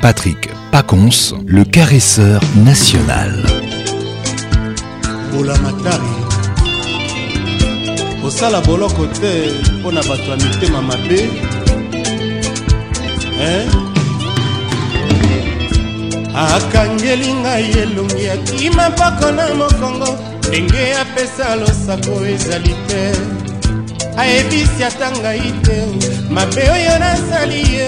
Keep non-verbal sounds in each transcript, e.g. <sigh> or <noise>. Patrick Pacons, le caresseur national. kosala boloko te mpo na bato ya mitema mabe hein? akangeli ngai elongi akima mpako na mokongo ndenge apesa losako ezali te ayebisi ata ngai te mabe oyo nasali ye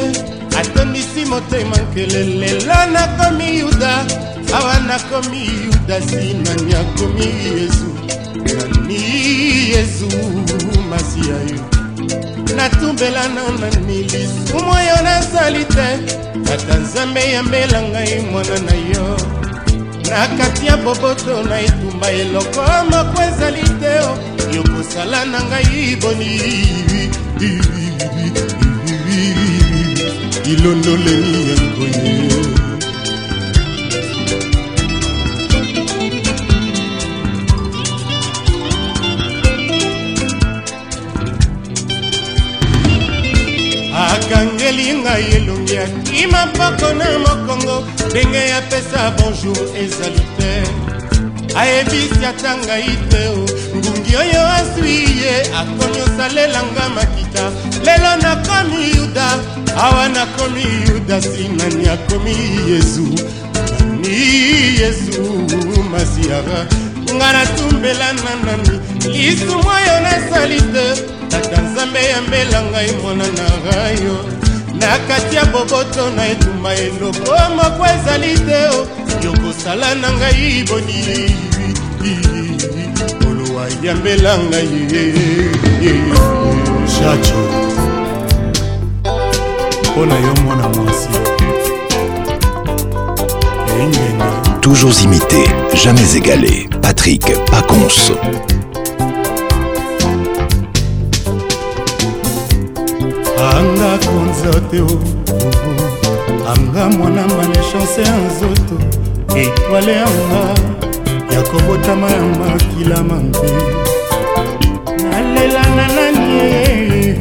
atondisi motema nkele lelo nakomi yuda awa nakomi yuda nsima nakomi yezu nani yezu masiya yo natumbela nao nani lisumu oyo nazali te tata nzambe yambela ngai mwana na yo na kati ya boboto na etumba eloko moko ezali te yokosala na ngai boni bilondoleli yango ye akangeli ngai elongi akima mpoko na mokongo ndenge apesa bonjour ezali te ayebisi ata ngai te o mokonzi oyo aswi ye akomi osalelanga makita lelo nakomi yuda awa nakomi yuda nsinani akomi yezu nani yezu masiara nga natumbela na nani lisumu oyo nasali te tata nzambe yambela ngai mwana na rayo na kati ya boboto na etumba eloko moko ezali te yokosala na ngai boni mawa yambela ngai shacho mpo na yo mwana mwasi Toujours imité, jamais égalé. Patrick Pacons. anga konzote anga mwana malechance ya nzoto etwale anga ya kobotama ya makila mambe nalela na nani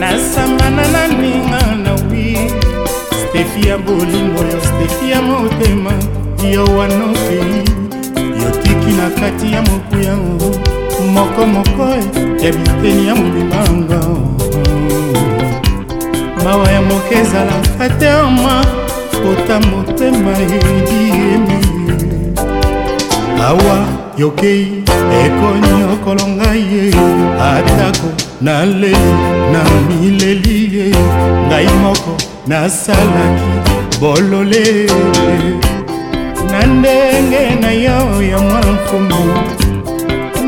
nasambana na ninga na wi stefi ya bolingo yo stefi ya motema yo wana ofei yotiki na kati ya mokuyango mokomoko e, ya biteni ya mobimanga mawa ya moke ezalaka te oma kota motema eyedi yemi awa yokei ekonyokolo ngai ye atako naleli na mileli ye ngai moko nasalaki bolole na ndenge na yo ya mwana mfumu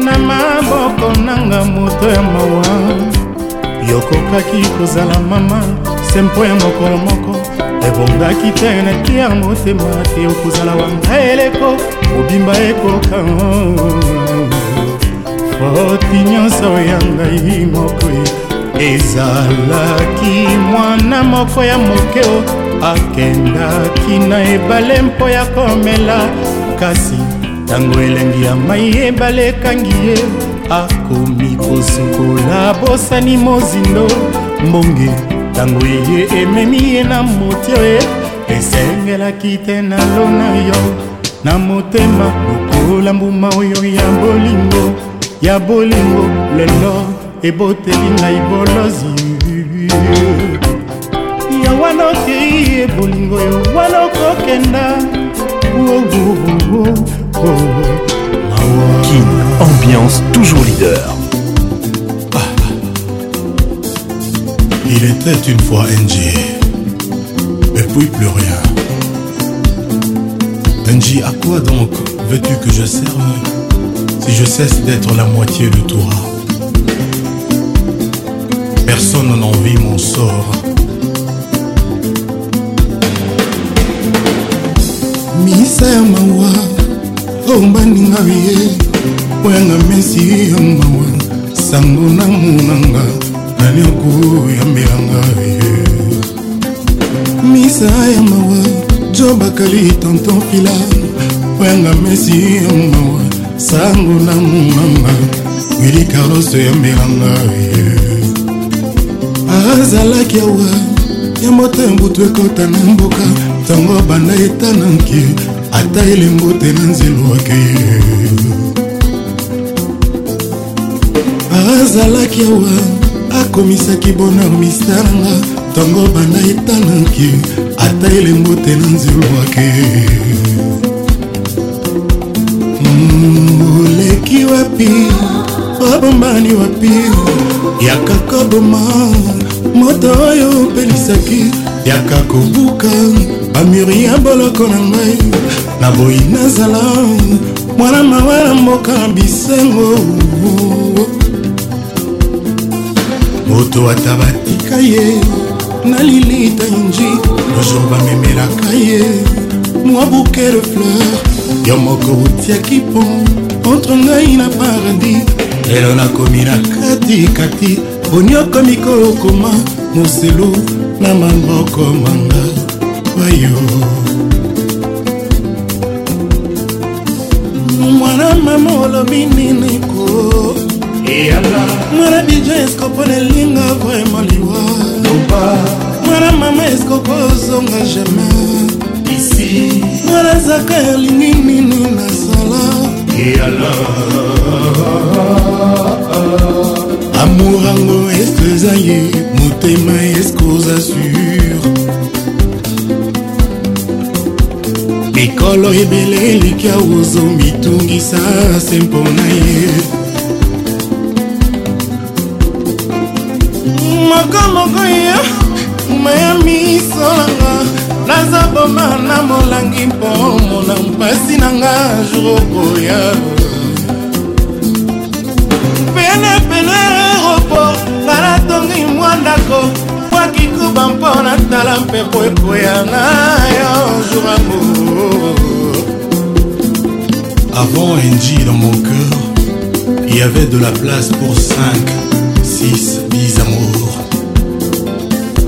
na maboko nanga moto ya mawa yokokaki kozala mama se mpo ya mokolo moko ebongaki te na tiare motema te okozala wanga eleko kobimba ekoka foti nyonso ya ngai moko ezalaki mwana moko ya mokeo akendaki na ebale mpo ya komela kasi ntango elengi ya mai ebale ekangi ye akomi kosukola bosani mozindo mbonge ntango eye ememi ye na motio esengelaki te na lona yo na motema lokola mbuma oyo ya bolingo ya bolingo lelo eboteli ngai bolozi ya wana okei ye bolingo yo wana okokenda oh, oh, oh, kin ambiance toujours leader Il était une fois Angie, et puis plus rien. Angie, à quoi donc veux-tu que je serve si je cesse d'être la moitié de toi Personne n'en vit mon sort. misa ya mawa ombaninga a oyanga mesi ya mawa sango na munanga nani okoyambelanga ye misa ya mawa jo bakali tanton fila oyanga mesi ya mawa sango na mumama wili carlos oyambelanga ye azalaki awa ya moto ya mbutu ekɔta na mboka ntango banda etana nke ata elengo te na nzelwaki ye azalaki awa akomisaki bonheur misalanga ntango banda etanaki ata elembo te na nzulwaki oleki wapi obombani wapi yaka koboma moto oyo opelisaki yaka kobuka bamuri ya boloko na ngai naboyi nazala mwana mawa na mboka bisengo moto ata batika ye na lilita inji toujours bamemelaka ye mwa bouquet de fleur yo moko otiaki pont entre ngai na paradis lelo nakomi na katikati bonioko mikolokoma moselu na maboko manga bayo mwana mama olobi nini ko mwana bijo eskopola elinga vraimen liwa mwana mama eskoko ozonga jamai mwana zaka elingi nini nasala amour yango eske eza ye motema eske oza sur mikolo ebele eleki awozo mitungisa se mpona ye mokoya maya misolanga naza boma na molangi mpo mona mpasi na nga jour okoya penepene aéroport nga natongi mwa ndako bwakikuba mpo natala mpepo ekoyanga yo jour amour Avant NJ dans mon cœur, il y avait de la place pour 5, 6, 10 amours.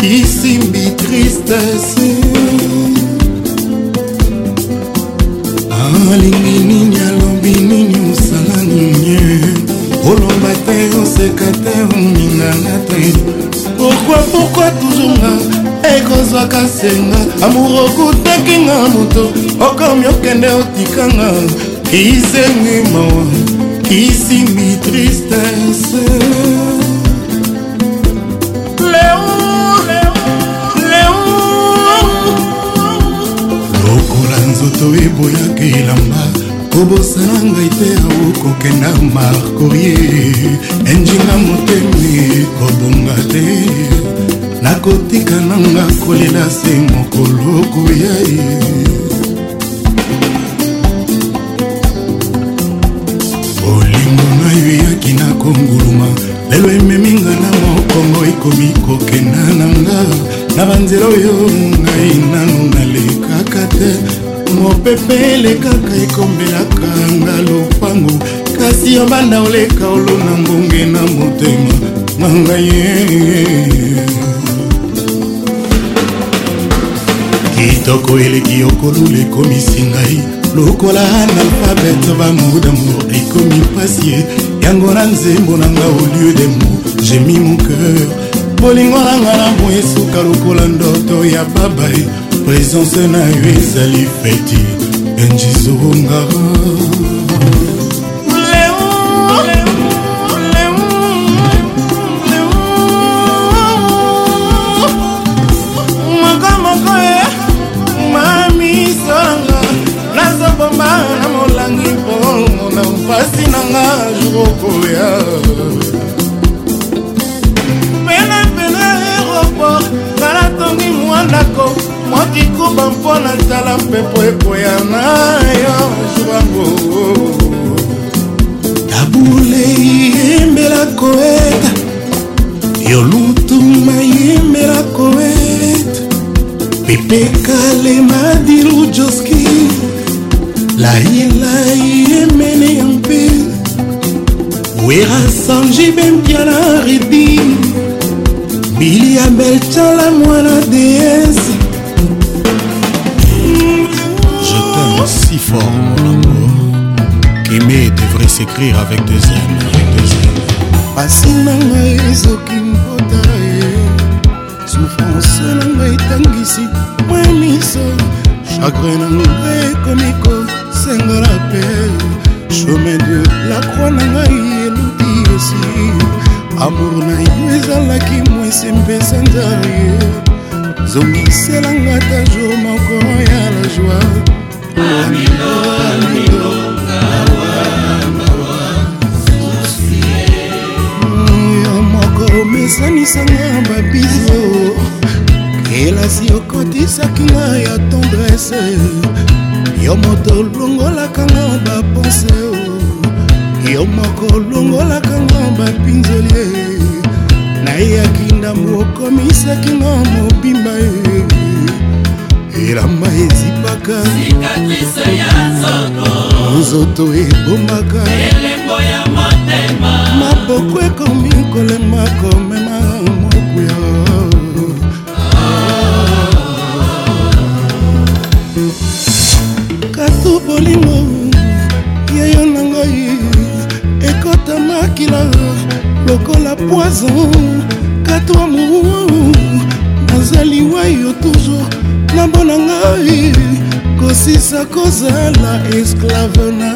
kisimbi tristese alingi ah, nini alobi nini mosala nini oloba te oseka te oningana te pourkui pourkui toujours nga ekozwaka senga amour okutakinga moto okomi okende otikanga kisengi mawa kisimbi tristese toyeboyaka elamba kobosana ngai te aokokenda markorie enjinga moteme kobonga te nakotika nanga kolela se mokolo koya ye bolingo na yo eyaki na konguluma lelo ememinga na mokongo ekomi kokenda na nga na banzela oyo ngai nano nalekaka te mopepe elekaka ekombelaka nga lopango kasi yo banda oleka olona ngonge na motema nanga ye kitoko eleki okolula ekomisi ngai lokola analphabete bamour damour ekomi pasie yango na nzembo na nga au lieu de mo jemi mon cœur bolingo na nga na mo esuka lokola ndoto ya babae présence na yo ezali feti enjizonga nazobomba na molangi mpongo na mpasi nanga jokokoya nakoki kuba mpo na tala mpepo ekoya na yo zubango tabulei yembela koeta yo lutuma yembela koeta pepekale madilu joski lailai yemene ya mpela werasanji bempiana redi biliabel tala mwana deesi si fort mon amour aimer devrait s'écrire avec deux M avec deux M pasi na ngai ezoki mpota ye souffrance na ngai etangisi mwa miso chagrin na ngai ekomi kosengola mpe chemin de la croix na ngai eludi esi amour na yo ezalaki mwese mpesa nzambe zongiselanga ta jour moko ya la joie yo moko omesanisanga babizo kelasi okotisaki nga ya tendrese yo moto olongolaka nga bapense yo moko olongolaka nga bapinzoli nayaki ndambo okomisaki nga mobimba ye elamba ezipaka nzoto ebomaka maboko ekomi kolema komema mokuya katu bolingo yeyo na ngai ekota makila lokola poison katu amour nazali wayo toujours na mbonanga kosisa kozala esclave na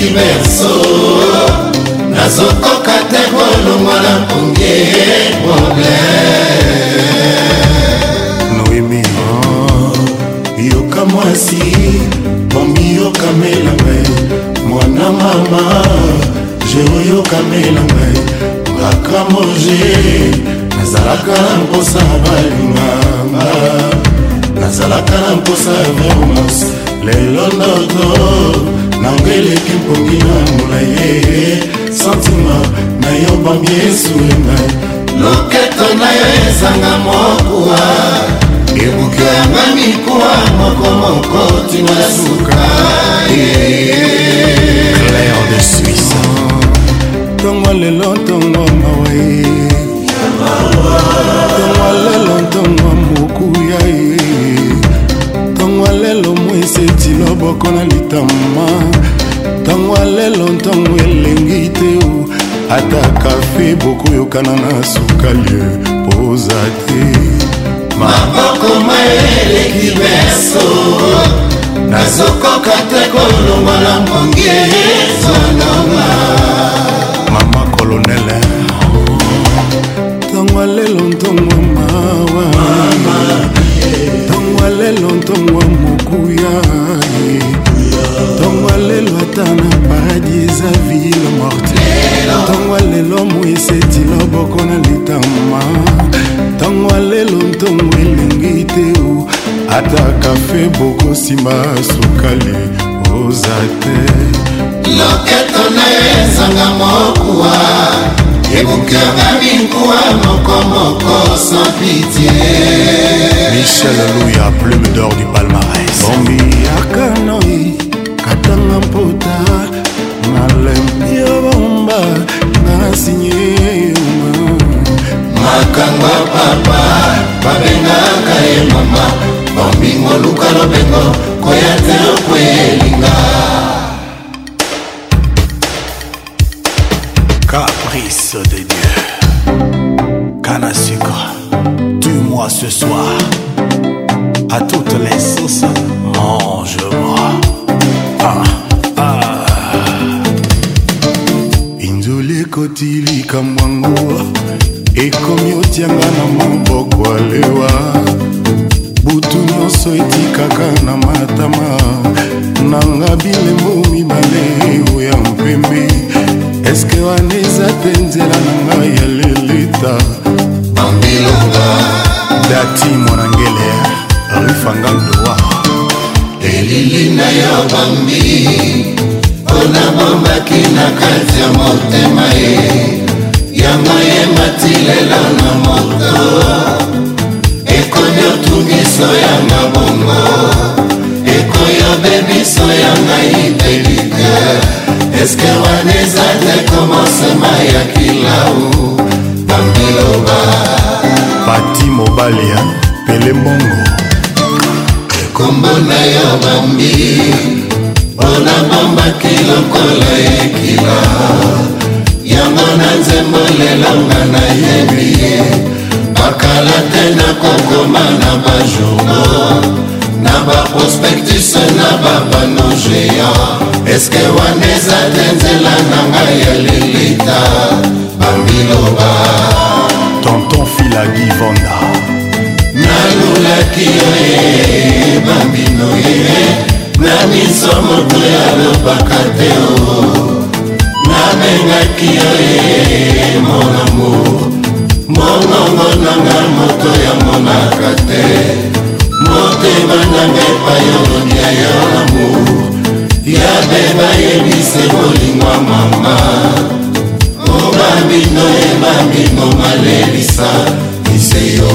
universo nazokoka te kolongola ponge probleme noemi oh, yoka mwasi momi yokamela ngai mwana mama jero yokamela ngai makambo je nazalaka na mposa balinganga nazalaka na mposa ya vermos lelo ndoto nango eleki mpoki na molai ye santima na yo bambi esule ngai loketo na yo ezanga mokuwa ebuki yanga mikuwa moko moko ntina suka clair de suisse ntongo lelo ntongo mawa ye ntongo lelo ntongo mokuya ye lelo mweseti loboko na litama ntango alelo ntango elengi te ata kafe bokoyokana na sukali poza te maboko mayeleki beso nazokoka te kolongwa na mbongi ezononga mama kolonele ntango alelo ntongo mawa ntango alelo ntongo lelo ata na paradis eza ville morte ntongo lelo moiseti loboko na litama ntongo lelo ntongo elengi te ata kafe bokosimba sukali oza te loketo na yo ezanga mokuwa ekokanga minkuwa mokomoko sans pitie michel louya plume d'or du palmarès bombi akanoi atanga mpota malembi ya bomba nasinye makanga papa babengaka ye mama bombingo luka lobengo koya te okwelinga caprice de dieu kana sucre tue-moi ce soir à toutes les mobali ya pele mbongo ekombo na yo bambi mpona bombaki lokola ekila yango na nzembo lelonga nayebi bakala te nakokoma na bajourno na baprospectus na babanogea eske wana eza te nzela na ngai ya lilita bambiloba tonton filagi vonda alulaki yo ye mabino ye na miso moto yalobaka te o nabengaki yo ye molongo mongongo nanga moto yamonaka te motema nanga epai olonia yo lamu yabe bayebise molingwa mama o bambino ye bambino malelisa iseyo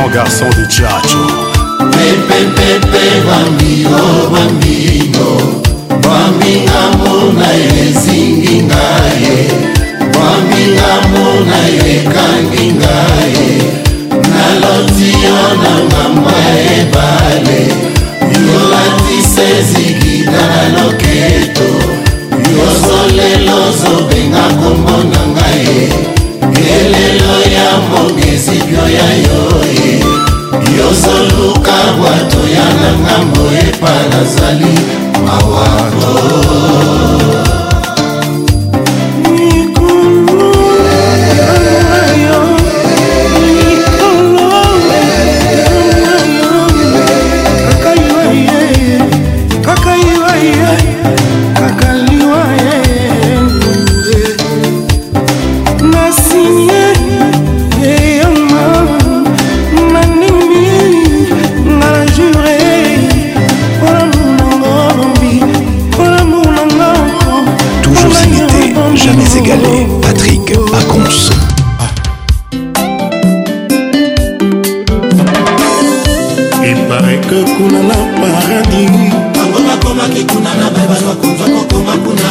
grand garçon de Tchatcho. pepepepe bambio oh, bambino bambinga mona yo ezingi ngaye bambinga mona yo ekangi ngaye naloti yo na ngamba ebale yolatisa ezigida na loketo yozolelo ozobenga kombo na ngai elelo ya mongezi byo ya yo toluka bwato ya na ngambo epa nazali mawa oh. Ségalais, Patrick Pacons. Ah. Il paraît que kuna na paradis bango bakomaki kuna na bai bazakuva kokoma kuna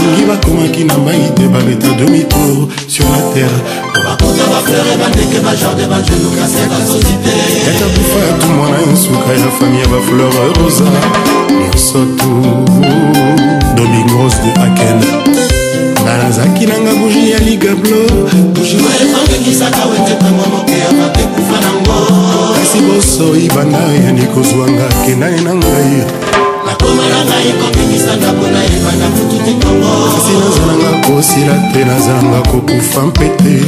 mingi bakomaki na mai te babeta demi-tour sur la terre bakuta baflere bandeke bajardin bajelukase bazozite yaka bufatu mwana nsuka ya fami ya bafleur rosa nyonso tu domingos de aken nazaki nanga buji ya ligablo kasi bosoi banda yandi kozwanga kendani na ngai kasi nazalanga kosila te nazalanga kokufa mpe te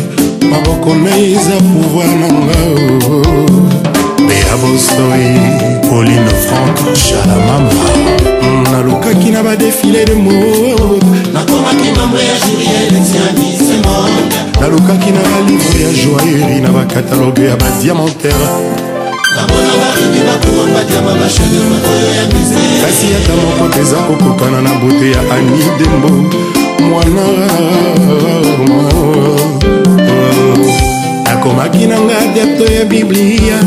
maboko na ye eza pouvoir nanga deya oh. bosoi e, pauline frank shalamama hmm, nalukaki na badefile de mot nakomaki mambo ya julieletiamisemonda nalukaki na balivre ya joaeri na bakataloge ya badiamantere kasi ata moko te eza kokokana na bote ya ani dembo mwana nakomaki na ngai adepto ya biblia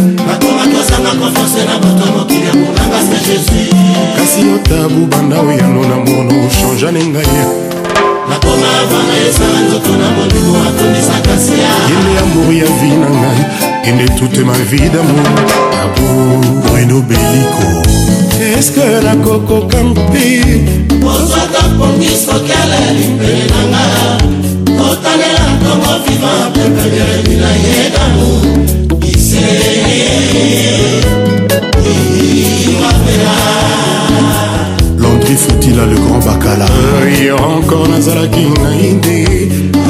kasi yo tabu banda oyano na mono changane ngai mpona vanga ezala nzoto na molimo atondisaka sia yende ya mburu ya vi na ngai ende tute ma vi damo abu bruno beliko eske nakokoka mpe kozwaka pongi soki alali mpene na nga kotanela ntongo viva pepebeleli na ye damo iseye iwapela efutila le grand bakala yo encore nazalaki na ye nde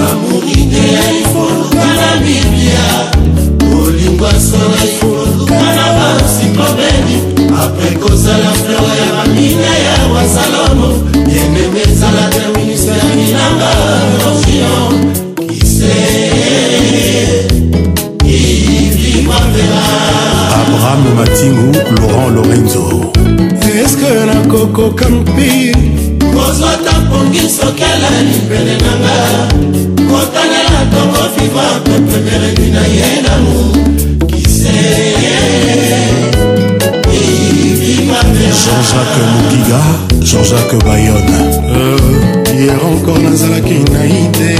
amoki nde efoluka na biblia olingwasola efoluka na bansikombeni apre kozala abraham matingu laurent lorenzo eske nakokoka mpi kozwa tapongi sokela lipele nanga kotanela tongo viva pepeperedi na ye namu kise jean-jacques mokiga jean-jacques bayonne euh, hier encore nazalaki nai te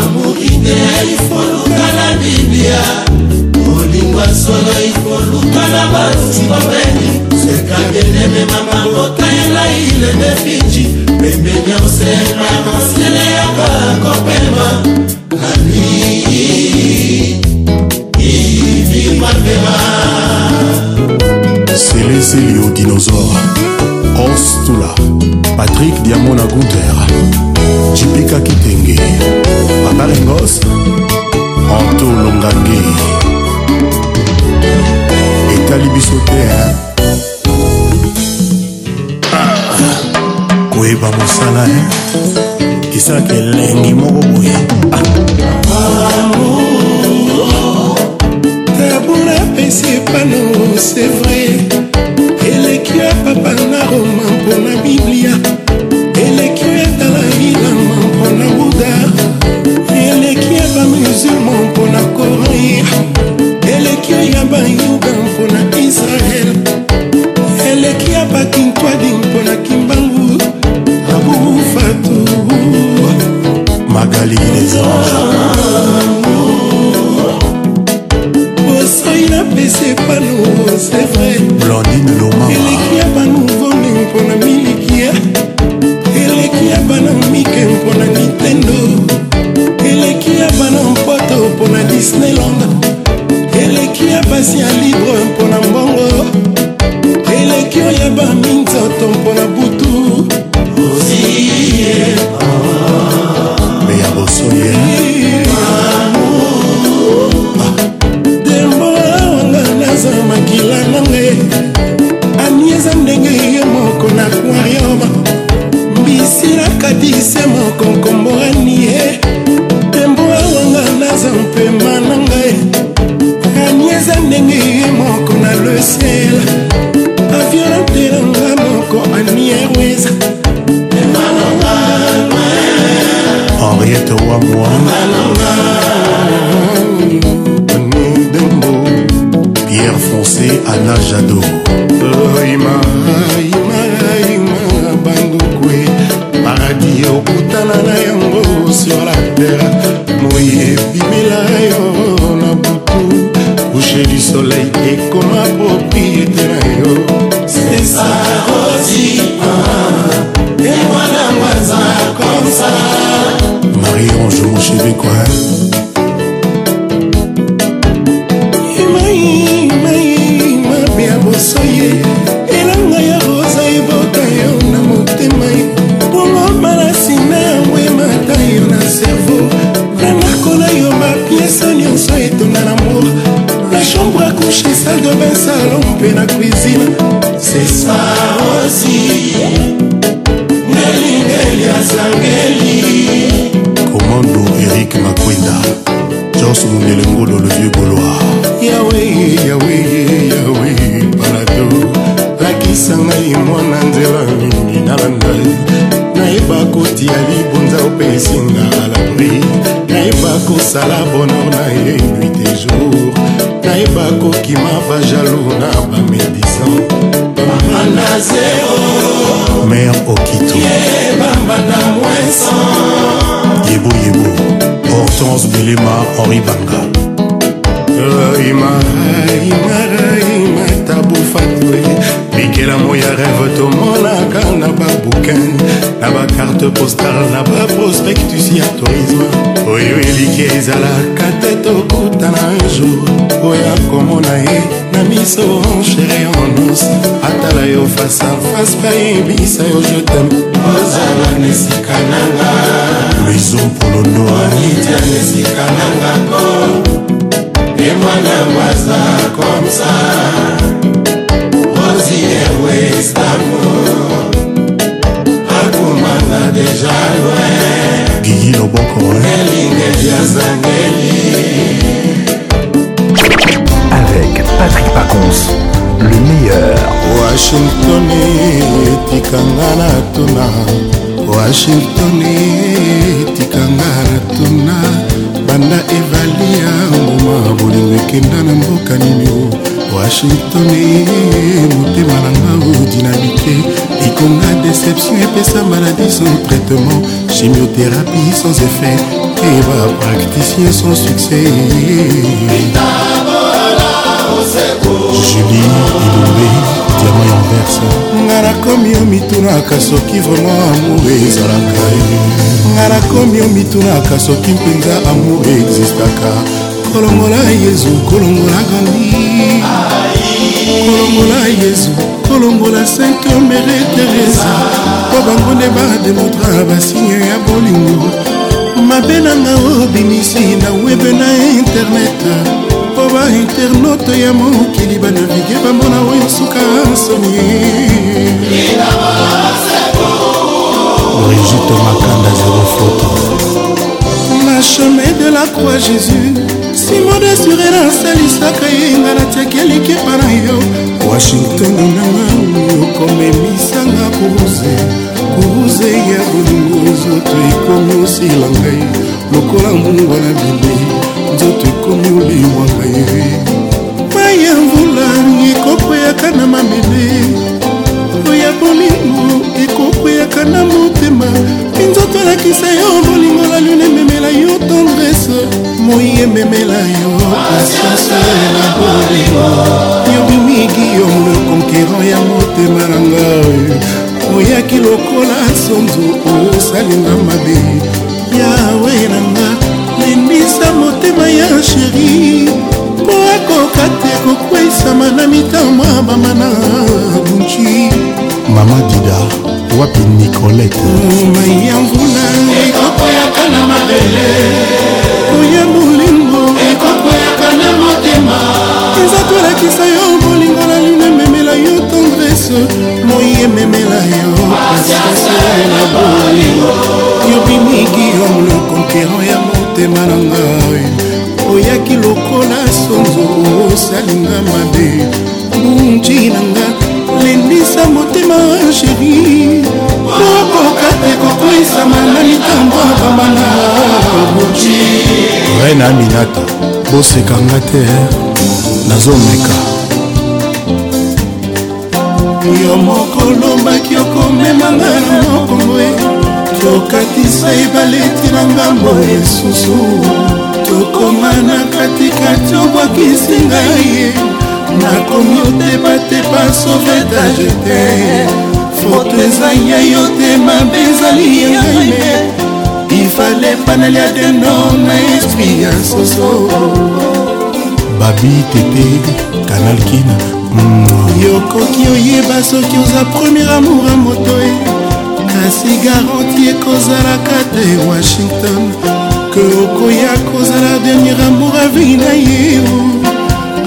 amour ide ifolukala biblia basolo ikoluka na batubabeni sekabeleme mamamboka elai lende finji pembeni osema mosele ya bakopema ali ivimapema seleselio dinosaure ostula patrik diamona gunter jipika kitenge babarengos anto longange etali biso te ah. koyeba mosala kisaka elengi moko boye tabona pesi epano sevre eleki ya papa na roma mpona biblia Et un jour, je vais quoi? Hein? henri banga tabufae bikelamo ya rêve tomonaka na babukin na bacarte postar na baprospectus ya tourisme oyo eliki ezalaka te tokutana un jour biso chéri onus atala yo fasa fase bayebisa yo jetem ozala na esika nanga luizo polondo anitya na esika nanga po emwana baza komsa oziewe istanbul akomanga deja loin gigi loboko elinge ya zangeli Patrick Pacons, le meilleur. Washington etikanga na tuna Washington etikanga na tuna banda evali ya ngoma bolingo ekenda na mboka nini washington e, motema nanga odinamike ekonga déception epesa maladi sans traitement chimiothérapie sans effet et bapracticien sans succès julie ilombe diamant ya verse nga nakomi yo mitunaka soki vraimen amour ezalaka nga nakomi yo mitunaka soki mpenza amour existaka kolongola yezu kolongola gandi kolongola yezu kolongola sainte mere teresa mpo bango nde bademontra basinye ya bolingo mabe nanga obimisi na webe na internet bainternaute ya mokili banavige bamona oyo suka nsoni brigitte makanda zero foto la chemin de la croix jésus simon desure nasalisaka ye nga natiaki likepa na yo washington nanga yokomemisanga kuruze kuruze ya bolingo zoto ekomiosila ngai lokola mbungwa na bilei nzoto ekomi oliwanga ye mai ya mvula ekokweyaka na mabele oya bolingo ekokweyaka na motema minzoto alakisa yo bolingo la lune ememela yo tendrese moi ememela yo pasiansela bolingo yo bimigi yo le konkeran ya motema na ngai oyaki lokola sonzo osalinga mabe yawe na motema ya sheri mpo akoka te kokweisama na mitambo abamba na bunki mama dida wapi nicolete mai ya mvula ekokweyaka na mabele oya bolingo ekokweyaka na motema eza tolakisa yo bolingo na lino ememela yo tendrese moi ememela yo pasiasena bolingo yo bimiki yo le conquéran ya motema na ngai oyaki lokola sonzo osalinga mabe bunji nanga lendisa motema sheri tokoka te kokwesama na mitambo abambana bunji rena aminata bosekanga te eh? nazomeka yo mokolobaki okomemanga na mokongo eh? tokatisa ebaleti na ngambo esusu tokoma na katikati obwakisi ngai nakomi oteba te pa sauvetage te foto ezai ya yo te mabe ezali yangai ifale panali ya deno na esprit ya soso babi tete kanal kina mm. yokoki oyeba soki oza premier amour ya moto e kasi garanti ekozalaka te washington ke okoya kozala dernier amour avei na ye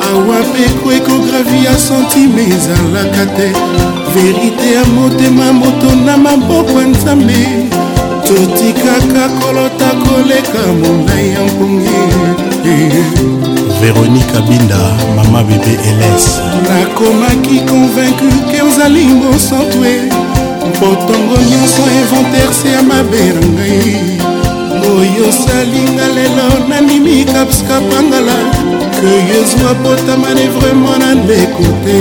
awa peko ekografi ya sentime ezalaka te verite ya motema moto na maboko ya nzambe totikaka kolota koleka molai ya mponge veronika binda mama bebe eles nakomaki convaincu ke ozali mosantwe botongo nyonso inventaire se ya mabe na ngai oyo osalinga lelo nanimi kapska pangala ke yozwa potama ne vraimen na ndeko te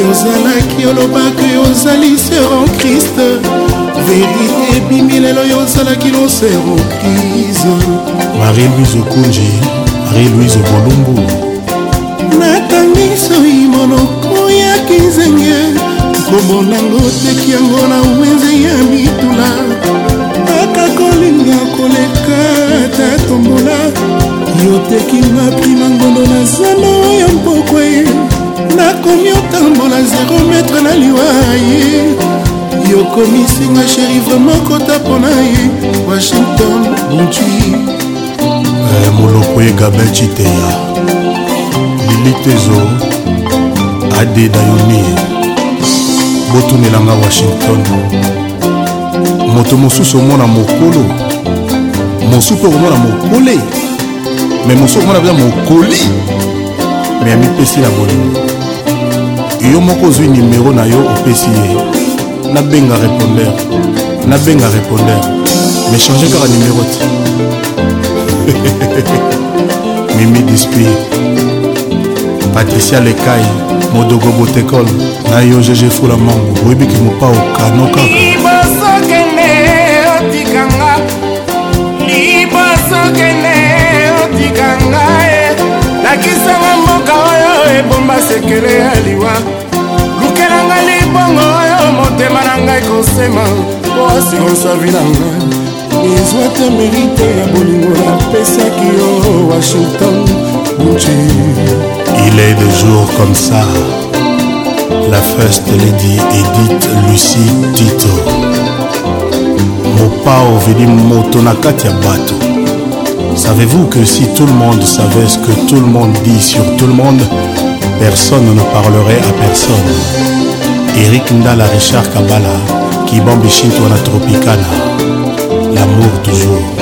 yozalaki olobaki yozali ser en krist verité ebimi lelo yozalaki loser en crise marie louise okunji marie louise bolumbu natangi soi monoko ya kizenge kobonango teki yango na wenze ya mitula kaka kolinga koleka ta tombola yo tekinga prima ngondo na zando ya mpoko ye nakomi otambola 0 metre na liwa ye yokomisinga sheri vraimen kota mpona ye washington bonti eh, moloko egabe citeya lilitezo adedayoni botunelanga washington moto mosusu omona mokolo mosu mpe okomona mokole me mosu okomona mpenza mokoli me amipesi na bolingo yo moko ozwi nimero na yo opesi ye nabenga répondeur nabenga répondeur me change kaka nimero te <laughs> mimi diskui patricia lekai modogo botekole na yo gg fula mango oyebiki mopa okano kakasokene otikanga libosokene otikanga eh. lakisanga mboka oyo ebomba sekele ya liwa lukelanga libongo oyo motema na ngai kosema po asikonsa vi na ngai eh. ezwa te merite ya bolingo napesaki yo washington Il est de jour comme ça. La First Lady Edith Lucie Tito. Mopao motonaka Bato. Savez-vous que si tout le monde savait ce que tout le monde dit sur tout le monde, personne ne parlerait à personne. Eric Ndala Richard Kabbalah, Kibambi Shintwana Tropicana. L'amour toujours.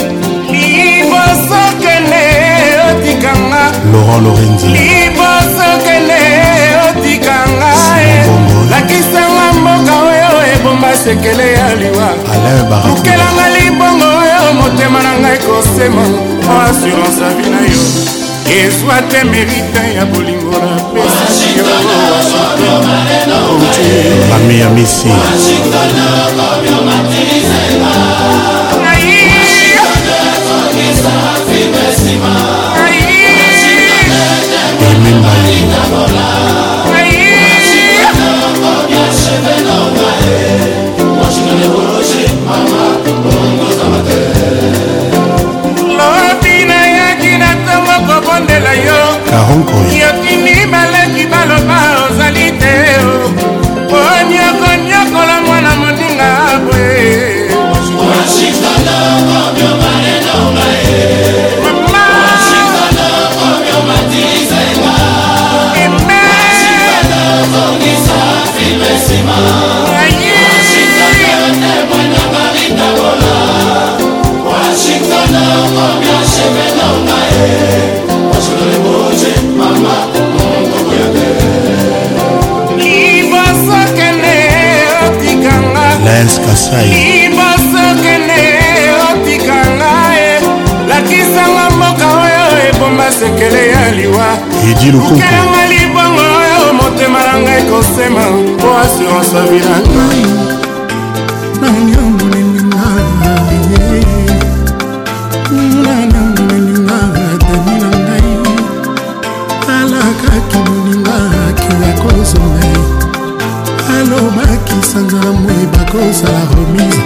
laurent lorenzi libosokele otika ngai e. lakisanga mboka oyo ebomba sekele ya liwa okelanga libongo oyo motema na ngai kosema po assurance avi na yo ezwa te merite ya bolingo na pesi yo washington bamiamisi kolemba ye karonkoya miles kasai ibasokele otikanga e lakisanga mboka oyo ebomba sekele ya liwa edi lukukukelanga libongo oyo motema na ngai kosema mpo assurance abilanga alobaki sanzala akosala remise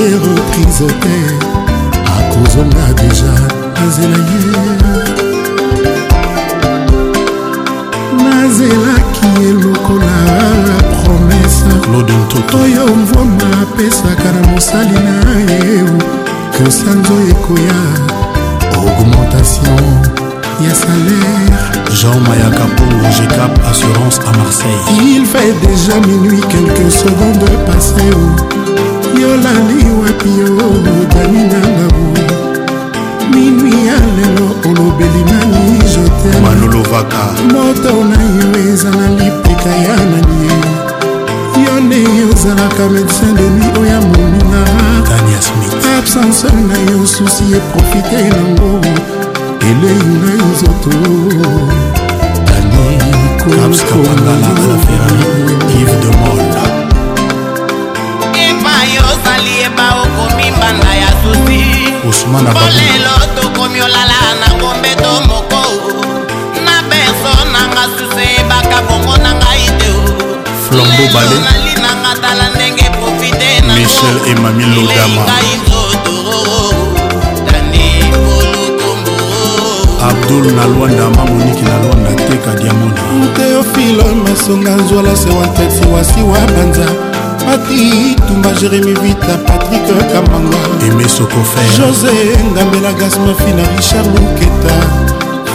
ye reprise te akozonga deja azela ye nazelaki ye lokola promese oyo mvoma apesaka na mosali na ye ke sanzo ekoya augmentation ya salaire Jean Mayaka Pongo GCAP Assurance à Marseille. Il fait déjà minuit, quelques secondes passées. Oh. Yolani Wapio, Danina Nabou. Minuit à l'élo, olobeli nani je t'aime. Manolo Vaka. Moto na yo ezala lipeka ya nani. Yo ne yozalaka médecin de nuit oya oh, moninga. Tania Smith. Absence na yo souci et profiter nango. elei na nzoto Caps Kapangala à la Ferrari, Yves de Molle. epai ozali yeba okomi mbanda ya susi mpo lelo tokomi olala na ngombe to moko na beso nanga susi eyebaka bongo na ngai te lelo nalinanga tala ndenge profite na michel emami lodama dol na lwanda mamoniki na lwanda teka diamona teofilo masonga nzwala sewa ntesi wasiwa banza mati tumba jérémi vita patrik kamanga emesokofer josé ngambela gasmafina richard luketa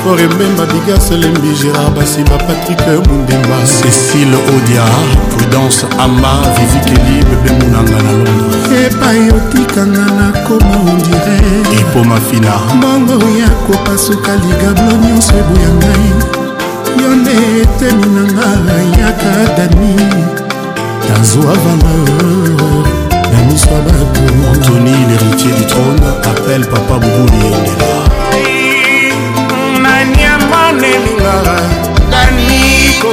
fort ememba bigaselembi gérard basimba patrik mundemba cécile odia prudence amba vivikeli bebemunanga na londres epai otikanga na koma ondire ipomafina mbongo ya kopasuka ligablo nyonso eboya ngai yo nde etemi na nga yaka dani nazwa valeur na miso ya bato antony l'héritier du trône appelle papa bubuli endela namonelinga daniko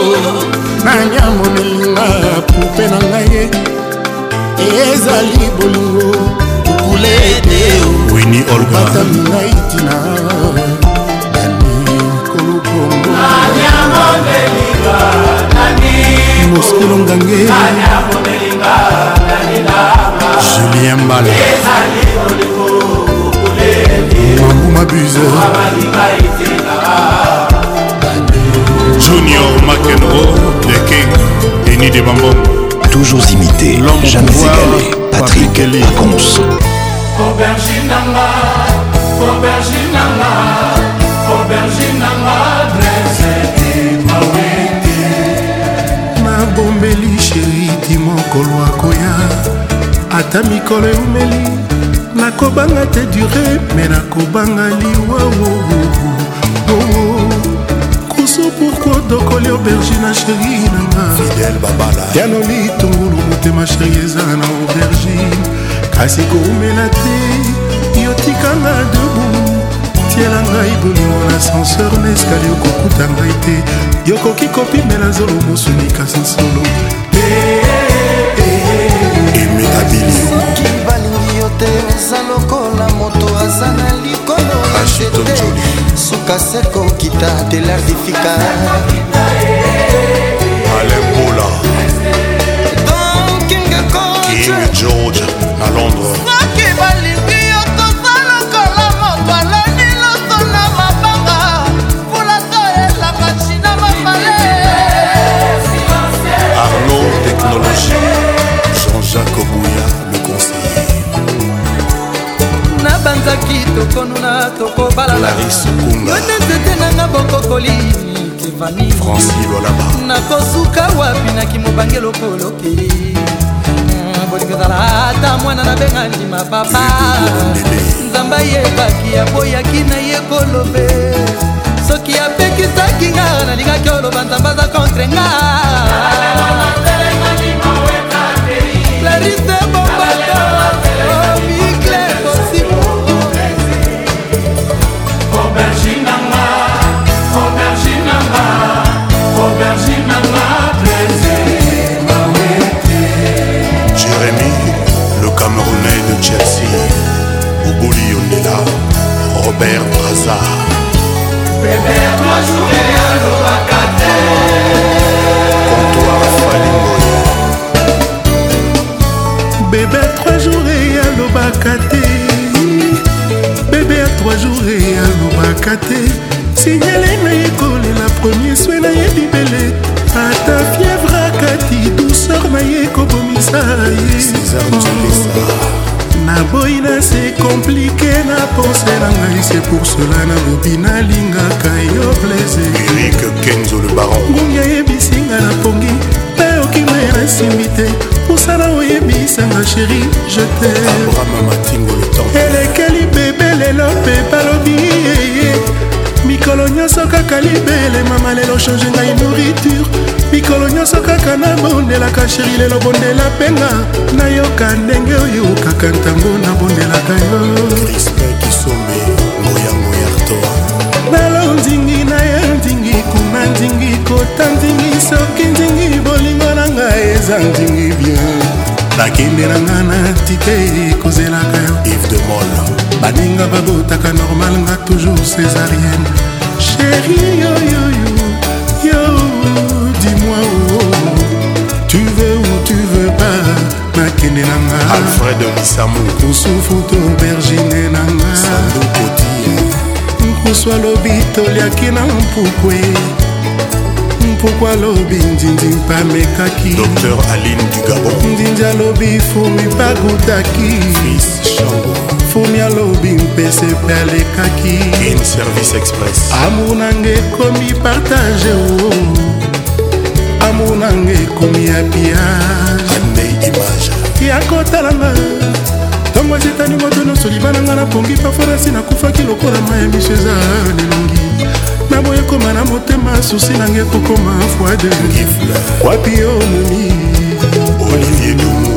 nanyamonelinga pupe na ngai ye ezali bolingo tukule te weni olgaatamingai tina moskilo ngange julien mbale mambu mabuse Junior McEnroe, The King, Denis de Bambon. Toujours imité, jamais égalé. Patrick Pacons. Aubergine nanga, aubergine nanga, aubergine nanga, dresse et nabombeli sheriti mokolo akoya ata mikolo eumeli nakobanga te dure me nakobanga liwawo kodokoli aubergine asheri nangayano litungulu motema sheri eza na aubergine kasi koumela te yotikanga debu tiela ngai bolingo na ascenseur na eskale okokuta ngai te yokoki kopimela zolo mosuni kasi solo eh, eh, eh. balingi yo te eza lokola moto aza na likolo ya sete suka seko kita telardifika alembula king george na londres soki balingi yo toza lokola moto aloni loso na mabanga fulata elanga china mabale arno technologie jean-jacques obuya tozaki tokonuna tokobalalayote nzete nanga bokokoli nakosuka wapi naki mobange lokoloki ah, bolingozala ata mwana nabenga ndima papa nzambe ayebaki aboyaki na ye kolobe soki apekisaki nga nalingaki oloba nzambe aza contre nga larise bomba Mornay de Chelsea, Bouboli Ondela, Robert Braza. Bébé, toi jouer à l'Orakate. Comptoir Falingoy. Bébé, trois jours et à l'Obakate. Bébé, à trois jours et à l'Obakate. Signalé na ye kolela premier swe na ye bibele naboyi na se komplike na pense na ngai se pour cela nalobi nalingaka yo plaisirngungi ayebisinga na pongi mpe okimaya nasimbi te mosala oyebisanga sheri jete elekeli bebe lelo mpe balobi mikolo nyonso kaka libele mama lelo change ngai nourriture mikolo nyonso kaka nabondelaka sheri lelo bondela mpenga nayoka ndenge oyo kaka ntango nabondelaka yo nalondingi naye ndingi kuna ndingi kota ndingi soki ndingi bolingo na ngai eza ndingi bien nakendelanga na tite kozelaka yo ive de mol baninga babotaka normal nga toujours césarienne sheri yoyoyo ekende na nga alfred lisamu nkusufu to bergine na nga sandukotia nkusu alobi toliaki na mpukwe mpukw alobi ndindi mpamekaki dr aline dugabon ndindi alobi fumi bagutaki fumi alobi mpese mpe alekaki service express amour nanga ekomi partage o amour nanga ekomi ya biage image ya kotalanga ntongo esitani moto nyonso liba na ngai napongi paforasi nakufaki lokola mayembi sheza lelongi naboye koma na motema susi nange kokoma fwade wapi yo momi olivier dumo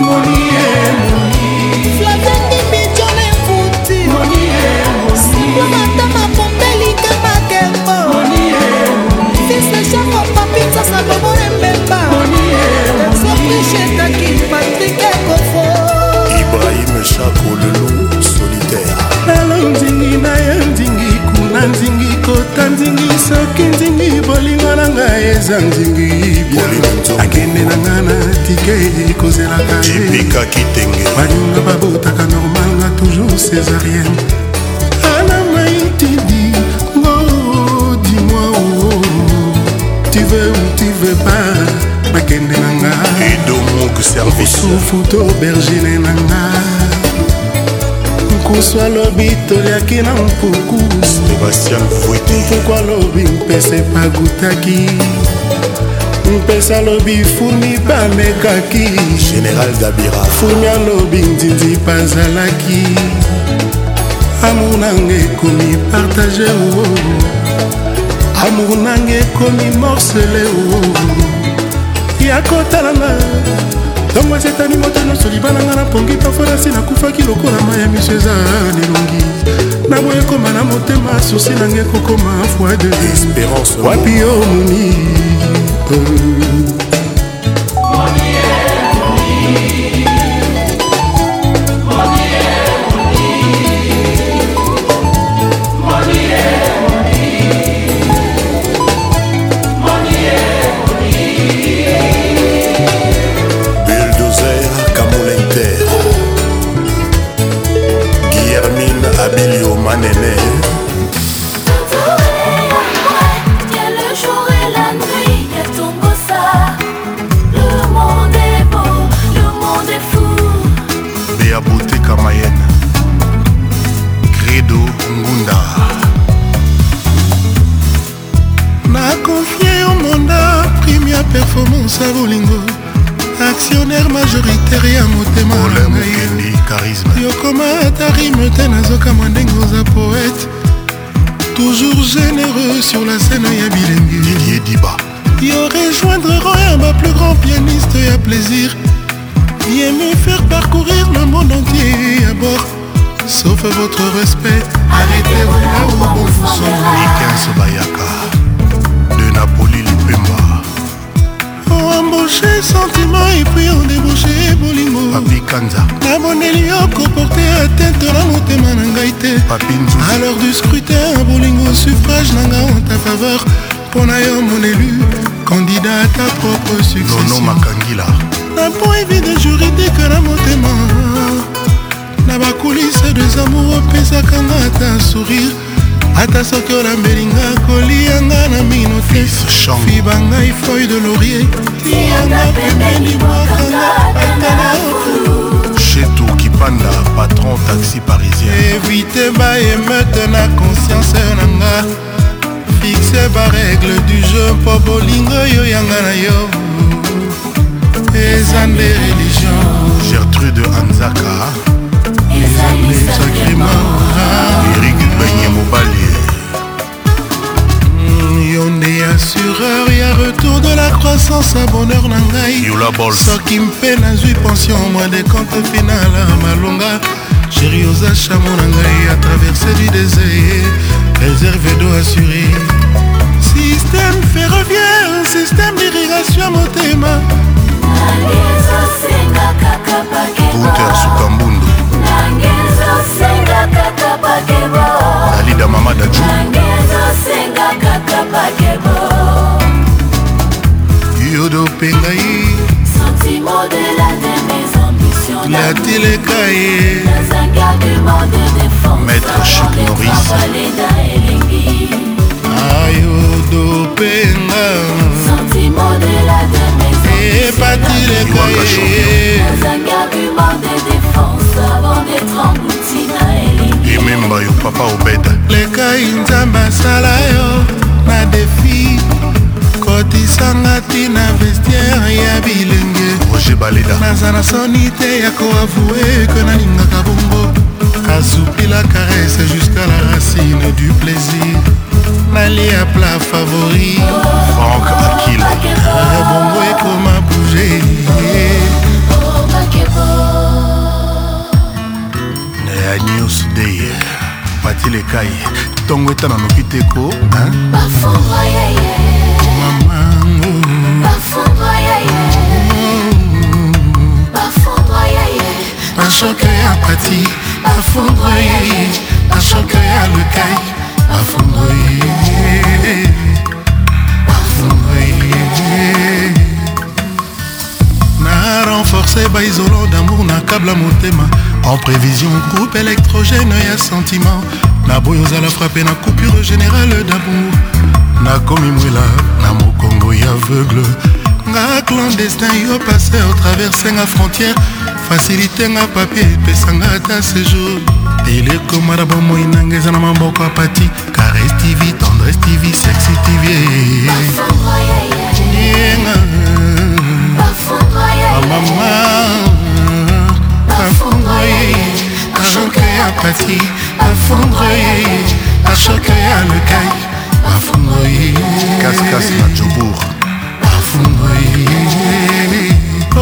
monie monie kota ndingi soki ndingi bolingo na ngai eza ndingi akende na ngai na tike kozelaka baninga babotaka normal nga toujours césarienne ana maitidi ngo dimoi oo tu veux ou tu veux pas bakende na ngai osufu to bergine na ngai nkusu alobi toliaki na mpuku mpuku alobi mpese pagutaki mpese alobi furmi bamekaki général dabira furmi alobi ndindi bazalaki amour nanga ekomi partage o amour nanga ekomi morcele o ya kotalanga ntango asetani moto nyonso libananga na pongi pafarasi nakufaki lokola mai ya miso eza nelongi na boye ekoma na motema susi nanga ekokoma foi de wapi omoni motema na yo eza nde religio gertrude anzaka eza nde sakrima erik benye mobali mm, yo nde assureur ya retour de la croissance a bonheur na ngai soki mpe nazwi pension mwa de compte final malonga sheri oza chamo na ngai a traversé du désir réserve do assuré système ferroviaire système d'irrigation motema Pouter Sukambundu Alida Mama Daju Yodo Pengai La Telekaye Maître Chuck Maurice ayodo penga epati leka ememba yo papa obeda lekai nzambe asala yo na defi kotisanga ntina vestiere ya bilenge roger baleda naza na soni te ya koavue ke nalingaka bongo asupila caresse jusqu'à la racine du plaisir nalia pla favori frank akil ebongo ekoma bouge ya newsday batilekai ntongo etana noki teko mamango bashoke ya pati bafondre bashoke ya lekai bafungoli bafungoli na renforce baisolo damour na kabla motema en prévision groupe électrogène ya sentiment naboyi ozala frappe na coupure générale damour nakomi mwela na mokongo ya aveugle nga clandestin yo passer traversenga frontière facilitenga papier epesanga ata séjour telekoma na bomoi nanga eza na maboko ya pati cares tv tendresse tv sexy tv yenga amama ah, bafondroye achoke ya pati bafondroye achoke ya lekai bafondroye kaskas na jobour bafondroye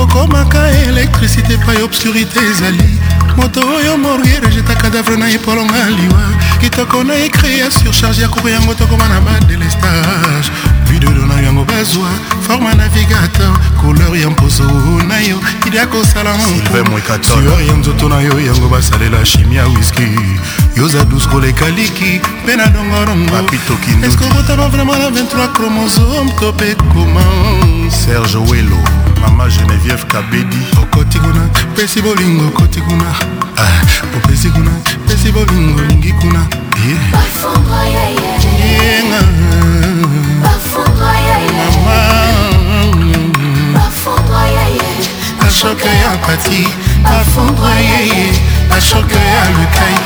okomaka elektrisité epai obscurité ezali moto oyo morgier ejeta cadavre na epolonga liwa kitoko na ekre ya surcharge ya kobe yango tokoma na badelestage bidodo na yango bazwa forme navigateur couleur ya mposo na yo ida kosala mosueur ya nzoto na yo yango basalela chimie ya wiski yoza dus koleka liki mpe na dongorongoeske okotaba vraimen na 23 chromosome to mpe koma serge welo mama geneviève kabedi okoti kuna pesi bolingo okoti kuna ah. opesi kuna pesi bolingo olingi kuna bashoke ya pati bafungwa yeye bashoke ya lukai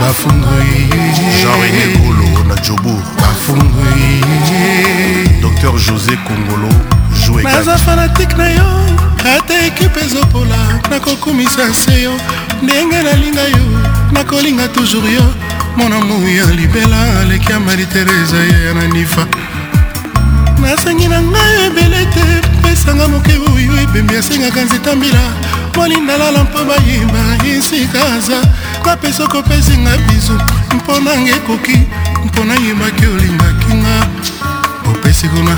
bafungwa yeye jean rené golo na jobour bafungwa yeye docteur josé congolo naza fanatike na yo ata ekipe ezopola nakokumisa se yo ndenge nalinga yo nakolinga toujours yo monamu ya libela aleki ya maritereza ya nanifa nasengi na ngai ebele te pesanga moke oyo ebembi asengaka nzeta mbila molinda lala mpo bayeba esikaza napesa kopesinga bizu mpo nanga ekoki mpo nayebaki olingaki nga opesi kuna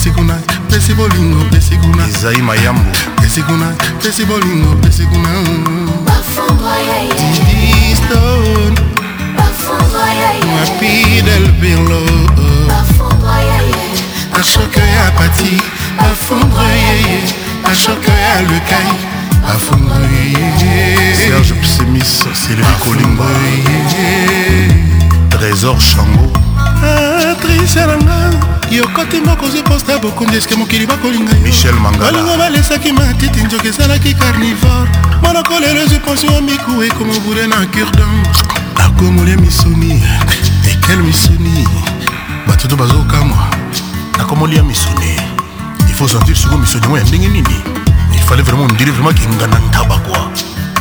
pesi kuna pesi bolingo pesi kuna ezai mayambo pesi kuna pesi bolingo pesi kuna didiston mapidel bilo ashoke ya pati bafungwa yeye ashoke ya lukai bafungwa yeye serge psemis sylvie kolimba trésor chango patricia nanga yokoti moko ozwi posta bokonzi eske mokili bakolinga michel mangbalingo balesaki matiti nzoki ezalaki carnivore monoko lelo ezwi pension ya miku ekoma obure na curdan akomolia misuni ekel misuni bato to bazokamwa nakomolia misuni ifo sentir siko misuni yango ya ndenge nini ifale vraiment ondiri vraiment kengana ntaba kua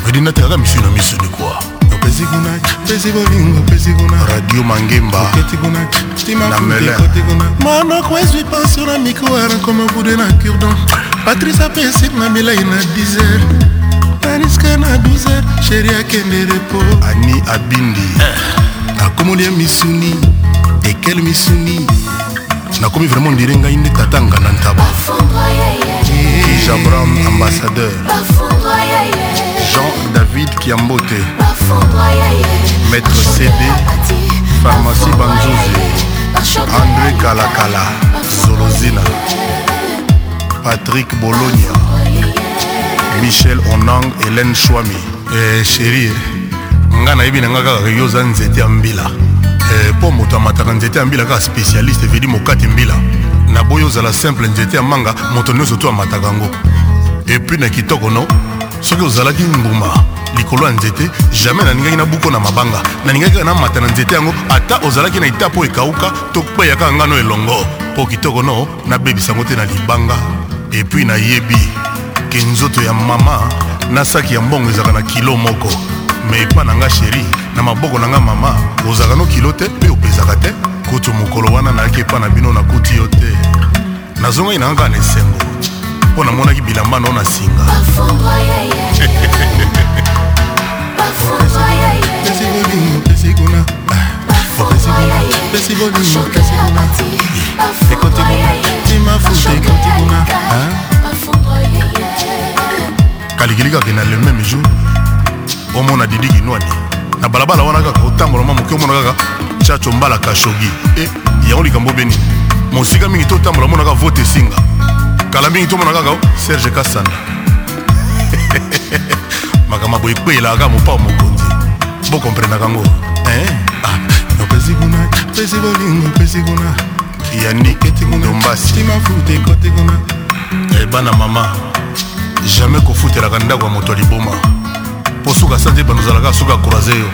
vedinate kaka misuni na misuni kua pesi kuna pesi bolingo pesi kuna radio mangemba koti kuna stimamkoti kuna monoko ezwi paso na mikro anakoma bude na curdon patrice apesik na milai na 10 taniske na 12 sheri akende repo ani abindi nakomoli eh. ya misuni ekele misuni nakomi vraiment ondire ngai nde tata ngana ntaba jabram ambassadeur Bafou. david kiambote maître cd pharmacie banzuzi andré kalakala zolozina patrick bologna michel onang hélène chwami eh, chérie ngai nayebi na ngai kaka yo oza nzete ya mbila mpo eh, moto amataka nzete ya mbila kaka spécialiste evedi mokati mbila naboyi ozala simple nzete ya manga moto nyonso to amataka yango epui na kitoko no soki ozalaki mbuma likolo ya nzete jamai naningaki nabuko na mabanga naningaki kaka namata na nzete yango ata ozalaki na ita mpo ekawuka to kweya kaka ngano elongo mpo kitoko no nabebisa yango te na libanga epui nayebi ke nzoto ya mama na saki ya mbongo ezalaka na kilo moko me epa na nga sheri na maboko na nga mama ozalaka no kilo te mpe opesaka te kutu mokolo wana nayaki epa na bino nakuti yo te nazongaki na nga kaka na esengo mpo namonaki bilamba no na singa <laughs> Ah. kalikili kaka na le même jour omona didi kinwani na balabala wana kaka otambola mwa moke omona kaka chacho mbala kashogi e yango likambo beni mosika mingi totambola omonaka vote esinga kala mingi tomona kaka serge kasanda makambo boye ekweyelaka mopa mokonzi bokomprendaka yango eh? ah, opesi kuna pesi bolingo opesi kuna yaniketikundobasiimafute kuna ebana eh, mama jamai kofutelaka ndako ya moto ya liboma mpo suka sante banozalaka suka croise yo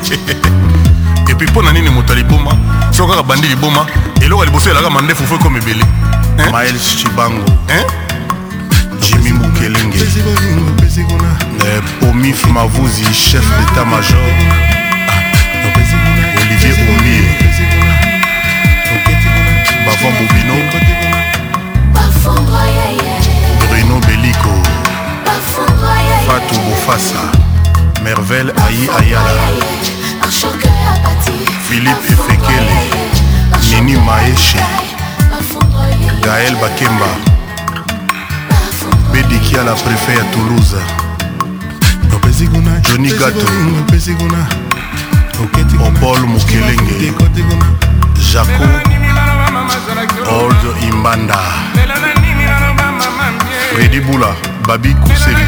<laughs> epui mpo na nini moto ya liboma so kaka bandi liboma eloko ya liboso elaka mandefu fo ekoma ebele eh? mael chibango jimi mukelenge Omif Mavouzi, chef d'état-major Olivier Oumie Bavon Bobino Bruno Bellico Fatou Bofassa Merveille Aïe Ayala Philippe Efekele Nini Maeshe Gaël Bakemba dikiala préfet ya toulouse johnny gato opol mokelenge jaco old imbanda fredi bula babi kuseli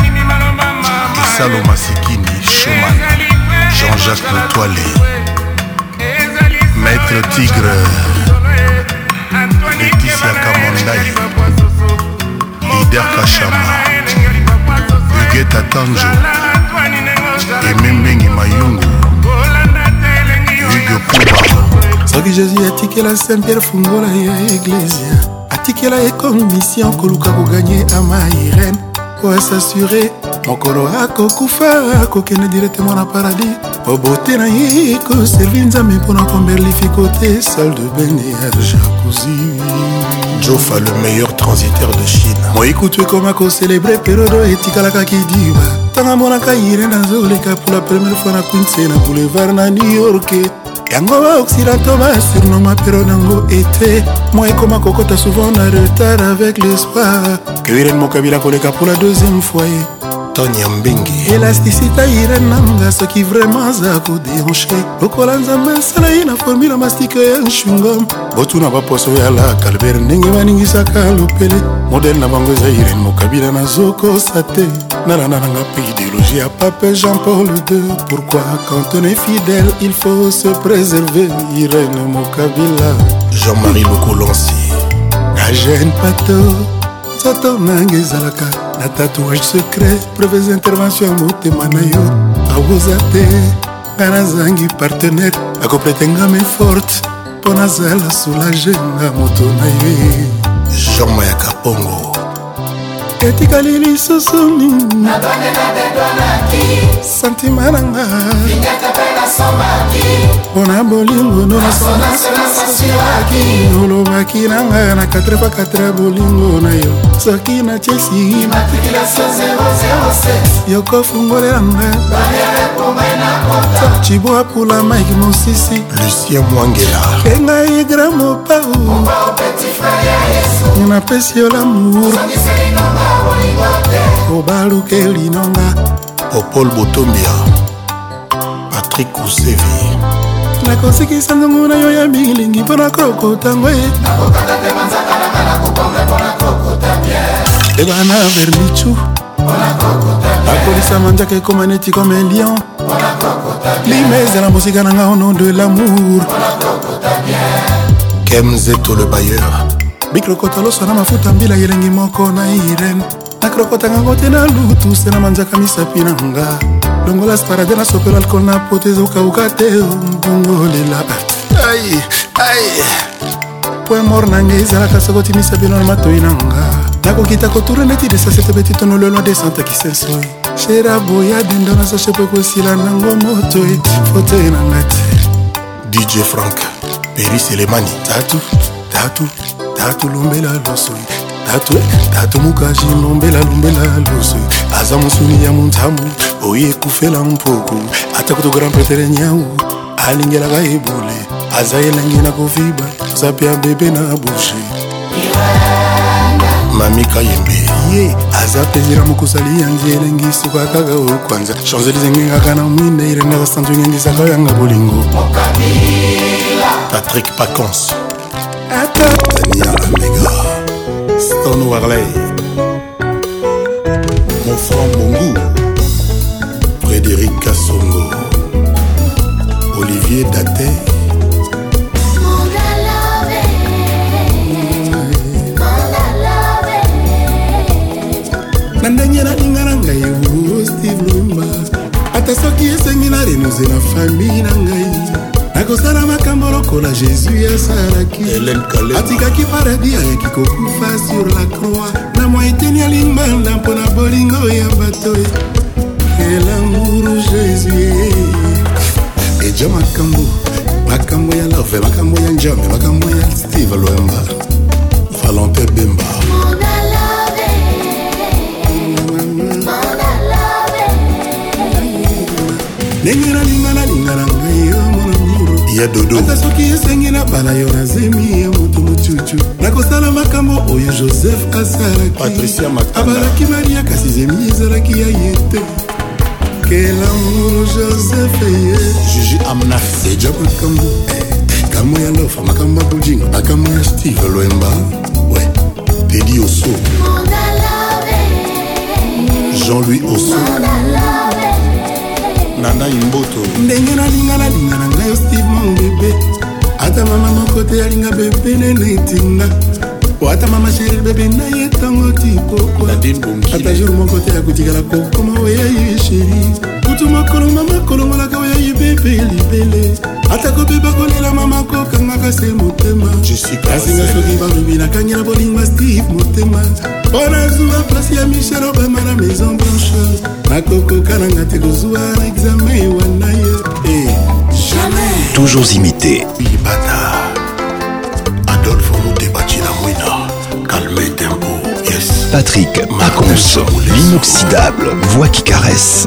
esalo masikini sheman jean-jacques motoale maître tigre leticia kamondai lider kashama egeta tanjo emembengi mayungu yugo kuba soki jésus atikela saint pierre fungola ya eglesia atikela ekomi mission koluka koganye ama irene po asasure mokolo akokufa akokende directement na paradis obote na ye ekoservi nzambe mpona komberlifi kote salle de bene ya jacousi jofa le meilleur transitaire de chine moikutu ekoma kocelebre periodo etikalaka kidiba ntango amonaka ire nazoleka pour la première fois na quinse na boulevard na new york yango baoccidanto basurnom aperiode yango ete moi ekoma kokota souvent na retard avec l'espoir que iren mokabila koleka pour la deuxième fois ye tony ya mbengi elastisite irenanga soki vraimen aza kodeanshe lokola nzambe asala ye na formule ya mastike ya nshungam botuna baposo ya la calbert ndenge baningisaka lopele modele na bango eza irene mokabila nazokosa te nalanda nanga mpe idéologie ya pape jean paul ii pourquoi quand on est fidèle il faut se préserver irene mokabila jean-marie lokolansi agene pato nzoto nanga ezalaka na tatouage secret prevez intervention ya motema na yo awoza te ngai nazangi partenaire akoprete ngama forte mpo nazala soulage nga moto na ye jean mayaka pongo etikali lisusu nini santima nanga mpona bolingo ndonasolaki olobaki nanga na 4x4 ya bolingo na yo soki na chesi yokofungolelangai cibo apula mike mosisi lucien mwangela engai gra mopau napesi yo lamour obalukeli nonga popol botombia patrik kusevi nakosikisa nzongo na yo ya milingi mpo na krokotango ye ebana vernichu akolisama nzaka ekoma neti kome lion lima ezala mosika na ngai au nom de lamour kemzeto le bailleur bikrokota loso na mafuta mbila elengi moko na irene nakrokotangango te na lutu se na manzaka misapi na nga longola sparade nasopela alkol na pote ezokauka te mbongolela ai ai point mor na ngai ezalaka soki otimisa bino na matoi na nga nakokita kotura neti desasete betitono lelo desanta kisenso shera boya dendo nazoche po ekosila nango motoi foto na nga te dj frank peris elemani tatu tatu tatu lombela losoi tatu tatu mukashi lombela lombela losoi aza mosuni ya montambu oyo ekufela mpoko ata kutokora mpetere nyau alingelaka ebole aza elangi na kofiba aza mpe abebe na bushe mamika yembe ye aza plaisir mokosali yangi elengisaka kaka okwanza chanzelize ngengaka na mwinde elengaka santu engengisaka yanga bolingo patrik pacons Tania Amega Stone Warley Mon franc Bongo Frédéric Kassongo Olivier Daté na ndenge nalinga na ngai steve lumba ata soki esengi na renose na fami na ngai akosala makambo lokola jésus asalaki paradis ayaki kokufa sur la croix na mwa eteni ya limbanda mpo na bolingo ya bato elamuru jésus eja makambo makambo ya love makambo ya njambe makambo ya steve lwemba valentin bemba ndenge nalinga nalinga na ngai yo ya dodo ata soki esengi na bala yo nazemi ya moto mocucu nakosala makambo oyo joseph asalaki abalaki maria kasi zemi ezalaki ya ye te quel amour joseph ye juju amna seja makambo makambo ya lofa makambo ya kojinga makambo ya steve lwemba we tedi oso jean-louis oso Mon na ngai mboto ndenge nalinga nalinga na ngai steve mon bebe ata mama moko te alinga bebe nene etinga po ata mama sheri bebe na ye ntango ti pokwaata jour moko te akotikala kokoma oyayi sheri kutu makolo mama kolongolaka oyayi bebe libele ata kobeba kolela mama kokangaka se motema asinga soki balobi nakangela bolinga steve motema mpo nazwa plasi ya michel obama na maison blanche nakokokananga te kozwa na exame wana ye eh. toujours imité libata adolphe olutebacina mwina calme tempo yes patrick macons l'inoxydable voix qui caresse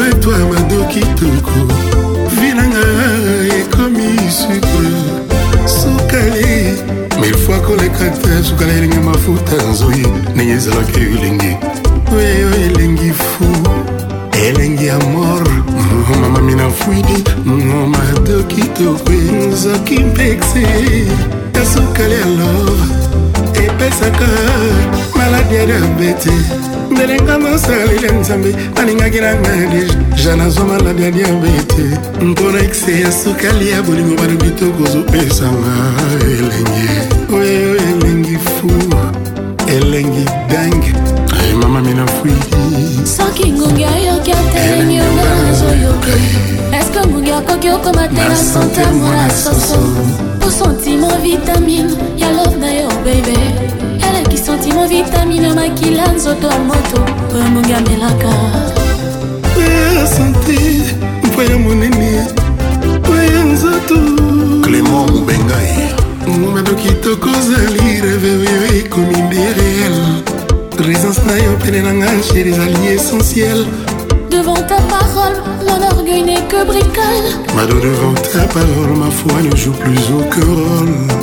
avec toi mado kitoko vinanga ekomi sukre sukali milfoi koleka te sukala elenge mafuta nzoi ndenge ezalaki elengi oyeyo elengi fu elengi ya mor mama mina fwidi mado kitoko nzoki mpekse ya sukali alor epesaka maladi ya diabete ndelenga mosalile nzambe alingaki nanga deja nazwa maladi ya diabete mpona ekse ya sukali ya bolingo balobi tokozopesanga elengi oyo elengi fu elengi dange eh, mama minafui soki ngungi ayoki atelemi ongazoyoki eske ngungi akoki okoma te na sante mona soso osentiment vitamine ya love na yo bebe sentimo vitamine makila nzoto ya moto oyo mbongi amelaka oya sante mpo ya monene oya nzoto clément mobengai ngumado kitoko ozali reveveve ekomi nde réel présence na yo pene na ngai chéri ezali essentiel devant ta parole, mon orgueil n'est que bricole. Mado devant ta parole, ma foi ne joue plus aucun rôle.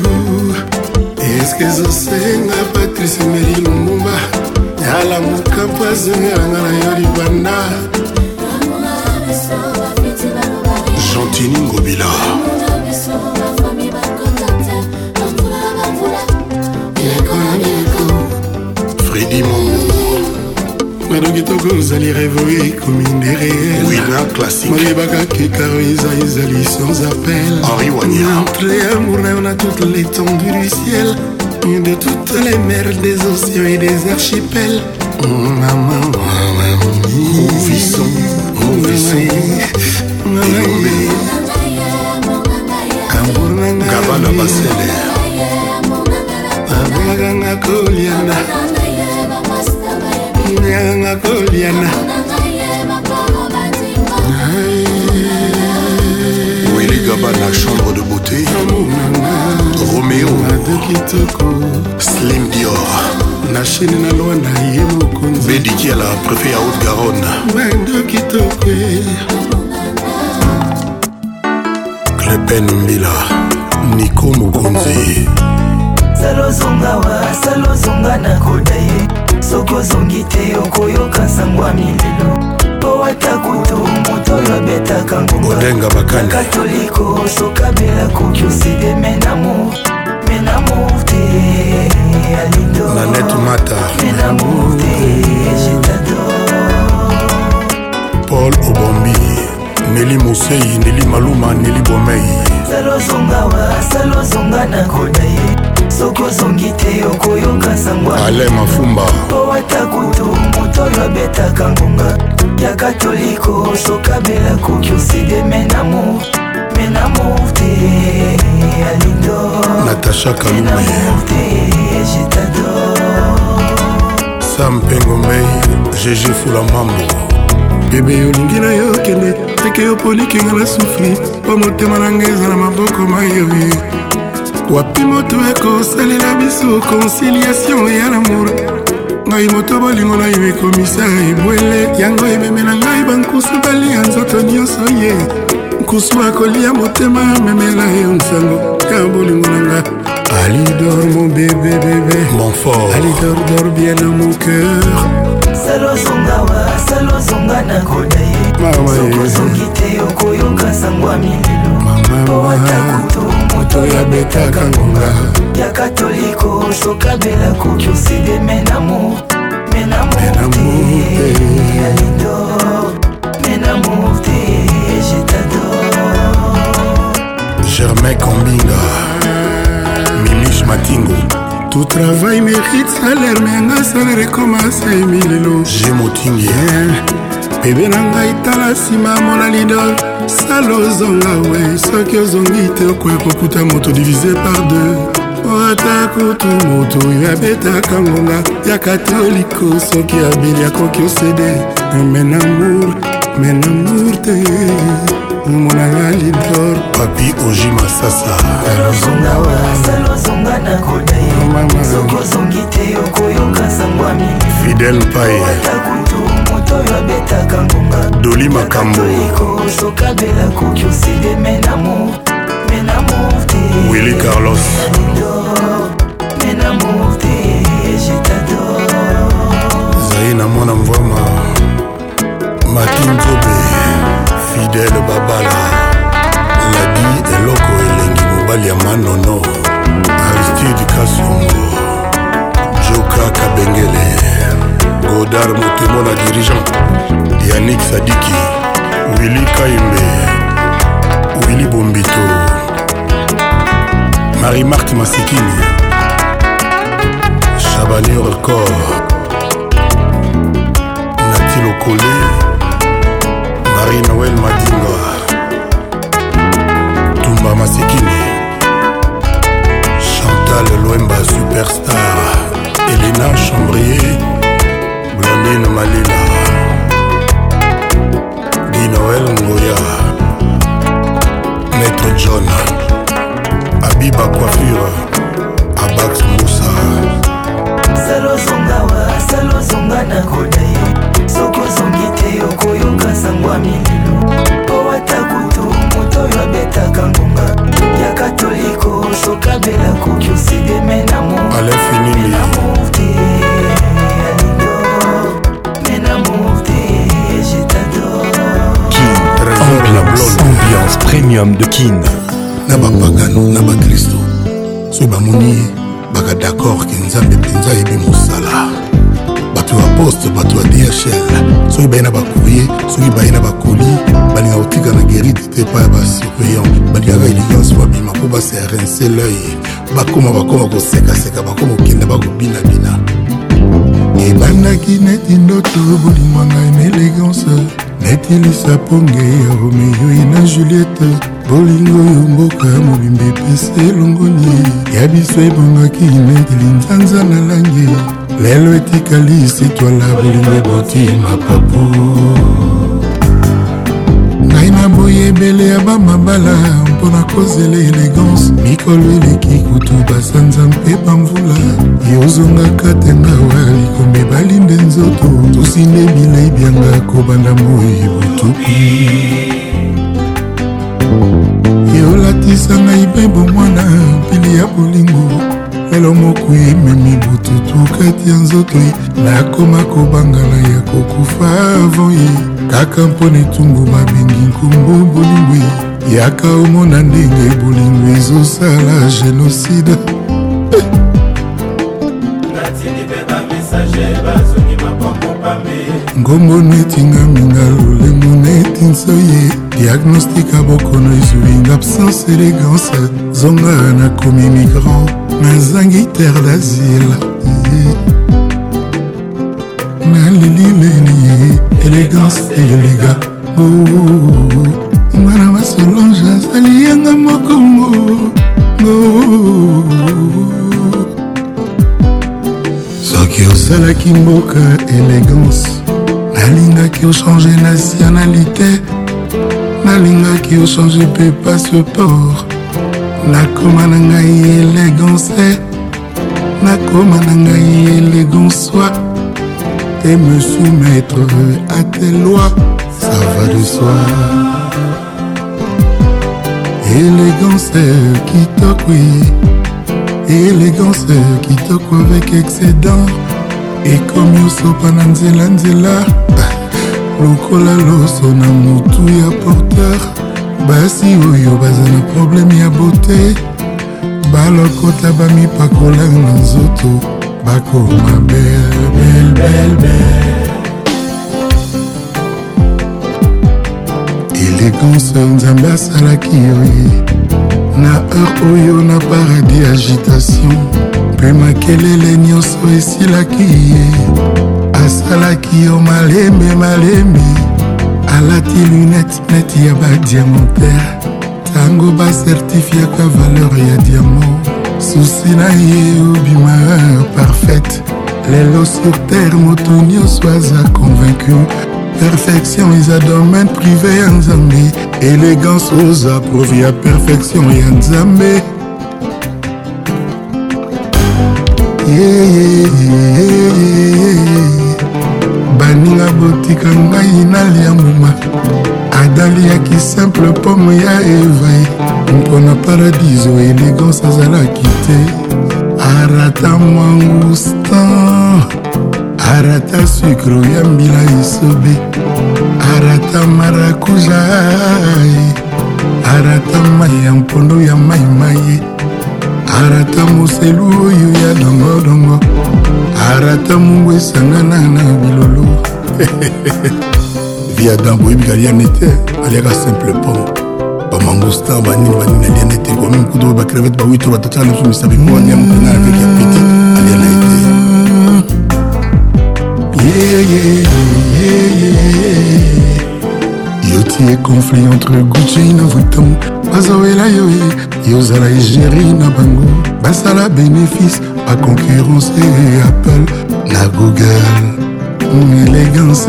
eske ezosenga patrice meri lumbumba yala mokampo azengelanga na yo libanda jantini ngobila pardon kitoko ozali revo ekomi nderemalebaka kekaro eza ezali sans appelntre amour na yo na toute l'étendue du ciel et de toutes les mers des océans et des archipels mamamovisson gabana basele abengakanga koliana baliakanga koliana willy gaba na chambre de beauté roméo slim dior na chine na lwa na ye mokonzi bediki ala préfet ya haute garonne bando kitoko clepen mbila niko mokonzi salozonga wa salozonga na koda ye soki ozongi te okoyoka nsango ya mililo mpo ata kutu moto oyo abetaka ngongakatoliko sokabela koki oside menamo menamo te alidonanet mata menamo te jetado paul obombi neli mosei neli maluma neli bomei salozonga wa salozonga na koda ye soki ozongi te okoyoka sangwa ale mafumba po ata kutu moto oyo abetaka ngonga ya katoliko sokabela koki oside menamo menamo te alindo natasha kalume sam pengomei jeje fula mambo bebe yolingi na yo kende teke yo polikinga na sufri po motema na ngai eza na maboko mayoye wapi moto ekosalela biso conciliation ya lamour ngai moto bolingo na yo ekomisa ebwele yango ememela ngai bankusu balia nzoto nyonso ye nkusu akolia motema amemela yo nsango ya bolingo na nga alidor mon bébé bébé mon fort alidor dor bien à mon cœur salozongawa salozonga na koda ye sokozongi eh. te okoyoka sango ya milelo owata kutu moto ya betaka ngonga ya katoliko sokabela koki oside menamo menamote alindo menamote jetado germain kombinga milis matingo tout travail mérite salaire mais anga salaire ekomasa emilelo gemotingie yeah. bebe na ngai tala nsima mona lidor sala ozonga we soki ozongi te okoya kokuta moto divise par deux ata kutu moto oyo abetaka ngonga ya katoliko soki abeli akoki osede men amour men amour te monanga lidor papi oji masasa fidel paye moto oyo abetaka ngonga doli makambo ekosoka bela koki oside menamo menamo te willi carlos menamo te jetador zai na mwana mvwama makinzobe fidele babala ladi eloko elengi mobali ya manono aristide kasongo joka kabengele godard motemo na dirigeant yanik sadiki wili kaimbe wili bombito marie marte masikini chabanur cor nati lokole marie noel madinga tumba masikini chantal loemba superstar elena chambrier blandine malila dinoel ngoya maître john abiba coiffure abax moussa salozongawa salozonga na koda ye soki ozongi te okoyoka sangwa mililo po ata kutu moto oyo abetaka ngonga ya katoliko sokabela koki osideme na mo alefinini premium de kin na bapagano na bakristo soki bamoni baka d'accord ke nzambe mpenza ayebi mosala bato ya poste bato ya dhl soki e baye na bakourrier soki e baye na bakoli balinga kotika na geride te epai ya basurveillant balingaka elegance babima mpo baserense l'œil bakoma bakoma kosekaseka bakoma kokenda bakobinabina ebanaki neti ndoto bolingo ngai na elegance etilisa ponge ya romeo na juliete bolingo oyo mboka mobimba epesi elongoni ya biso ebongaki nedeli nzanza na langi lelo etikali sitwala bolingo eboti mapapu ngai naboyi ebele ya bamabala mpo na kozela elegance mikolo eleki kutu basanza mpe bamvula ye ozongaka tenga waliko mibali nde nzoto tosinde bilei byanga kobanda moi botuku ye olatisa ngai bebo mwana pili ya bolingo lelo moko ememi bututu kati ya nzoto ye nakoma kobangala ya kokufa avant ye kaka mpona etungu babengi nkombo bolingo ye yaka omona ndenge bolingo ezosala génoside eh! ngombo netingaminga lolemo netinsoye diagnostika bokono ezwinga absence élégance zonga nakomi migrant nazangi terre d'asile nalelileni élégance elega ngana basolonge azali yanga mokongo La la mboka qui a changé nationalité La nalingaki ochange mpe passeport La na ngai la La na ngai soit et me soumettre à tes lois ça va de soi élégance qui kitokwi élégance qui kitoko avec excédent ekomi osopa na nzelanzela lokola loso na motu ya porteur basi oyo baza na probleme ya bote balokota bamipakola na nzoto bakoma belbelbelbe elegance nzambe asalaki yo ye na heure oyo na paradis agitation après makelele nyonso esilaki ye asalaki yo malembe malembe alati lunete neti ya badiamantere ntango basertifiaka valeur ya diamant susi na ye obima parfaite lelo sur terre moto nyonso aza convaincu perfection eza domaine privé ya nzambe élégance oza provi ya perfection ya nzambe baninga botika ngai nalia mbuma adaliaki simple pome ya evae mpona paradiso elegance azalaki te arata mwangusta arata sucre ya mbila esobe arata marakujae arata mai ya mpondo ya maimai mai. arata moselu oyo ya dongodongo arata mungu esangana na bilolo <laughs> viadan boyebi kaliane te aliaka simple pont bamangostan banini banini aliane te komi mokutu oyo bacrevete bawitro batataka na biso misabe mpo aniamokuna avec ya petit aliana ete yoti e conflit entre gucci na votam bazowela yo ye yozala egérie na bango basala bénéfice baconcurrence apple na google élégance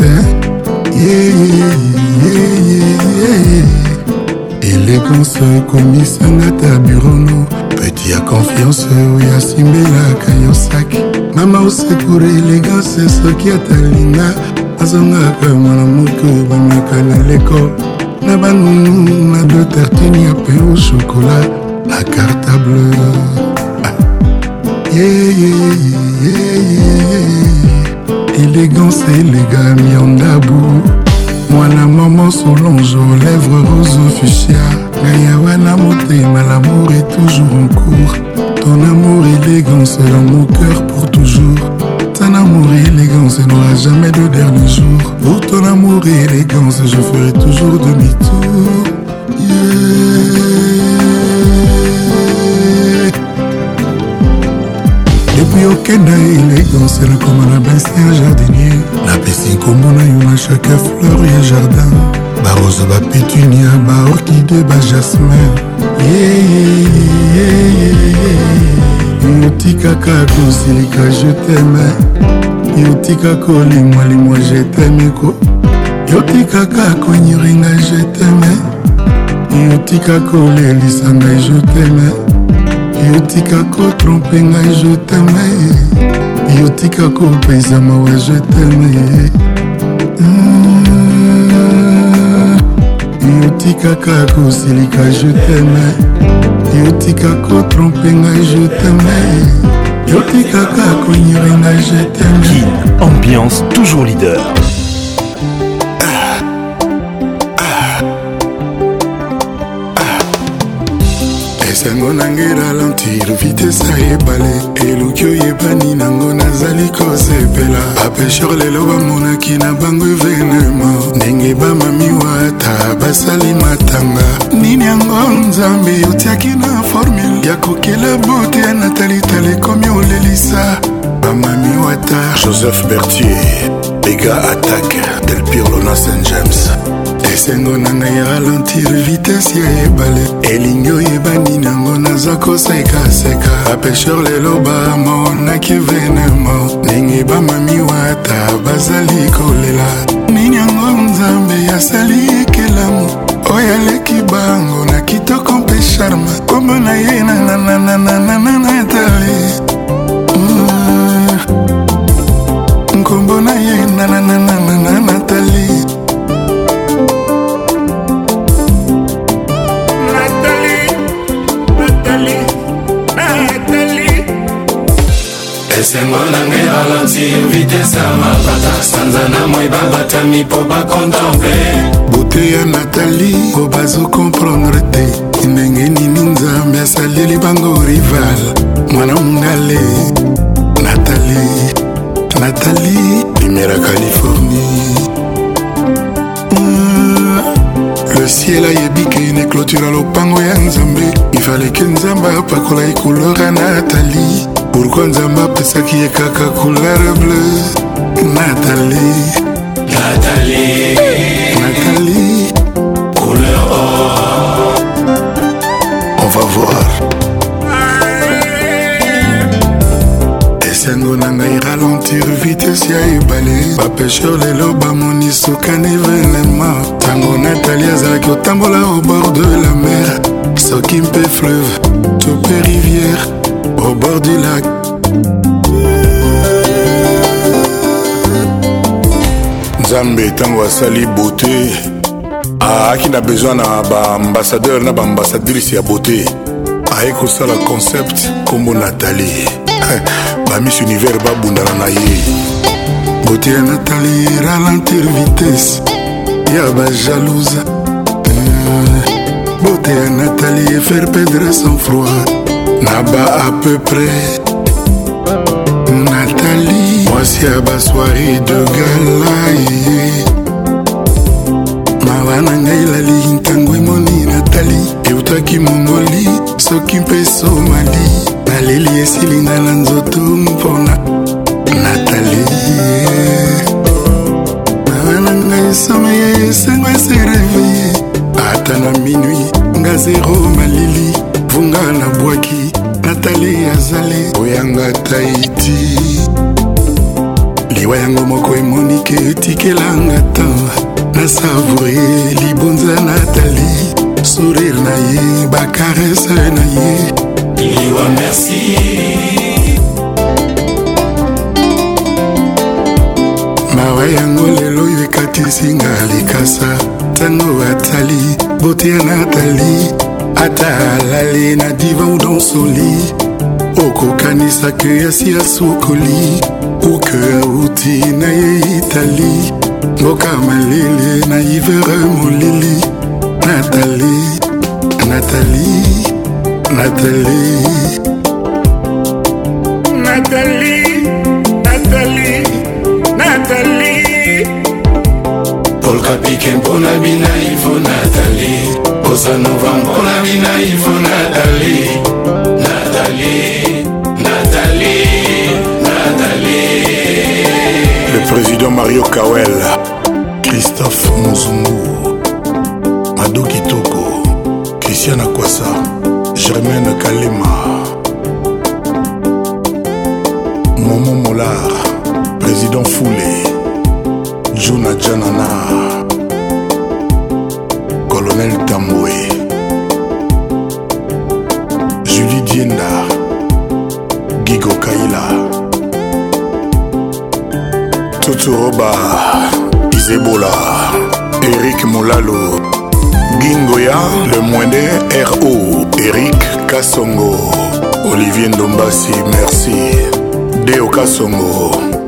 élégance komisanga ta burono peti ya confiance oyo asimbelaka yo sak mama osekure élégance soki atalinga azongaka mwana moko bamaka na lekole na banunu na de tartine ya pe o sokola na cartable élégance éléga miandabu mwana maman solonge aux lèvres rose officia ngai ya wana motema lamour est toujours en cours ton amour élégance dans mon cœur pour toujours ton amour et élégance n'aura jamais de dernier jour. Pour ton amour et élégance, je ferai toujours demi-tour. Yeah. Depuis aucun élégance, elle comme un abbesse un jardinier. La piscine comme on a chaque fleur et jardin. Barose, ba pétunia, ba orchidée, ba jasmin. Yeah, yeah, yeah, yeah. motikaka kosilika jeteme yotika kolimwalimwa jetemeko yotikaka konyiringa jeteme yotika kolelisa ngai jeteme yotika kotrompe ngai jeteme yotika kopesa mawa jeteme mm. yotikaka kosilika je teme yotika kotrompe ngai je teme yotikaka konyire ngai je teme ambiance toujours leader sango nange ralentir vitesa ebale eluki oyebani nango nazali kosepela bapesher lelo bamonaki na bango evenema ndenge bamamiwa ata basali matanga nini yango nzambe otiaki na formule ya kokela bote ya natalitala ekomi olelisa bamami wata joseph bertier ega attaque del pirlo na st james esengo na ngai ralentir vitese ya ebale elingi oyebani nango naza kosekaseka bapesher lelo bamonaki venemo ndenge bamami wata bazali kolela nini yango nzambe asali ekelamu oyo aleki bango na kitoko mpe charme kombo na ye nananananananatale nkombo na ye nanananananatale esengo nanga ebalansi vitese ya mabata sanza na moi babatami mpo bakontemple bote ya natali o bazokomprendre te ndenge nini nzambe asaleli bango rival mwana mongale natali natali primera californie mm, le ciel ayebi ke neclôtura lopango ya nzambe ifaleke nzambe apakola ekulora natali pourkui nzambe apesaki ye kaka couleur bleu natali natali natali couleur or on va voir esengo na ngai ralentir vitese ya ebale bapesher lelo bamoni sukani venema ntango natali azalaki otambola au bord de la mer soki mpe fleuve to mpe rivière au bord du lac. nzambe ntango asali beauté aaki na besoin na baambasadeur na baambasadrise ya beauté aye kosala concept nkombo natali <laughs> bamis univers babundana na ye beauté ya natali ralentir vitesse ya bajalousa eh, beauté ya natali faire perdre sans froid na ba à peu près Nathalie mwasi ya basoiri de galaye mawa na ngai lali ntango emoni natali eutaki mongoli soki mpe somali naleli esilinga na nzoto mpona natali mawa na ngai someye esengo esereveye ata na minui nga zero malili mvunga nabwaki natali azali koyanga taiti liwa yango moko emonike etikelanga tan nasavoure libonza natali sourire na ye bakarese na ye liwa merci mawa yango lelo oyo ekatisinga likasa ntango atali botia natali ata alali na divan donsoli okokanisaka yasi asokoli kuke auti na ye itali mboka malele na ivere molili natali natali natali natali natali natali polkapike mpona bina ivo natali kosa novembre mpona binaifo natali natali natali natali le président mario kawel christophe mozungu mado kitoko christian akwasa germaine kalema momo molar président foulé juna janana Lionel Tamboué Julie Dienda Gigo Kaila Tuturoba Isebola Eric Molalo Gingoya Le Moindé RO Eric Kassongo Olivier Ndombasi Merci Deo Kassongo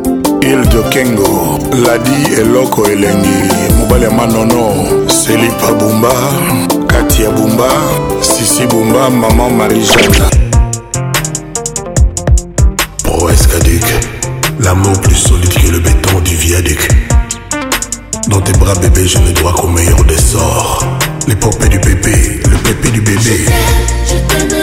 gilde kengo ladi eloko elengi mobali ya manono selipa bumba kati ya bumba sisi bumba mama marijana proescaduc l'amour plus solide que le béton du viaduc dans tes bras bébé je ne dois qu'au meilleur des sorts l'épopée du bébé le pépé du bébé je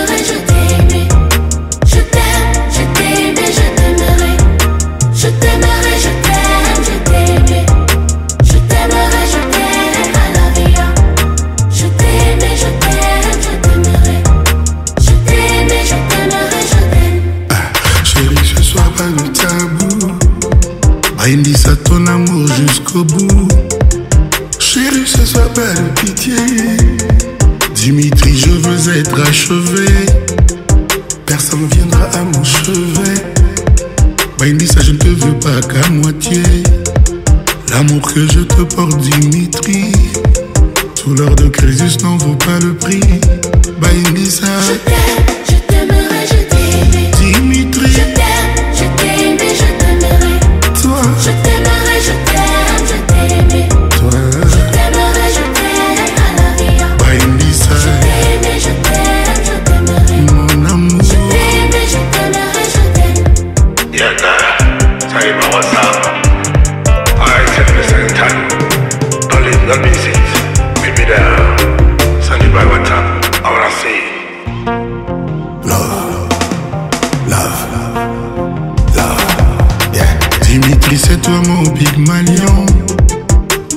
Mon Big Malion.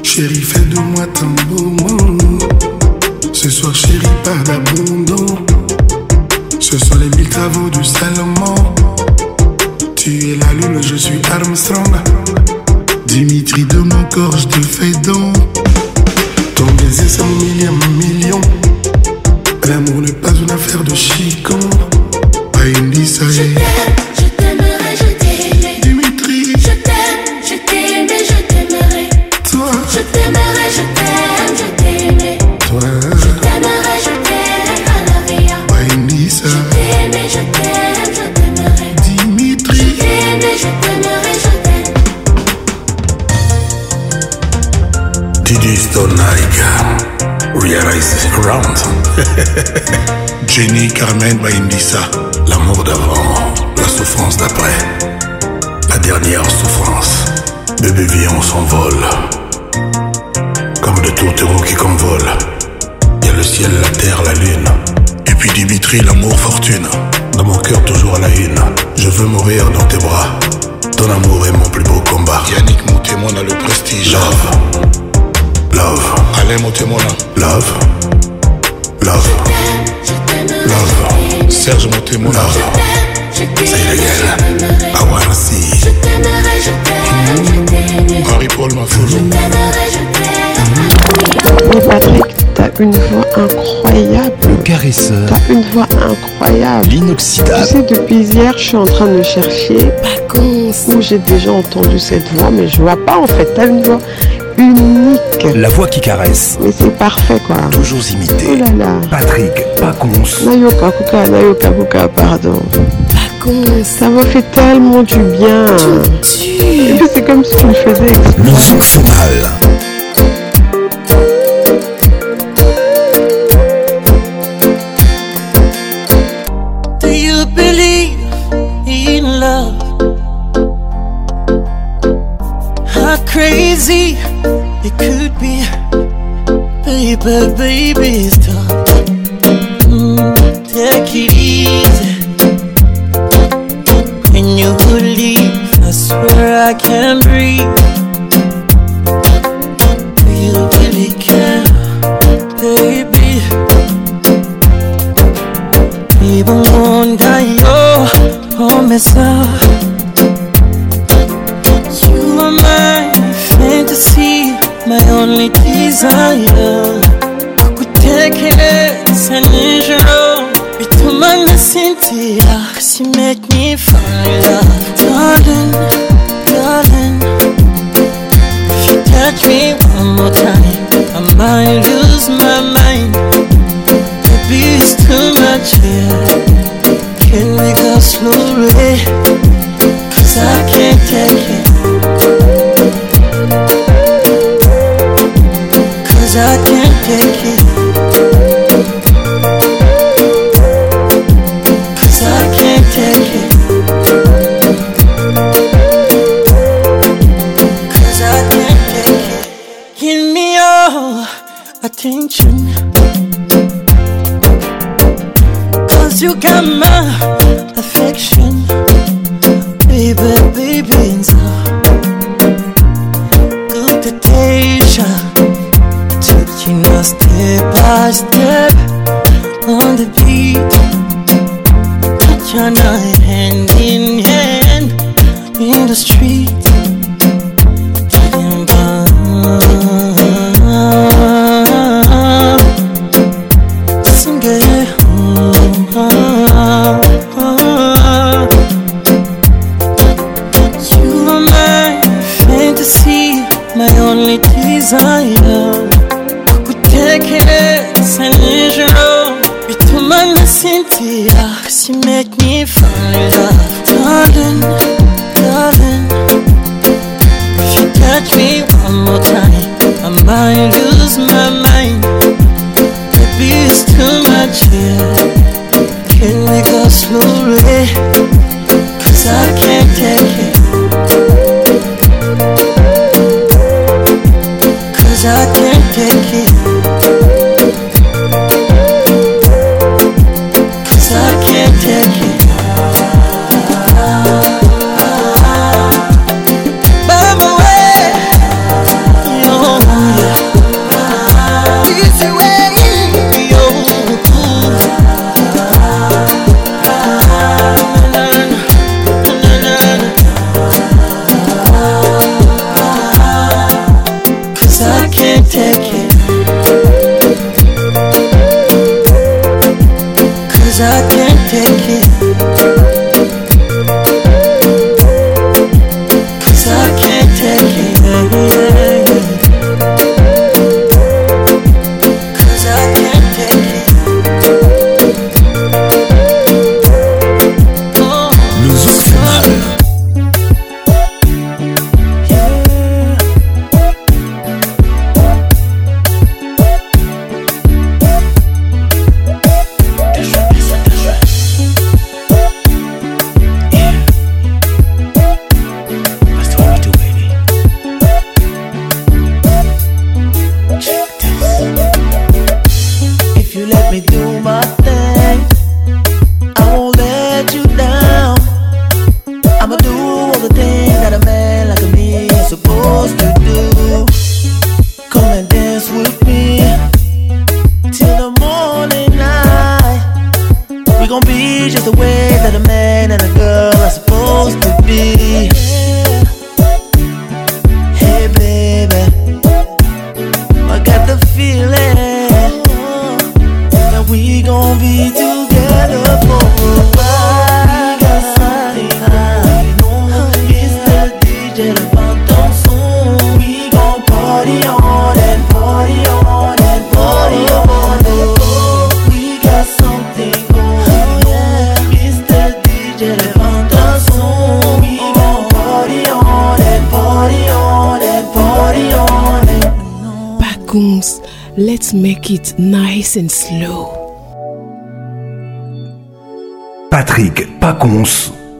Chérie, fais de moi ton beau mot Ce soir, chérie, pas d'abandon. Ce sont les mille travaux du Salomon. Tu es la lune, je suis Armstrong. Dimitri, de mon corps, je te fais don. Ton baiser, c'est mon millième million. L'amour n'est pas une affaire de chicon. Pas une est. Don can Realize ground <laughs> Jenny Carmen Baindissa, l'amour d'avant, la souffrance d'après, la dernière souffrance, bébé vient on s'envole, comme de héros qui convole il y a le ciel, la terre, la lune, et puis Dimitri, l'amour, fortune, dans mon cœur toujours à la une, je veux mourir dans tes bras, ton amour est mon plus beau combat, Yannick mon témoin a le prestige, love. Love. Allez, montez Love. Love. Love. Serge, montez-moi là. Say I wanna see. Je t'aimerai, je t'aime, Harry Paul m'a foulé. Je t'aimerai, hmm. je oh, Patrick, t'as une voix incroyable. Le caresseur. T'as une voix incroyable. L'inoxydable. Tu sais, depuis hier, je suis en train de chercher Pacon. où j'ai déjà entendu cette voix, mais je vois pas en fait. T'as une voix unique. La voix qui caresse. Mais c'est parfait quoi. Toujours imité. Oh là là. Patrick Pacons. Nayoka Kuka, Nayoka Kuka, pardon. Pacons. Ça m'a fait tellement du bien. c'est comme si tu le faisais. fait mal. It could be, baby, baby, it's time. Mm, take it easy. When you leave, I swear I can't breathe. Do you really care, baby? Even wonder your home oh, up. yeah.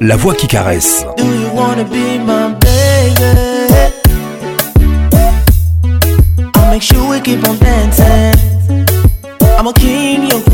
la voix qui caresse. Do you wanna be my baby? I'll make sure we keep on dancing. I'm a king, you're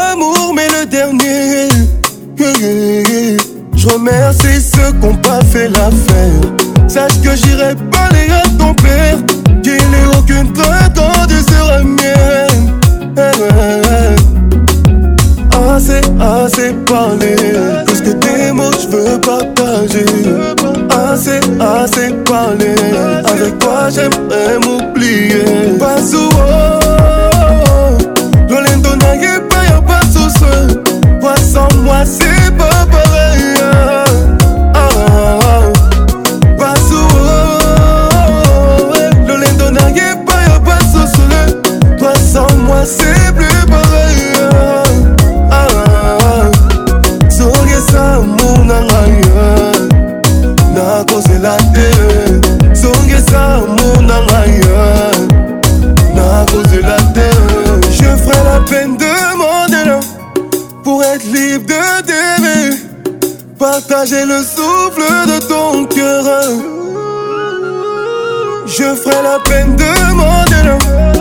Amour mais le dernier. Je remercie ceux qui n'ont pas fait l'affaire. Sache que j'irai parler à ton père. Qu'il a aucune prétendue sur mien Assez, assez parlé. Parce que tes mots, je veux partager. Assez, assez parlé. Avec quoi j'aimerais m'oublier. Pas souvent. partager le souffle de ton cœur. Je ferai la peine de m'en mon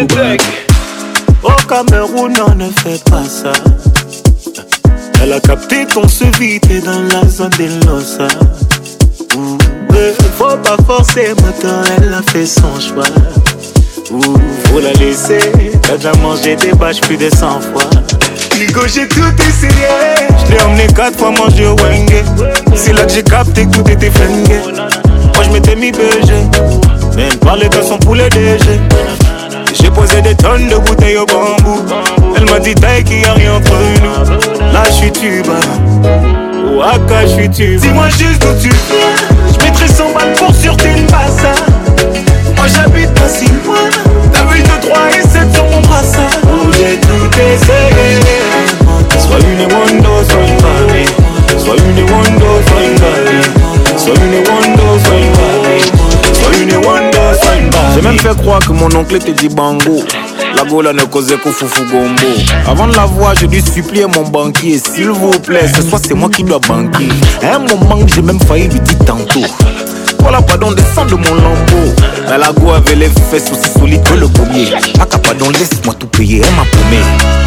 Oh Au Cameroun, non ne fait pas ça. Elle a capté ton et dans la zone des Losa. Faut pas forcer, maintenant elle a fait son choix. faut la laisser, elle déjà mangé des bâches plus de 100 fois. Nico, j'ai tout essayé. Je t'ai emmené 4 fois manger au Wenge. C'est là que j'ai capté que tout était Moi, je m'étais mis BG. Même parler de son poulet DG. J'ai posé des tonnes de bouteilles au bambou. Elle m'a dit t'es qu'il n'y a rien entre nous. Là, je suis tuba. Waka, je suis tuba. Dis-moi juste où tu viens. Je mettrai 100 balles pour sur une bassa Moi, j'habite pas 6 mois T'as ville de 3 et 7 sur mon brassard. Où j'ai tout essayé. Sois une Wando, sois une Barbie. Sois une Wando, sois une Barbie. Sois une Wando, sois une Barbie. Sois une Wando. J'ai même fait croire que mon oncle te dit bango. La gola ne causait qu'au foufou gombo. Avant de la voir, j'ai dû supplier mon banquier. S'il vous plaît, ce soir c'est moi qui dois banquer. À un moment, j'ai même failli lui dire tantôt. Voilà, pardon, descend de mon lambeau. La lago avait les sous aussi solides que le premier Aka pardon, laisse-moi tout payer, elle m'a promis.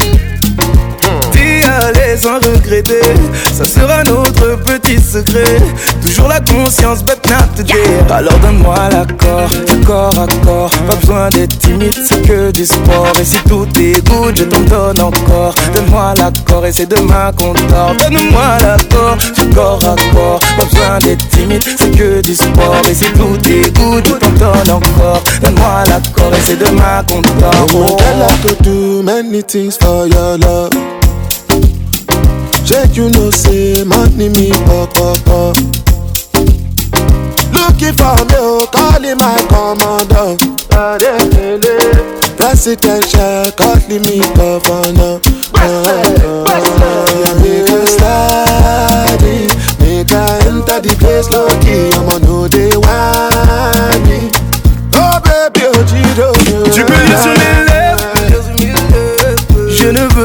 les en regretter. Ça sera notre petit secret. Toujours la conscience but not Alors donne-moi l'accord, corps à corps. Pas besoin d'être timide, c'est que du sport. Et si tout est good, je t'en donne encore. Donne-moi l'accord et c'est demain qu'on dort. Donne-moi l'accord, corps à corps. Pas besoin d'être timide, c'est que du sport. Et si tout est good, je t'en donne encore. Donne-moi l'accord et c'est demain qu'on dort. Oh. I could many things for your love. Make you know say money me pop pop pop. Looking for me, oh, oh, oh. oh calling my commander. Presidential, calling me governor. Uh, uh, make a study, make a enter the place low key. I'ma know they want me. Oh baby, oh Giro, je peux juste me lève. Je ne veux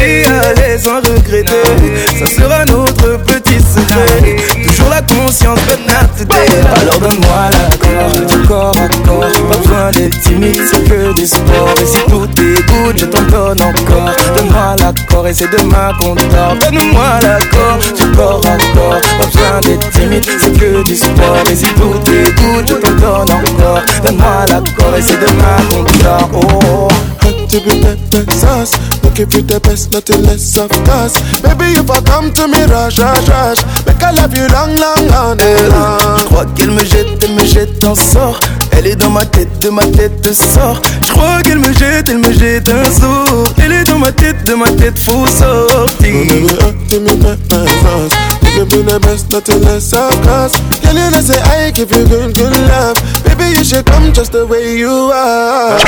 Et à les en regretter. Ça sera notre petit secret. Toujours la conscience, but not Alors donne-moi l'accord, corps à corps Pas besoin d'être timide, c'est que du sport. Et si tout écoute, je t'en donne encore. Donne-moi l'accord et c'est demain qu'on dort. Donne-moi l'accord, corps à corps. Pas besoin d'être timide, c'est que du sport. Et si tout écoute, je t'en donne encore. Donne-moi l'accord et c'est demain qu'on dort. Oh, oh. oh give you the best, nothing less of us. Baby, if I come to me, rush, rush, rush. Make I love you long, long, long eh, long long. crois qu'elle me jette, elle me jette, en sort. Elle est dans ma tête, de ma tête, de sort. Je crois qu'elle me jette, elle me jette un sort. Elle est dans ma tête, de ma tête, faut sort. Give you the best, nothing less of us. Can you not say I give you good, good love? Baby, you should come just the way you are.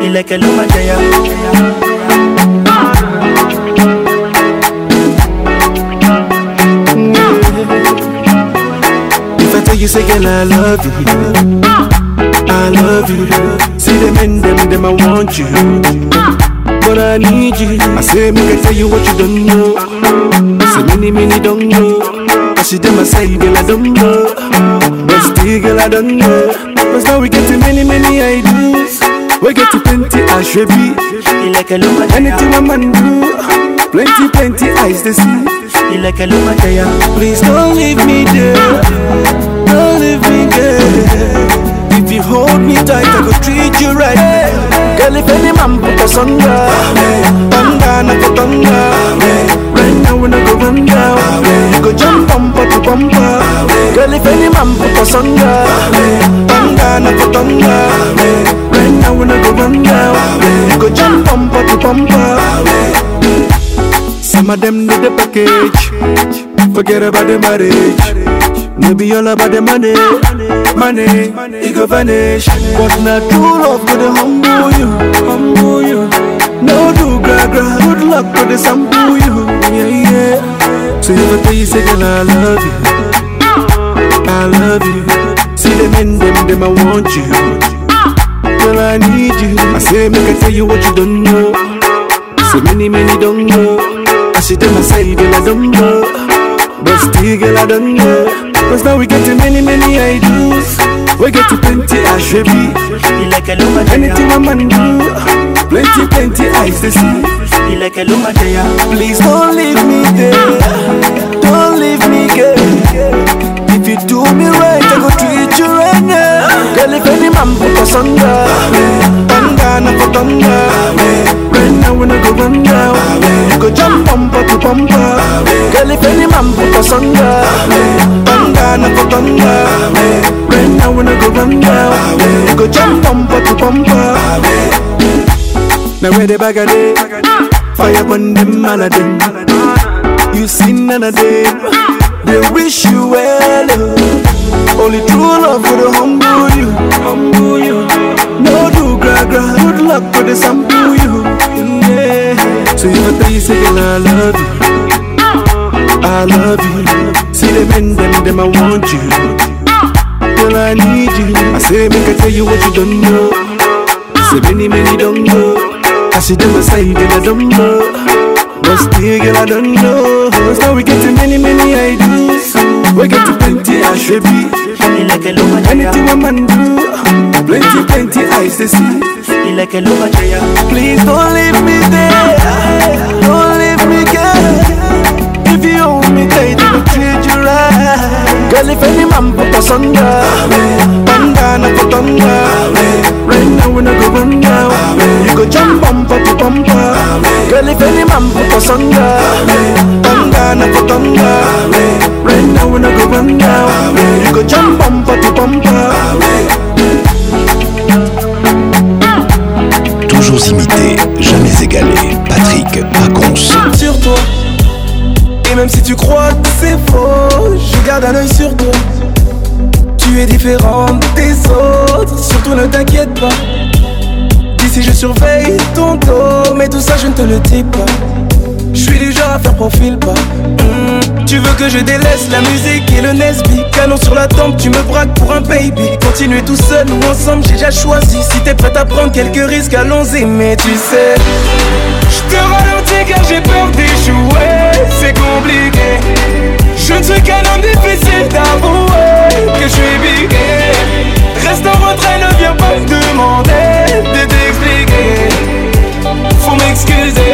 Ile que luma jaya If I tell you say girl I love you I love you See them and them them I want you But I need you I say make I tell you what you don't know Say many many don't know she did my side, girl, I don't know. But still, girl, I don't know. Cause now we get to many, many ideas. We get to plenty, I should be. Like a lover, anything a man do. Plenty, plenty eyes to see. You like a lover, Please don't leave me there. Don't leave me there. If you hold me tight, I could treat you right. Girl, if any man put us under, under, not under. down, we no go run down. We go jump bumper to bumper. Girl, if any man put us under, thunder, not for thunder. Right now, we no go run down. We go jump bumper to bumper. Some of them need the package. Forget about the marriage. Maybe all about the money. Money, money. it go vanish. But not true love could humble you. Humble you. No do gra-gra Good luck for the sample you Yeah, yeah So you go tell you say girl I love you I love you See them in them, them I want you Girl I need you I say make I tell you what you don't know So many, many don't know I see them I say girl I don't know But still girl I don't know Cause now we get many, many I do's We get to plenty ashwebi. He like a luma Anything a man do, plenty plenty eyes to see. He like a luma Please don't leave me there, don't leave me girl. If you do me right, I go treat you right now. Girl, if any man put us under, thunder, never thunder. Right now when I go run down, you go jump bumper to bumper. Girl, if any man put us under, thunder, never thunder. Right now when I go run down, you go jump bumper to bumper. Now where the bag of day, fire on them, all of them. You see none of them. we wish you well. Oh. Only true love will humble you. Humble you. No do gra gra. Good luck with the sample you. Yeah. So you three saying I love you. I love you. See them in them, them I want you. Girl, I need you. I say make I tell you what you don't know. Say many many don't know. I see them aside and I don't know. But still, girl, I don't know. So we get to many, many ideas. We get to plenty, I should be. Anything a man do, plenty, plenty, I see. Please don't leave me there. Don't leave me, girl. If you hold me tight, I will treat you right. Girl, if any man put us under, bandana put under. Right now we no go run now. You go jump bumper to bumper. Girl, if any man put us under, bandana put under. Right now we no go run now. You go jump bumper to bumper. Toujours imité, jamais égalé. Patrick Pacons. Sur toi. Et même si tu crois que c'est faux, je garde un oeil sur toi. Tu es différente des autres, surtout ne t'inquiète pas. D'ici je surveille ton dos, mais tout ça je ne te le dis pas. Je suis faire profil pas. Hmm, tu veux que je délaisse la musique et le Nesby Canon sur la tempe, tu me braques pour un baby Continuer tout seul ou ensemble, j'ai déjà choisi Si t'es prête à prendre quelques risques, allons-y Mais tu sais, je te ralentis car j'ai peur d'échouer C'est compliqué Je ne suis qu'un homme difficile d'avouer Que je suis bigué Reste en retrait, ne viens pas me demander De t'expliquer Faut m'excuser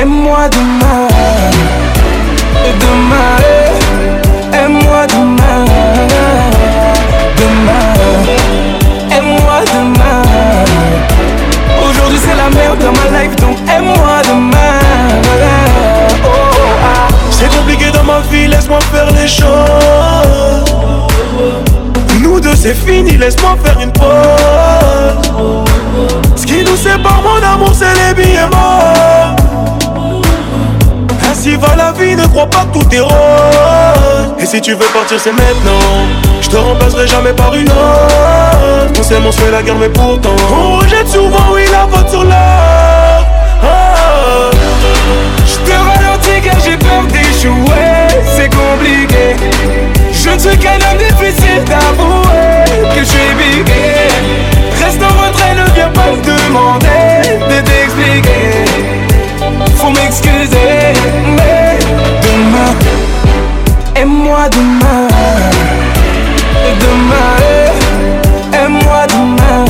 Aime-moi demain, demain. Aime-moi demain, demain. Aime-moi demain. Aujourd'hui c'est la merde dans ma life, donc aime-moi demain. Oh, ah. C'est compliqué dans ma vie, laisse-moi faire les choses. Nous deux c'est fini, laisse-moi faire une pause. Ce qui nous sépare, mon amour, c'est les billets morts si va la vie, ne crois pas que tout est rose. Et si tu veux partir, c'est maintenant. Je te remplacerai jamais par une autre. On sait mon souhait la guerre, mais pourtant. On rejette souvent, oui, la faute sur l'or. J'te ah. Je te ralentis car j'ai peur d'échouer. C'est compliqué. Je ne suis qu'un homme difficile d'avouer que je suis bigué. Reste en retrait, ne viens pas me demander de t'expliquer m'excuser. Mais demain, aime-moi demain. Demain, aime-moi demain.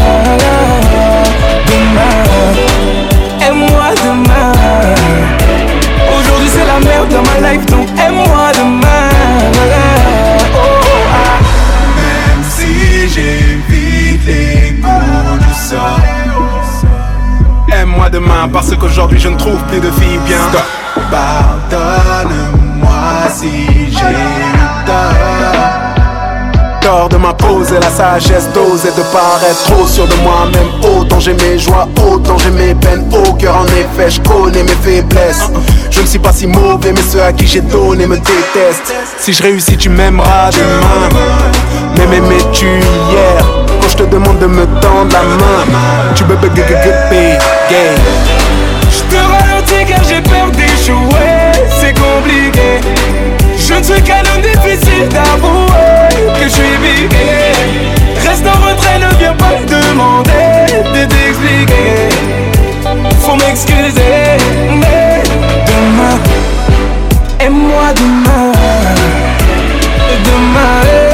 Demain, aime-moi demain. Aujourd'hui, c'est la merde dans ma life, donc aime-moi demain. demain Parce qu'aujourd'hui je ne trouve plus de filles bien Pardonne-moi si j'ai eu tort Tort de et la sagesse d'oser de paraître trop sûr de moi-même Autant j'ai mes joies, autant j'ai mes peines Au cœur en effet, je connais mes faiblesses Je ne suis pas si mauvais mais ceux à qui j'ai donné me détestent Si je réussis tu m'aimeras demain Mais m'aimais-tu hier je te demande de me tendre la main Tu bébé Je te ralentis car j'ai peur d'échouer C'est compliqué Je ne suis qu'un homme difficile d'avouer Que je suis Reste en retrait, ne viens pas demander De t'expliquer Faut m'excuser Mais demain Aime-moi demain Demain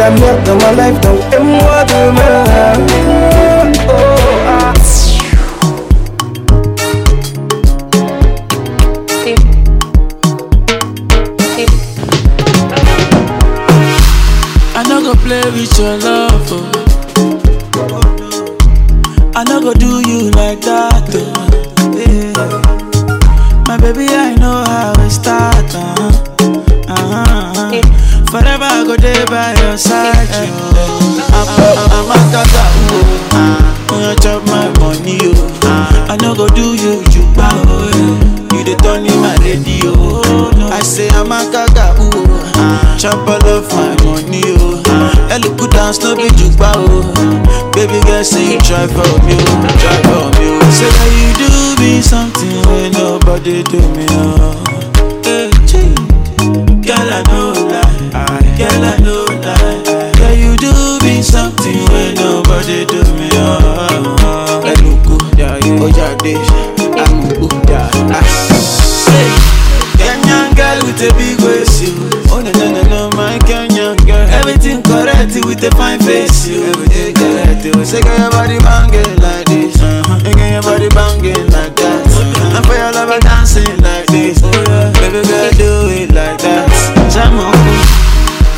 la merde dans ma life, donc aime-moi demain. Oh, ah. I don't go play with your love. massage you. I'm, a, I'm a tata, ooh. You chop my money, yo. I no go do you, you bow. You dey turn me my radio. I say I'm a gaga, ooh. Chop all of my money, oh. yo. Hello, good dance, no be you Baby girl, say you try for me, oh, try for me. Oh. Say that you do me something when nobody do me, oh. Shorty with a fine face, you everyday girl. They will say, girl, your body banging like this. Uh-huh. And girl, your body banging like that. Uh-huh. And for your love, I'm dancing like this. Oh, yeah. Baby girl, do it like that. Jam on.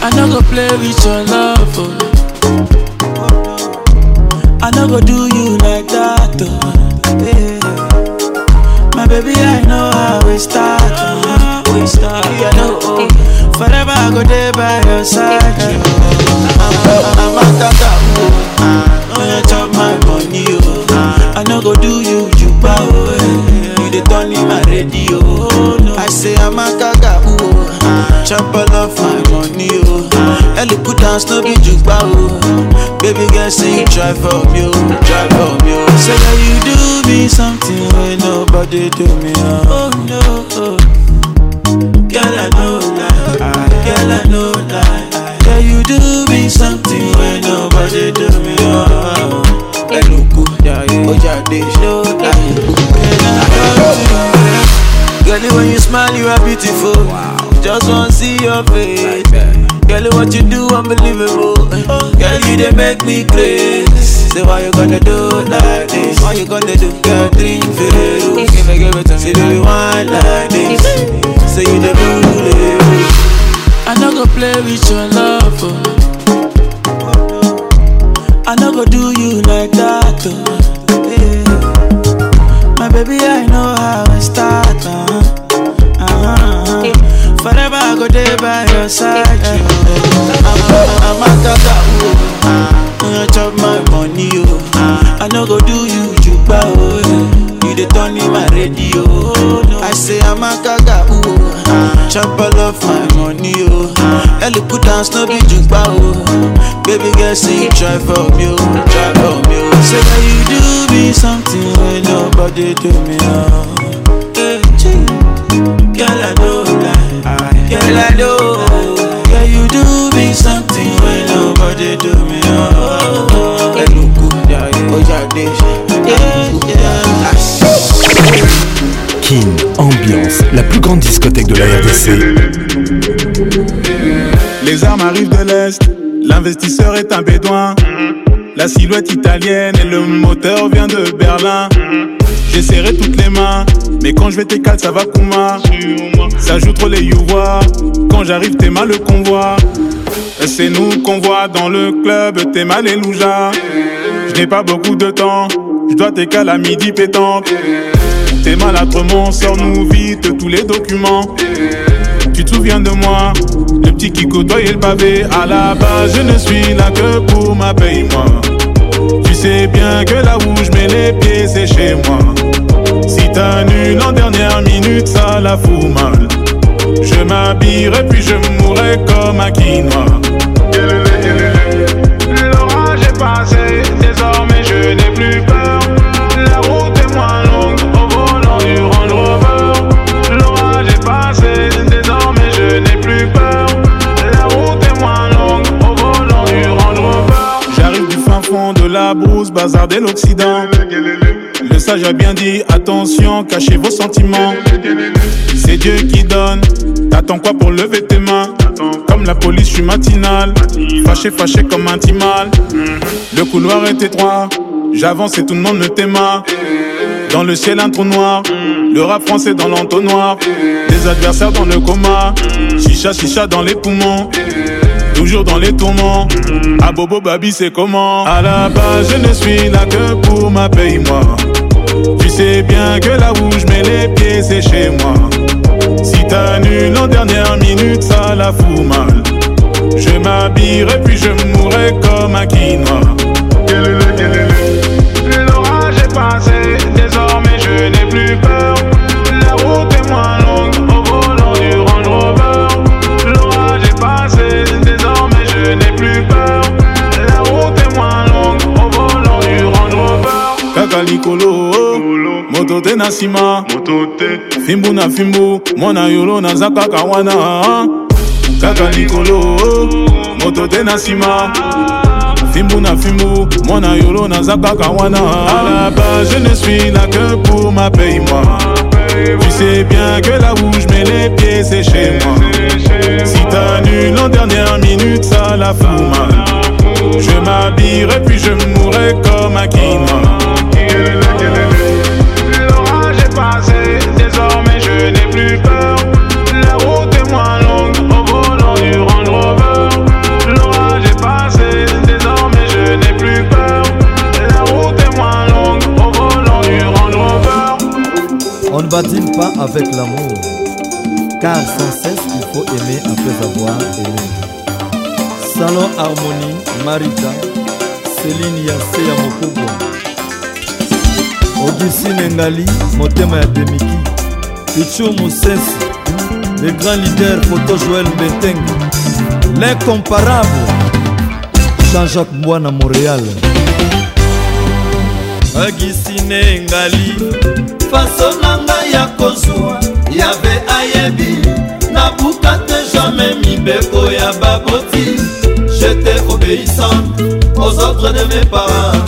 I am no go play with your love. Oh. I no go do chop all of my money, oh. be Baby girl say you try for me, oh. Try for me, oh. Say that you do me something when nobody do me, oh. Oh no, oh. Girl I know that, girl I know that. Yeah you do me something when nobody do me, oh. oh girl when you smile you are beautiful. Wow. Just wanna see your face. Girl, what you do, unbelievable. Girl, you they make me crazy. Say, why you gonna do like this? Why you gonna do? Girl, drink for you. Give it, give it to me. Say, do you want like this? Say, you the rule I not go play with your love. Oh. I not go do you like that. Oh. Yeah. My baby, I know how I start. Uh-huh. I go there by your side. I'm, uh, I'm a tata, oh. You chop my money, oh. I no go do you juba, oh. You the turn me my radio. Oh. I say I'm a gaga, oh. Chop all of my money, oh. Ellie put down no be juba, oh. Baby girl, say you try for me, oh. Try for me, oh. Say that you do me something when nobody do me, oh. Eh, hey, girl, I Oh, oh, oh. ambiance, la plus grande discothèque de la RDC. Les armes arrivent de l'Est, l'investisseur est un bédouin. La silhouette italienne et le moteur vient de Berlin. J'ai serré toutes les mains, mais quand je vais t'écale, ça va moi Ça joue trop les you quand j'arrive, t'es mal le convoi. C'est nous qu'on voit dans le club, t'es mal et louja. Hein. Je n'ai pas beaucoup de temps, je dois t'écaler à midi pétante. T'es mon sors-nous vite tous les documents. Tu te souviens de moi, le petit qui côtoyait le pavé. À la base, je ne suis là que pour ma paye, moi. Tu sais bien que là où je les pieds, c'est chez moi. Si t'annules en dernière minute, ça la fout mal. Je m'habillerai puis je mourrai comme un quinoa. L'orage est passé, désormais je n'ai plus peur. La route est moins longue au volant du Range Rover. L'orage est passé, désormais je n'ai plus peur. La route est moins longue au volant du Range Rover. J'arrive du fin fond de la brousse, bazar de l'Occident. Le sage a bien dit attention, cachez vos sentiments. C'est Dieu qui donne. T'attends quoi pour lever tes mains Comme la police, je suis matinal. Fâché, fâché comme un timal. Le couloir est étroit. J'avance et tout le monde me téma. Dans le ciel, un trou noir. Le rap français dans l'entonnoir. Des adversaires dans le coma. Chicha, chicha dans les poumons toujours dans les tourments. À ah, Bobo Babi, c'est comment À la base, je ne suis là que pour ma paye, moi. Tu sais bien que là où je mets les pieds, c'est chez moi. Si t'annules en dernière minute, ça la fout mal. Je m'habillerai puis je mourrai comme un quinoa. L'orage est passé, désormais je n'ai plus peur. La route est moins longue au volant du Range Rover. L'orage est passé, désormais je n'ai plus peur. La route est moins longue au volant du Range Rover. Cacalicolo. Oh, moto te na nsima moto te fimbu na fimbu mwana yolo naza kaka wana kaka likolo moto te na nsima fimbu na fimbu mwana yolo naza kaka wana alaba je ne suis là que pour ma paye moi Tu sais bien que là où je mets les pieds c'est chez moi Si t'annules en dernière minute ça la fout mal Je m'habillerai puis je mourrai comme un quinoa plus peur. La route est moins longue au volant du Range Rover. L'orage est passé, désormais je n'ai plus peur. La route est moins longue au volant du Range Rover. On ne bâtit pas avec l'amour, car sans cesse il faut aimer après avoir aimé. Salon Harmonie, Marita, Céline Yassé Amokobo. Augustine Ngali, motema demiki pichu mosesi le grand leader photo joel mbentenga l'incomparable jean-jacques mbwana montréal agisine ngali faso na ngai ya kozwa yabe ayebi nabuka te jamai mibeko ya baboti jete obéissante aux ordres de mes parents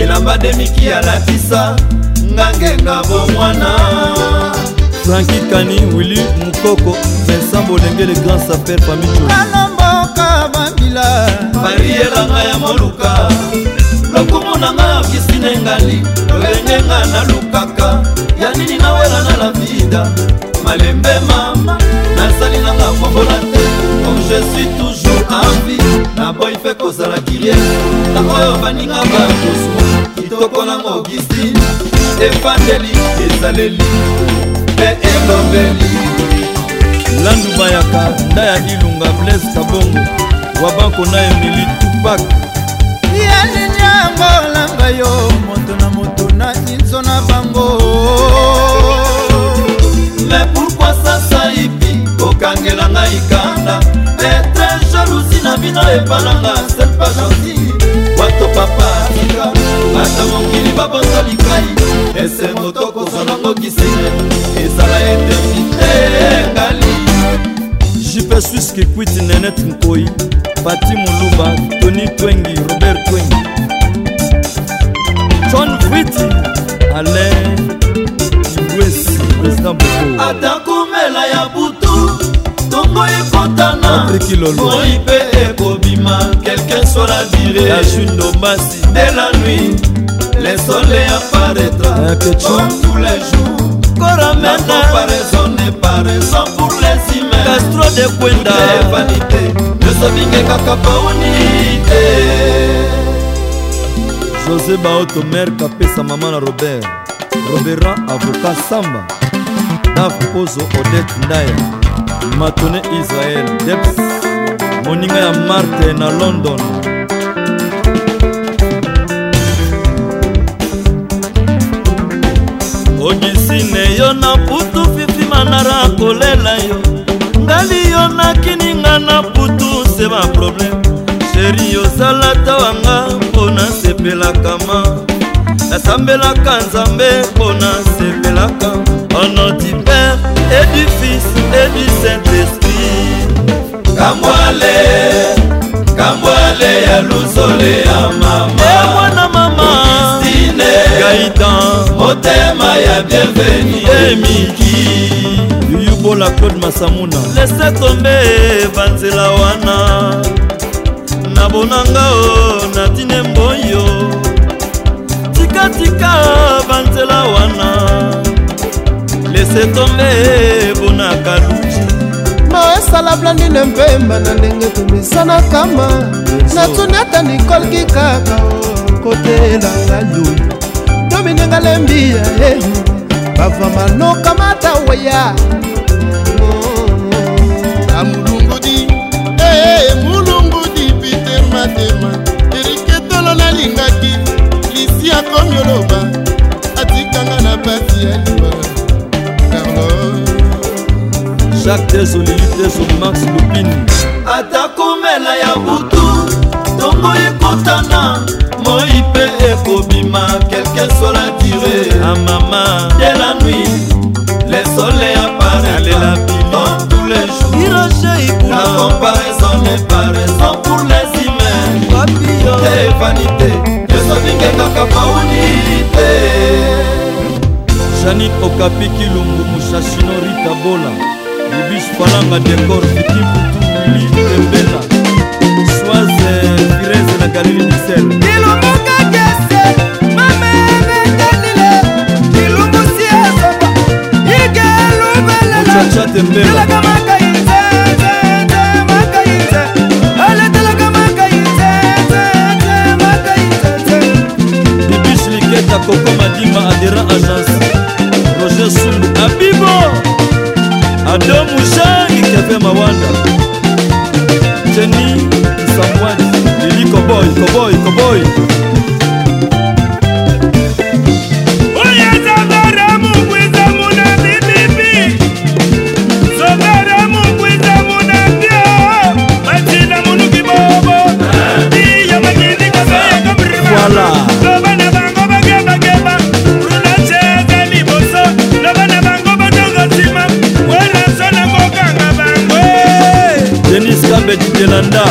elamba demiki alatisa ngangenga bomwana franki kani wili mukoko vincent bolengele grand safer famicobana mboka bambila bariyelanga ya moluka lokumu nanga kisine ngali lolengenga na lukaka ya nini nawela na la vida malembe mama nasali nanga kombola te comme je suis toujours envi na boy mpe kozala kirie na oyo baninga bakosu kitoko nango augustine efandeli ezaleli elobeli landu bayaka nda ya ilunga blaise kabongo wabako na emili tupak yaninangolanga yo moto na moto na inso na bango me pourkui sasa ipi kokangela ngai kanda etre jalousi na bino epananga serpa gentil wato papa tika ata mokili babonza likai ese moto kozonango kisenge ezala eternité ngali jipe swiske kwiti nenet nkoi pati molumba tony twengi robert twengi john viti alain iwesi président boko ata komela ya butu yango ekotana oi mpe ekobima kelken sola vireajudombasi de la nuit le soleil apparaîtra tous les jours coramena comparaison n'est pas raison pour les humains castro de kwenda vanité nyosobinge kaka paonite josé baoto merk apesa mama na robert roberan avoka samba daf pozo odet ndaya matone israel deps moninga ya marte na london ogisine yo na putu fifima nara kolela yo ngali yo nakininga na putu se baproblème sheri ozala tawanga mpo nasepelaka ma nasambelaka nzambe mpo nasepelaka onodipe et du Fils et du Saint-Esprit. Kamwale, Kamwale ya lusole ya mama. Eh mwana mama. Christine, Gaïtan, motema ya bienvenue. Eh Miki. Yubola Claude Masamuna. Laissez tomber banzela wana. Nabonanga o natine mboyo. Tika tika banzela wana. setombe ebonaka luki maesala blandine mpemba na ndenge tomisanaka ma natuni ata nikolki kaka kotelanga yoyo dominenga lembi ya eh, ye eh. bavama nokamata weya oh. amulungudi mulungudi eh, piter matema eriketolo nalingaki lisi akomi oloba atikanga na pasi ya li jacques tezo lili tezo max lupini ata komela ya butu ntongo ekotana moi mpe ekobima kelke sola dire amama ah, de la nuit le soleil apparaîtra dans tous les jours la comparaison n'est pas raison pour les humains te vanité esobinge kaka paunité janit okapi kilungu mushashino ritabola bibish palanga dekor fitiputu wili tembela swaze firese na galili misel ilumuka kese mamenenganile ilumusi ezoba igelubelelela telaka makainze makainze aletelaka makainze makainze bibish liketa koko madima adera agence roger sumbu abibo ado mushani kepe mawanda jeni samwani lili koboy koboy koboy jelanda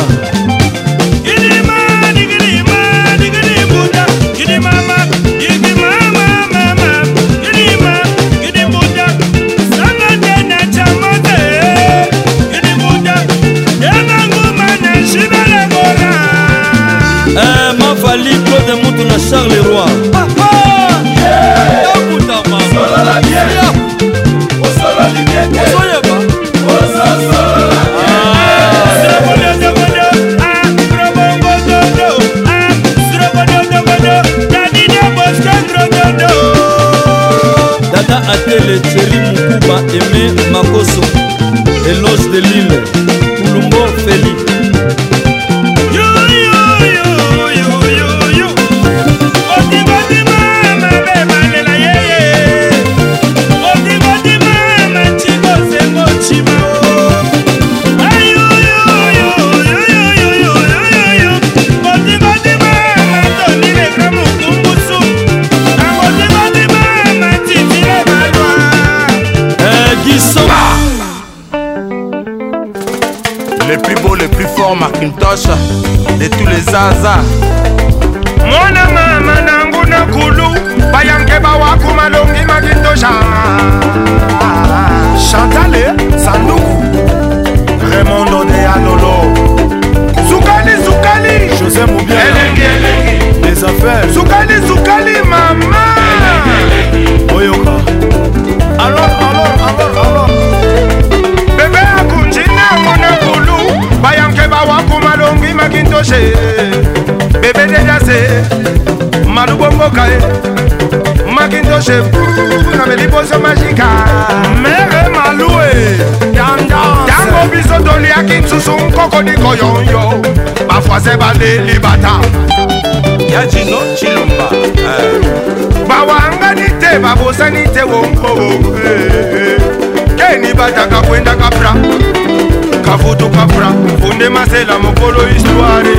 mondele teri mokuba eme makoso eloge de lille kintosh de tous les zaza mona mama nangu na kulu bayange bawaku malongi makintosha chantale sanduku remondo de alolo zukali zukali josé mubia les affaires zukali zukali mama oyoka alors alors alors alors bebe akunji nangu na kulu bayange bawaku ka kintoshe bebe dejase madubongoka ye makintoshe na meliboso magika mere malue ntango biso toliaki nsusu nkokodiko yonyo bafoise baleli bata ya jino chilomba eh. bawangani te babosani te wonkobonge eh, eh, keni bataka kwendaka pra kavutu kapra funde masela mokolo istware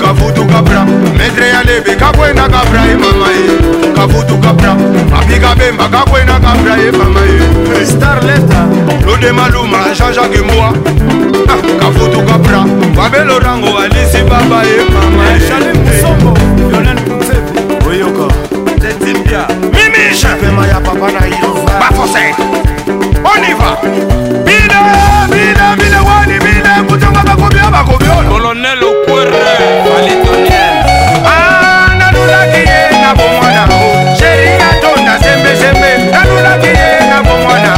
kavutu kapra metre ya lebe kakwenda kapra ye mama ye kavutu kapra papi kabemba kakwenda kapra ye mama ye starleta lode maluma jean-jacque mbwa ah, kavutu kapra babelorango alisi baba ye mama oyoka tetimbia mimishe pema ya papa na yo bafose on y va bina bina bina wani bina kutonga bakobia bakobia colonel okwere alitonien ah, nalulaki ye na bomwana sheri ato na sembesembe nalulaki ye na bomwana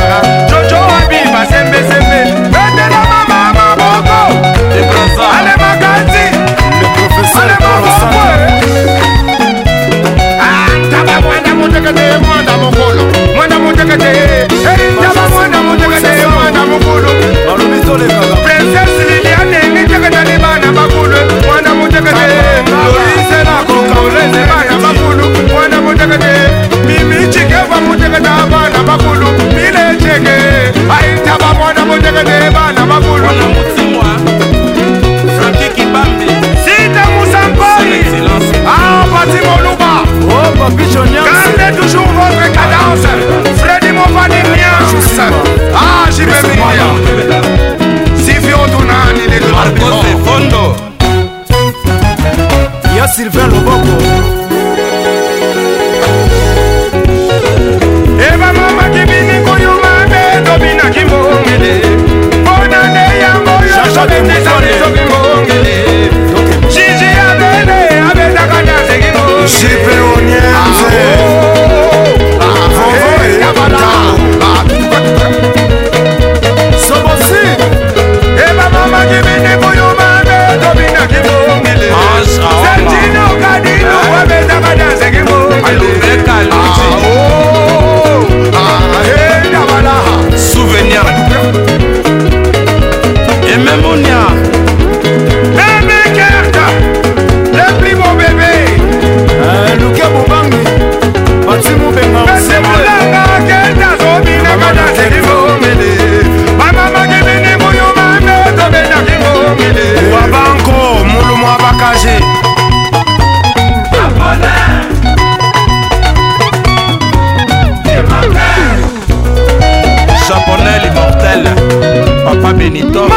jojo abima sembesembe pendela mama maboko ale makanzi ale maboko ata ah, bamwana motekete mwana mokolo mwana motekete bénitor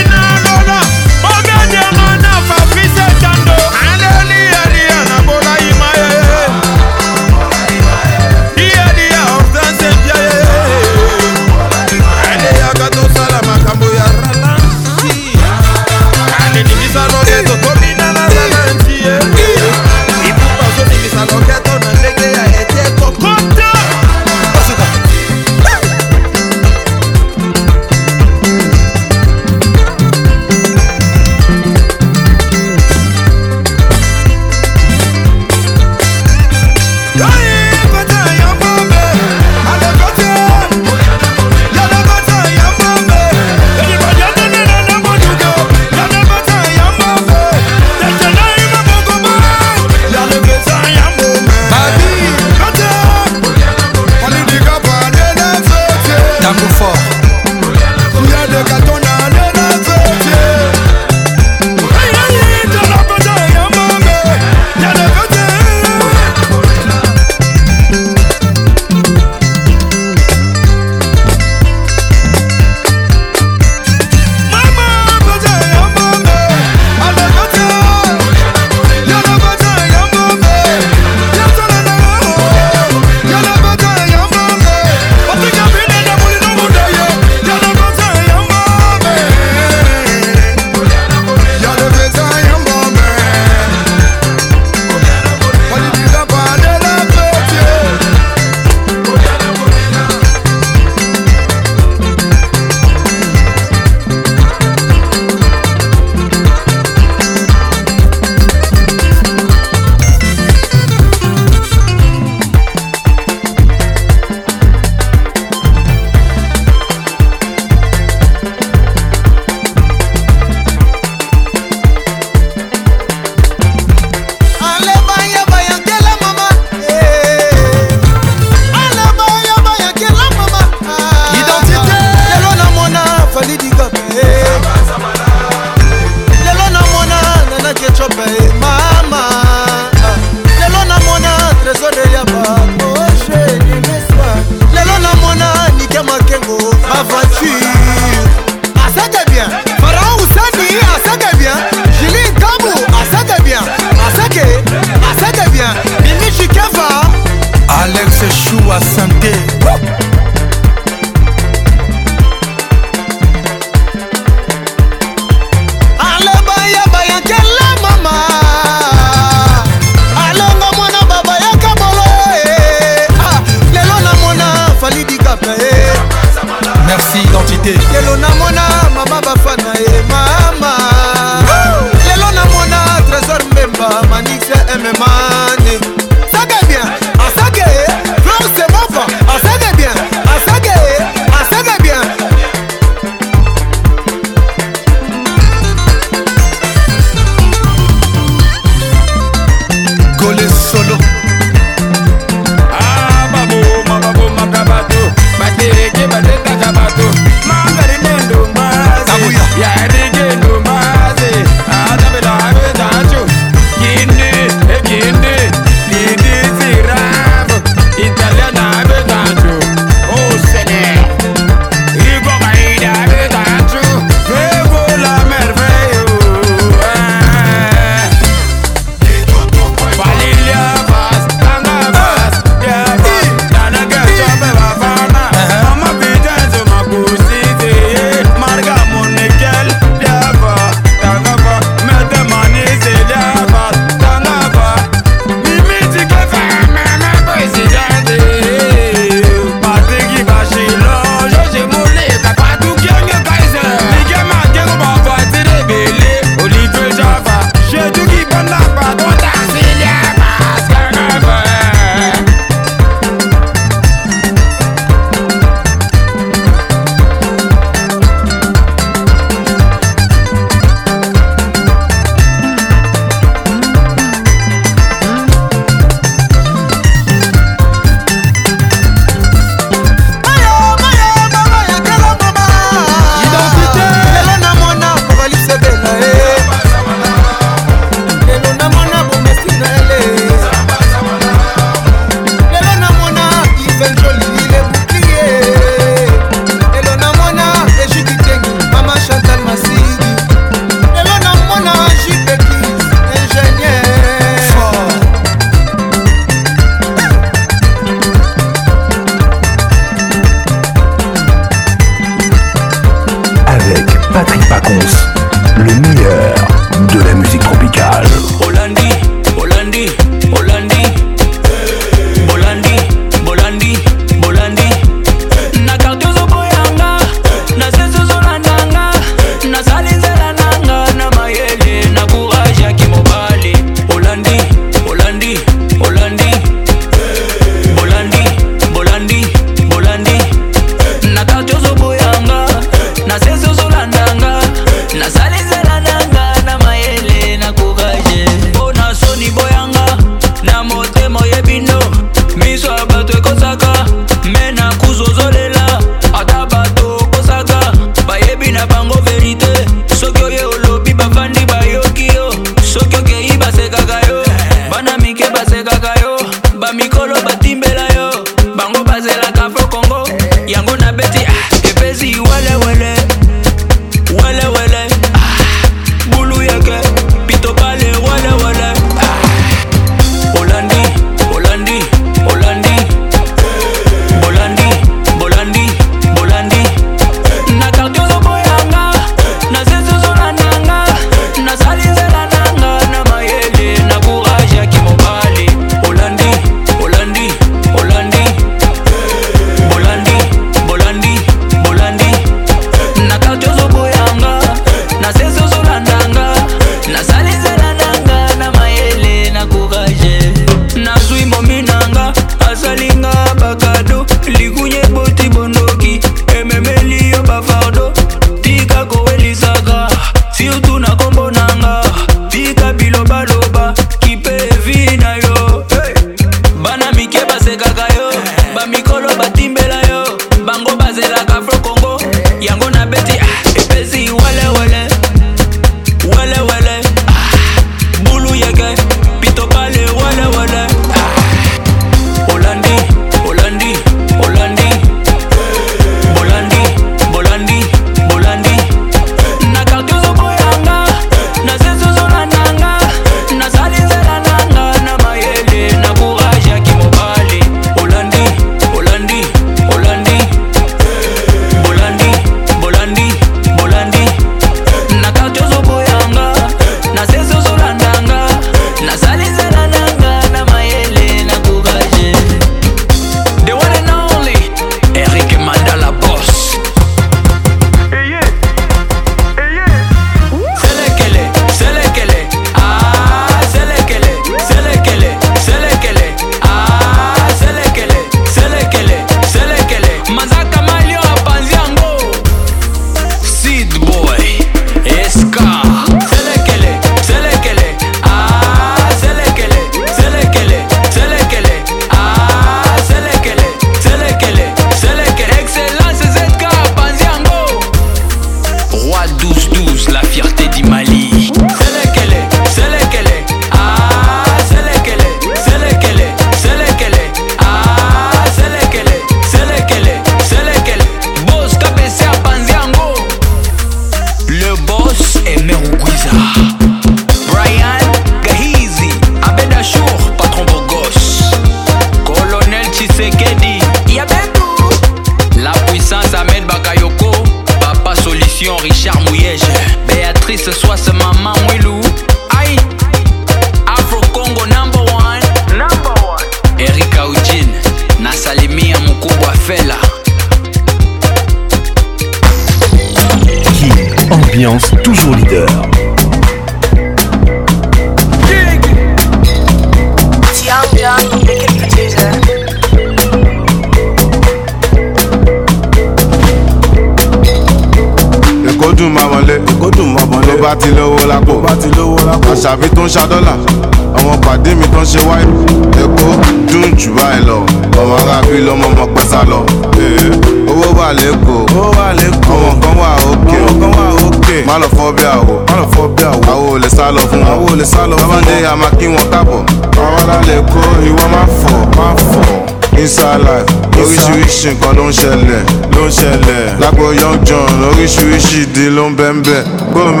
un bleu, boum,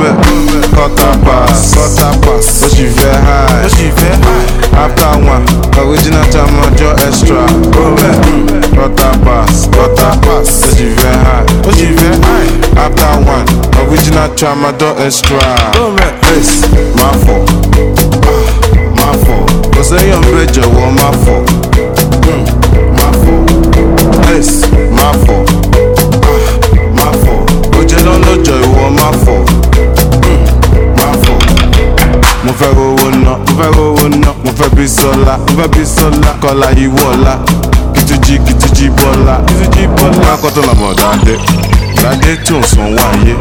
quand t'as passe, quand t'as passe, oh j'y vais high, oh j'y vais high, after one, original time on your extra, boum, quand t'as passe, quand t'as passe, oh j'y vais high, oh j'y vais high, after one, original time on your extra, boum, this, my fault, my fault, cause I am bridge, I want my fault, mm. fẹ́ bí sọlá mo fẹ́ bí sọlá kọlá ìwọlá kìtìjì kìtìjì bọ́lá kìtìjì bọ́lá. akọ́tọ̀ làmọ̀ dáadé dáadé tó ń san wáyé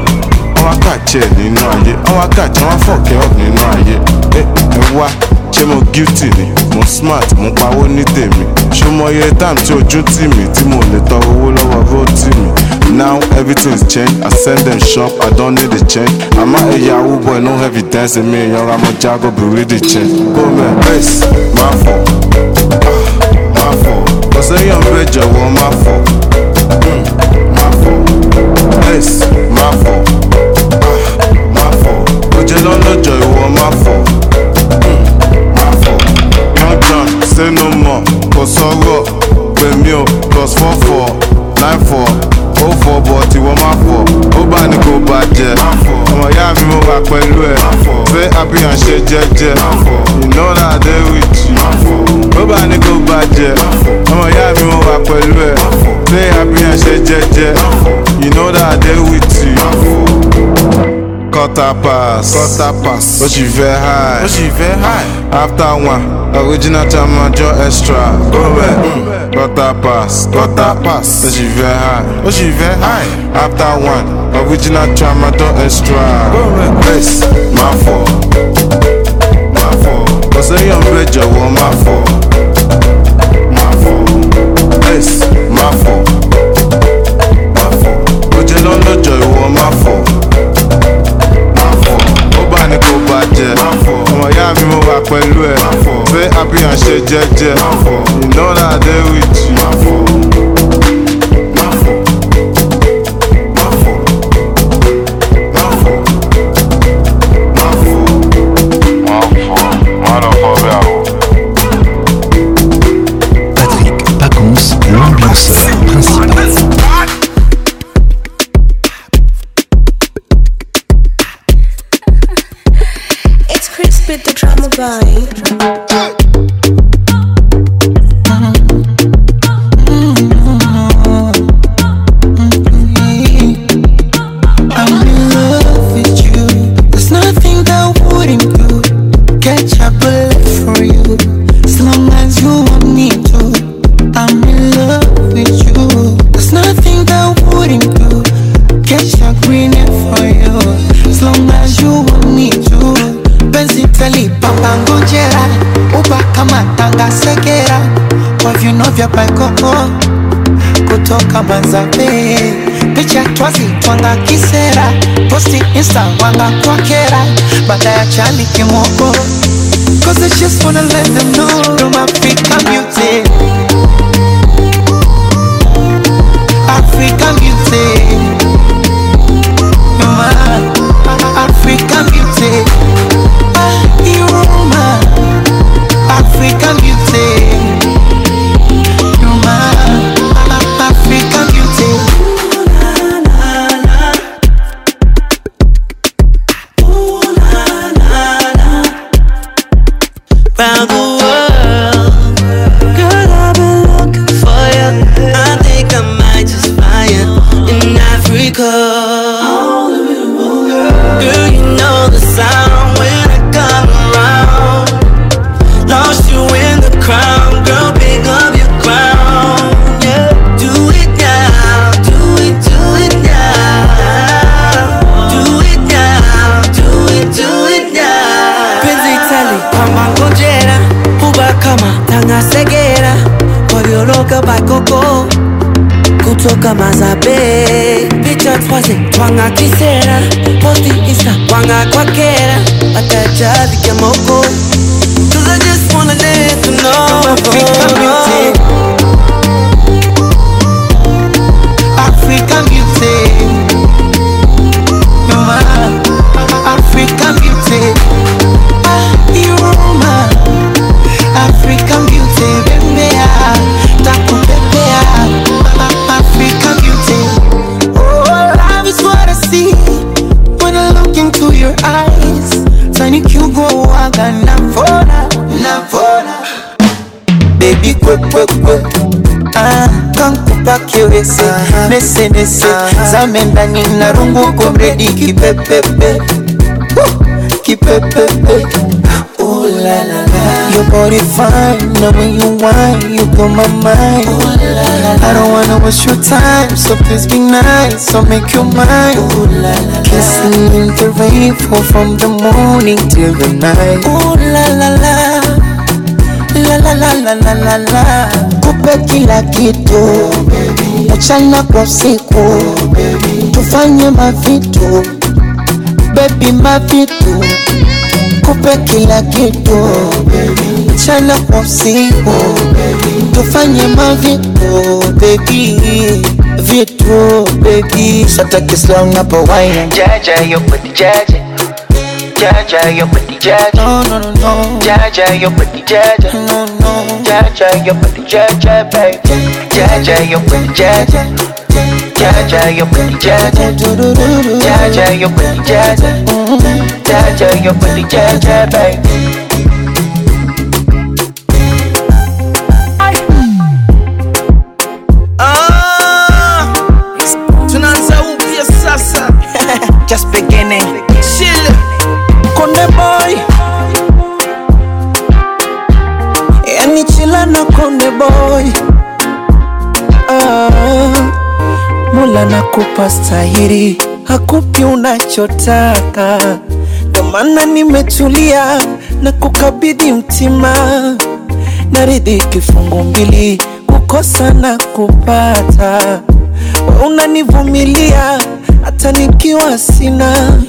ọwọ́ àkàtìẹ̀ nínú ayé ọwọ́ àkàtìẹ̀ wọn fọ̀kẹ́ ọ̀ nínú ayé ẹ ẹ wá ṣé mo guilty ni mo smart mo pawó ní tèmi ṣé mo yẹ time tí ojú tì mí tí mo lè tọ owó lọ́wọ́ bó tì mí Now everything's changed. I send them shop, I don't need a change. I'm not a Yahoo boy, no heavy dancing. Me and your Ramoja go be with change. Go man, race, my fault. Ah, my fault. Cause I am rich, I my fault. Mm, my fault. Race, my fault. Ah, my fault. But you don't know joy, want my fault. Mm, my fault. No John, say no more. Cause sọ̀rọ̀, pè mí o, plus four four, nine four ó fọ bọ̀ tí wọ́n má fọ̀ ó bá ní kó bá jẹ ọmọ ìyá mi mo wà pẹ̀lú ẹ̀ fẹ́ àbíyàn ṣe jẹ́jẹ́ ìnáwó dé wìjì ó bá ní kó bá jẹ ọmọ ìyá mi mo wà pẹ̀lú ẹ̀ fẹ́ àbíyàn ṣe jẹ́jẹ́ ìnáwó dé wìjì. Cutter pass. Cutter pass. But she very high. But she very high. After one, original German Joe Extra. Go back. Mm. pass. Cutter pass. But she very high. But she very high. After one, original German Joe Extra. Go back. Place. My fault. My fault. Cause I am rich, I my fault. My fault. Yes, My fault. My fault. But you don't know, joy you my fault. ọ̀yá mi mo wà pẹ̀lú ẹ̀ fẹ́ happy and jẹ́jẹ́ you know that I dey dying. koko kutoka manzabe picha twazi twanga kisera posti insta wanga kwakera baada ya chali kimoko Cause I just wanna let them know I'm African music African music mapenzi twanga quisiera Por isa Cause I just wanna dance know. nese nese nese zamenda nina rungu komredi kipepepe kipepepe Ooh la la la, your body fine, the way you want, you blow my mind. Ooh la la la, I don't wanna waste your time, so please be nice, so make you mine. Ooh la la la, kissing in the rain, fall from the morning till the night. Ooh la la la. la la la la la la la kupe kila kitu mchana kwa usiku oh, tufanye mavitu bebi mavitu kupe kila kitu oh, mchana kwa usiku oh, tufanye mavitu bebi vitu bebi sataki slow napowaina jaja yopati jaja jaja yopati jaja no, no, no, no. jaja yopati jaja no, no. jaja yopati jaja baby Jaja, you're pretty Jaja. Jaja, you're pretty Jaja. Jaja, you're pretty Jaja. Jaja, you're pretty Jaja, baby. kukupa stahiri, hakupi unachotaka. Ndo maana nimetulia na kukabidhi mtima, naridhi kifungu mbili, kukosa na kupata. Unanivumilia hata nikiwa sina.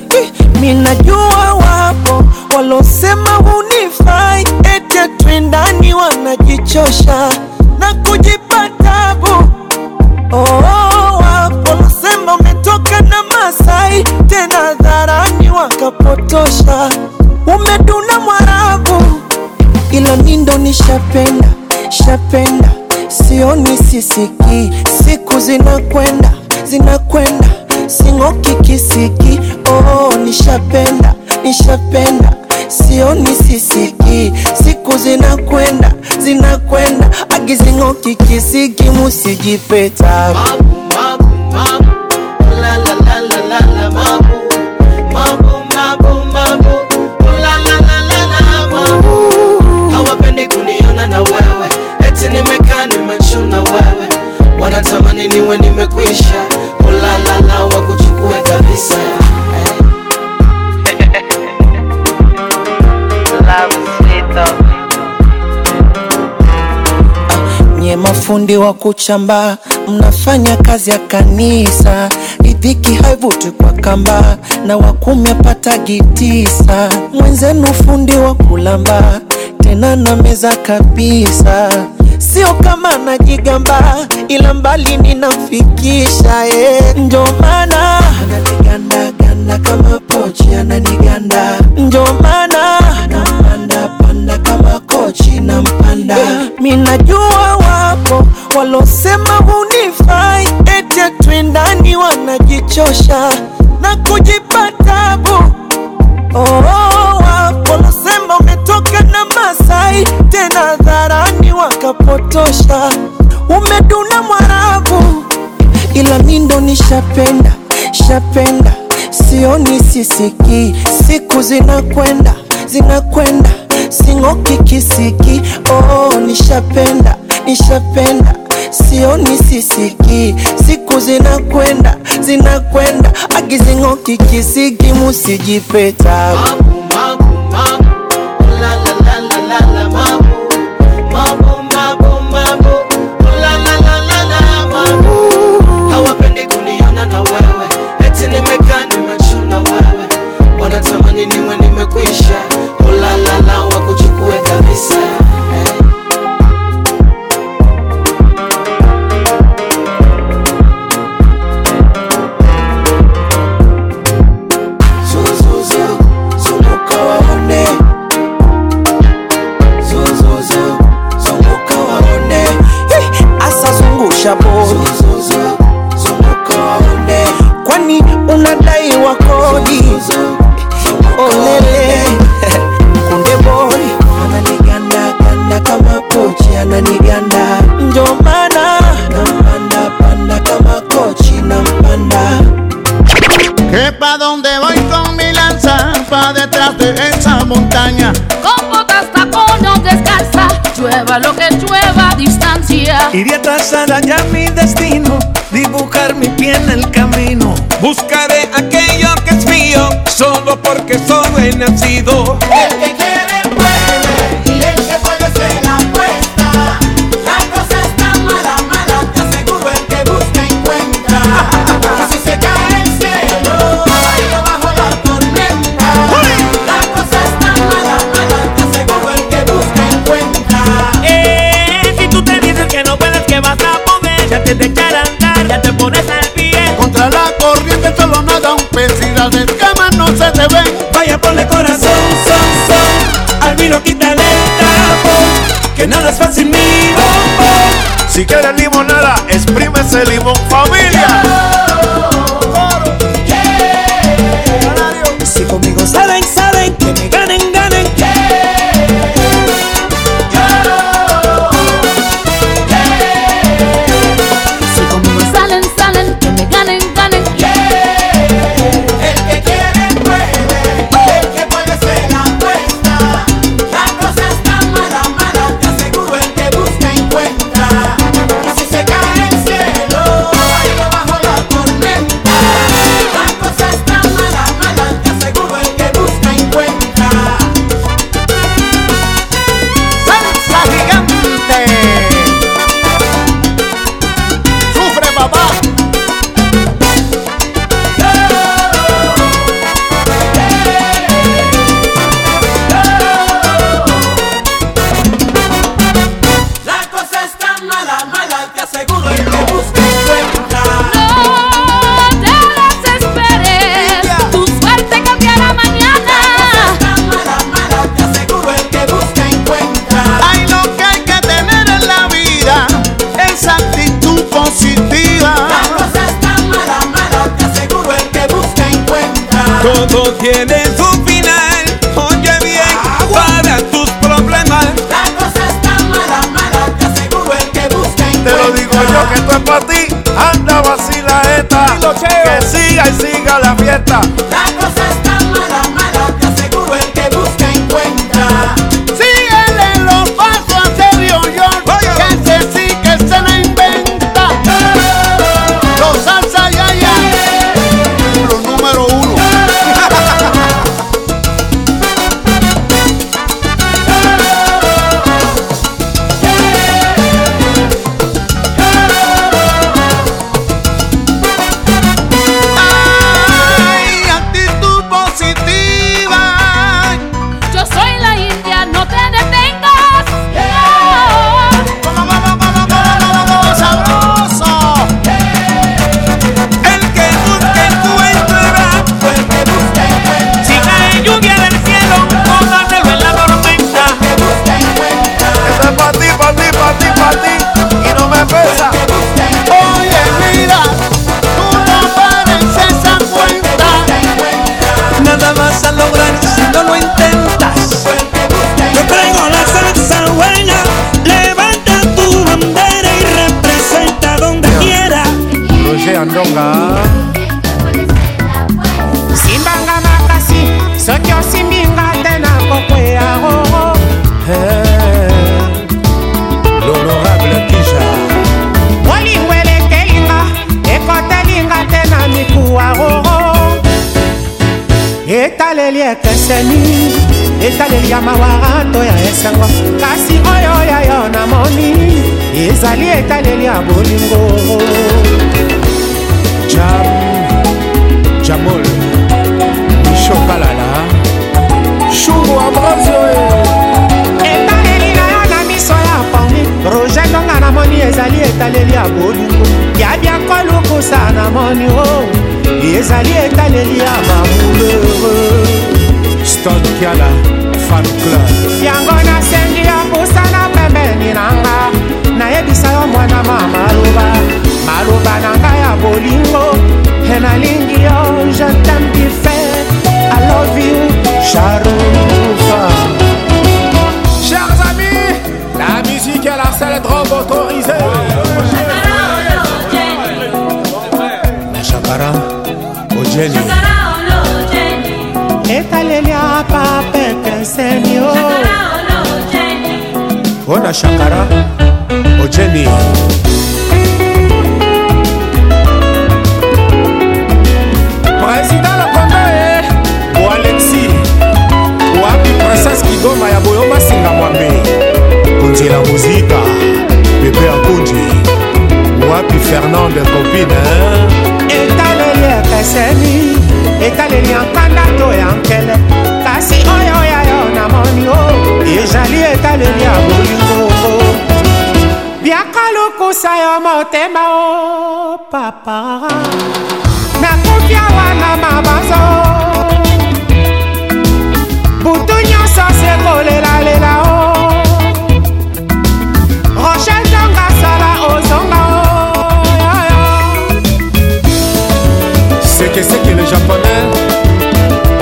Minajua wapo walosema hunifai zinakwenda zinakwenda, sing'oki kisiki. Oh, nishapenda nishapenda, sioni sisiki. Siku zinakwenda zinakwenda, agizing'oki kisiki, musijipeta fundi wa kuchamba, mnafanya kazi ya kanisa, idhiki haivuti kwa kamba, na wakumepata gitisa, mwenzenu fundi wa kulamba, tena na meza kabisa, sio kama najigamba, ila mbali ninamfikisha eh, ndio maana ananiganda ganda kama pochi, ananiganda ndio maana panda kama kochi nampanda, mimi najua wako walosema hunifai, eti atwendani wanajichosha na kujipa tabu. Oh, walosema umetoka na Masai tena dharani wakapotosha, umeduna Mwarabu, ila mindo ni nishapenda shapenda, sioni sisiki siku zinakwenda zinakwenda, sing'oki kisiki. Oh, nishapenda nishapenda, sioni sisiki, siku zinakwenda zinakwenda, agizing'oki kisiki, musijipeta lo que llueva a distancia. Iré tras allá mi destino, dibujar mi pie en el camino. Buscaré aquello que es mío, solo porque solo he nacido. quieres limonada, exprime ese limón, familia. anda vacila esta. Que siga y siga la fiesta. sango kasi oyo ya yo namoni ezali etaleli ya bolingo jam jamol mishokalala shuru ambrose etaleli na yo na miso ya pangi roje ntonga namoni ezali etaleli ya bolingo ya biakolukusa namoni o ezali etaleli ya bamoulere stonkiala fan club shakara ojeni président lakondo e o alexi oabi princese kigoma ya boyoba singa mwambe konzela muzika pepe akunji oabi fernande copine etaleli ekeseni etaleli motema o papa nakufi awa na mabazo butu nyonso sekolelalela o rochel zonga sala ozonga o sekeseke le japonais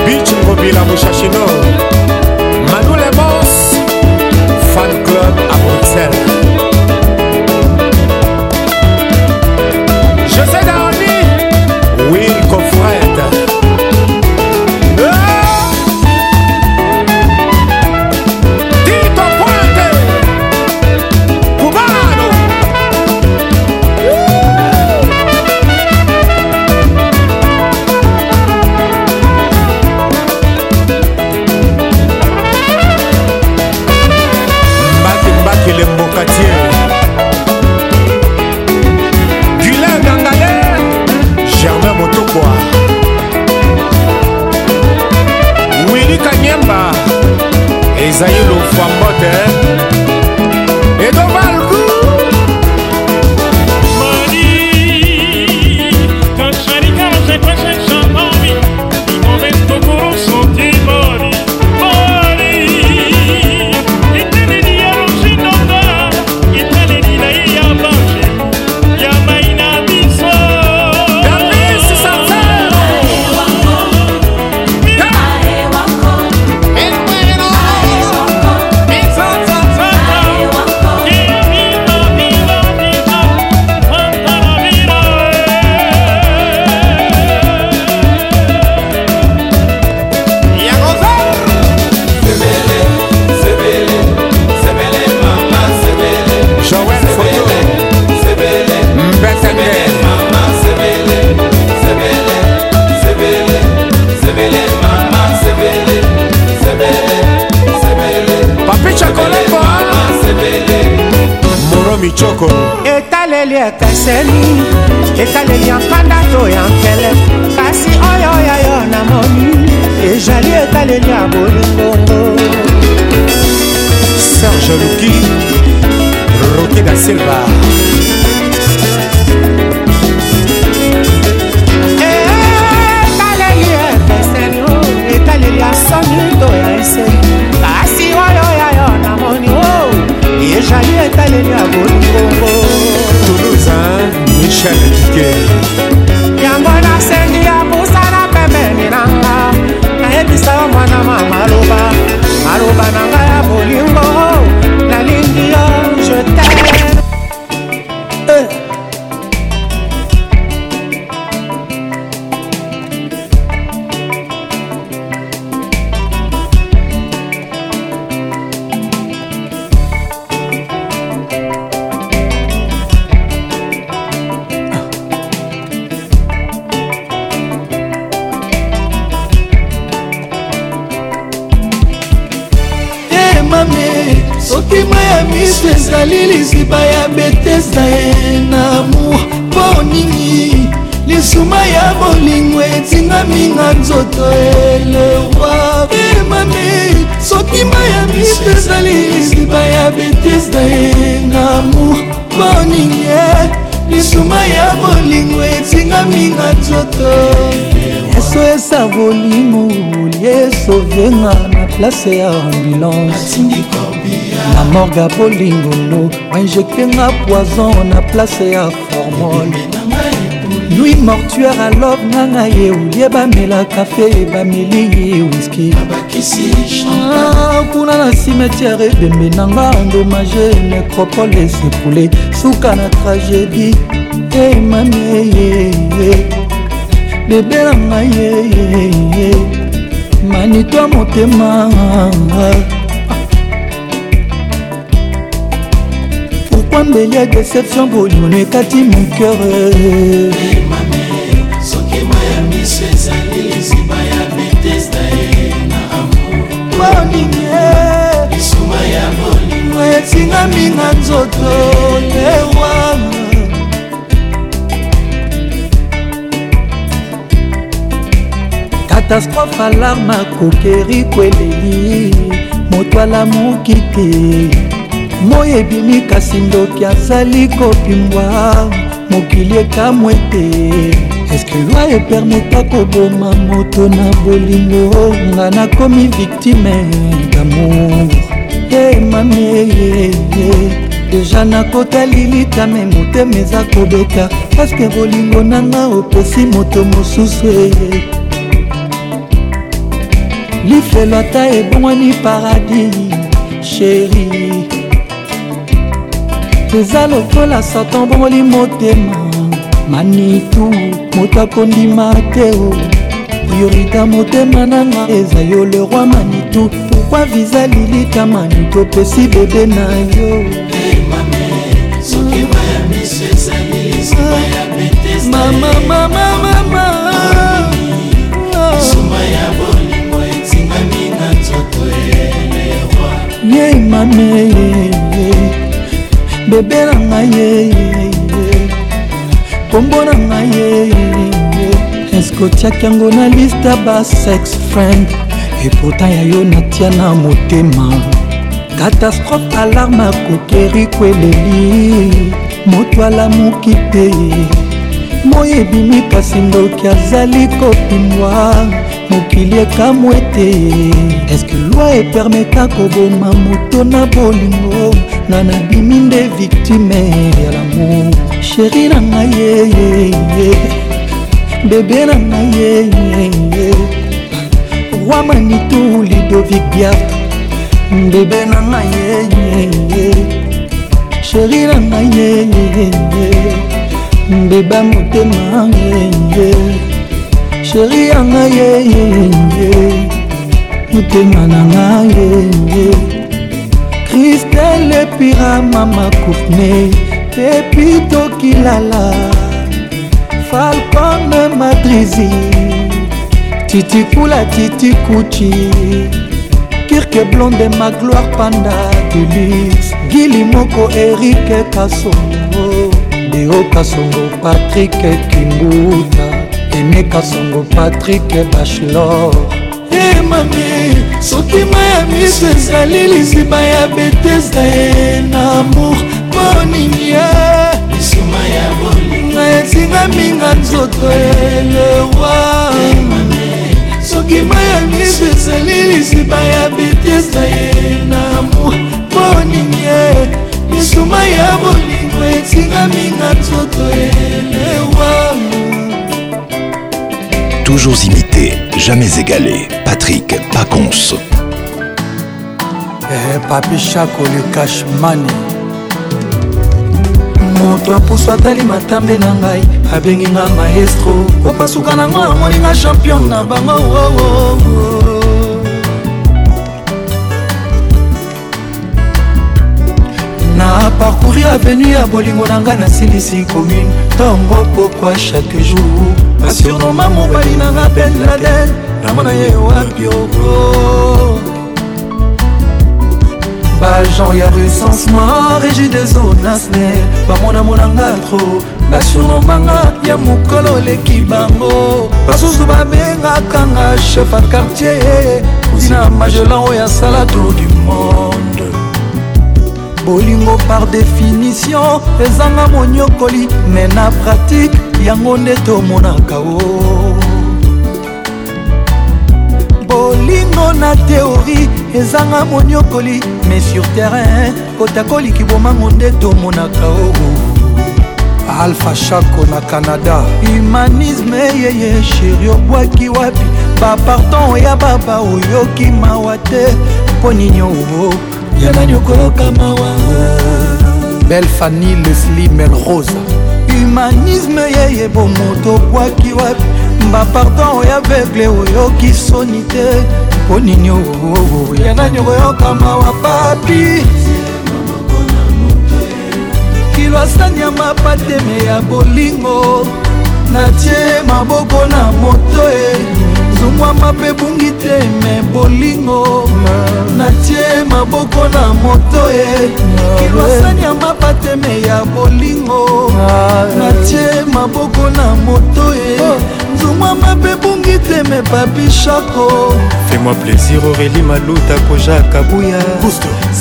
bich ngobila mushashino etaleli ekeseni etale ya panda to ya nkele kasi oyo ya yo namoni ezali etaleli ya bolingongo serge luki roke da silva eh, etaleli ekeseni oh, etaleli ya soni to ya eseni kasi oyo ya yo namoni o oh, ezali etaleli ya bolingo michel elike yango nasengi ya pusana pembeni nanga nayebisa yo mwana ma maloba maloba na ngai ya bolingo eminga nzoto eleroi emami eh, soki mayami pezali liziba ya betise na ye na amour moninge eh, lisuma ya bolingo etingami na nzoto yeso esa bolingo yeso venga na place ya ambulance na morga bolingono injektenga poison na place ya formole lui mortuaire alov nanga ye olie bamela kafe bameli ye wiski kuna na cimetiare ebembe nanga endommage necropole esepule suka na tragédie emami eh, eyeye eh, eh, bebe na ngai yeyeye manito motema mbeli ya déception boliono ekati micœur etingami na nzoto lewana katastrophe alarme akokeri kweleli moto alamuki te moi ebimi kasi ndoki azali kopimbwa mokili ekamwe te eske lwi epermeta koboma moto na bolingo nga nakomi viktime damour ye mami ye deja nakotali litame motema eza kobeta paske bolingo nanga opesi moto mosusu eye lifelo ata ebongwani paradis sheri eza lokola satan bongoli motema manitu moto akondima te o priorita motema nanga eza yo le roi manitu pourkui viza lilika manitu opesi bebe na yo mama mama mama ye mame bebe na ngai ye eh, kombo eh, eh. na ngai ye eske otiaki yango na liste basex friend epota ya yo natia na motema katastrophe alarme akokeri kweleli moto alamuki te moi ebimi kasi ndoki azali kopimwa mokili ekamwe te eske lwi epermeta koboma moto na bolingo nga nabimi nde victime ya lamour sheri na ngai yeyeye bebe na ngai yeyeye roi manitu lidovic biart bebe na ngai yeyeye sheri na ngai yeyeye mbeba motema yeye sheri ya ngai yeyeye motema na ngai yeyeye kristel epira mama courtney pepito kilala falcone madrizi titikula titikuchi kirke blonde magloire panda delix gili moko erike kasongo deo kasongo patrik kimbuta ene kasongo patrik bachelor emami eh, hey, soki ma ya miso ezali lisima ya betesda ye na amour monini ye ngai etingaminga nzoto elewa soki mai ya miso ezali lisima ya betesda ye na amour monini ye misuma ya bolingo etingaminga nzoto elewa toujours imité, jamais égalé. Patrick Pacons. eh, papi shakoli cashmani moto apusu atali matambe na ngai abengi nga maestro opasuka nango amoni nga champion na bango oh, oh, oh. na parcourir avenu ya bolingo na ngai nasilisi commune ntongo pokwa chaque jour asurnoma mobali na nga ben laden namona ye wapi oko oh, oh. bagenre ya rusence noir egidezo nasne bamonamonanga tro basurnomanga ya mokolo oleki bango basusu babengakanga chef a quartier tina magelan oyo asala tour du monde bolingo par définition ezanga monyokoli me na pratike yango nde tomonaka o bolingo na teori ezanga moniokoli mais sur terrain kotakoliki bomango nde tomonaka oo alpha shako na canada humanisme yeye sheri obwaki wapi bapardon ya baba oyoki mawa te mpo nini oo ya nani okoyoka mawa belle fanny lesli melrosa humanisme yeye bomoto obwaki wapi yamba pardon oyo avegle oyoki soni te mpo nini ya nani okoyokama wa papi kilo asani ya mapateme ya bolingo natie maboko na moto e sumwama mpe bungi te me bolingo natie maboko na moto ye kilwasani ya mapateme ya bolingo natie maboko na moto ye nzumwama mpe bungi te me papishako fais-moi plaisir aurélie maluta kojaka buya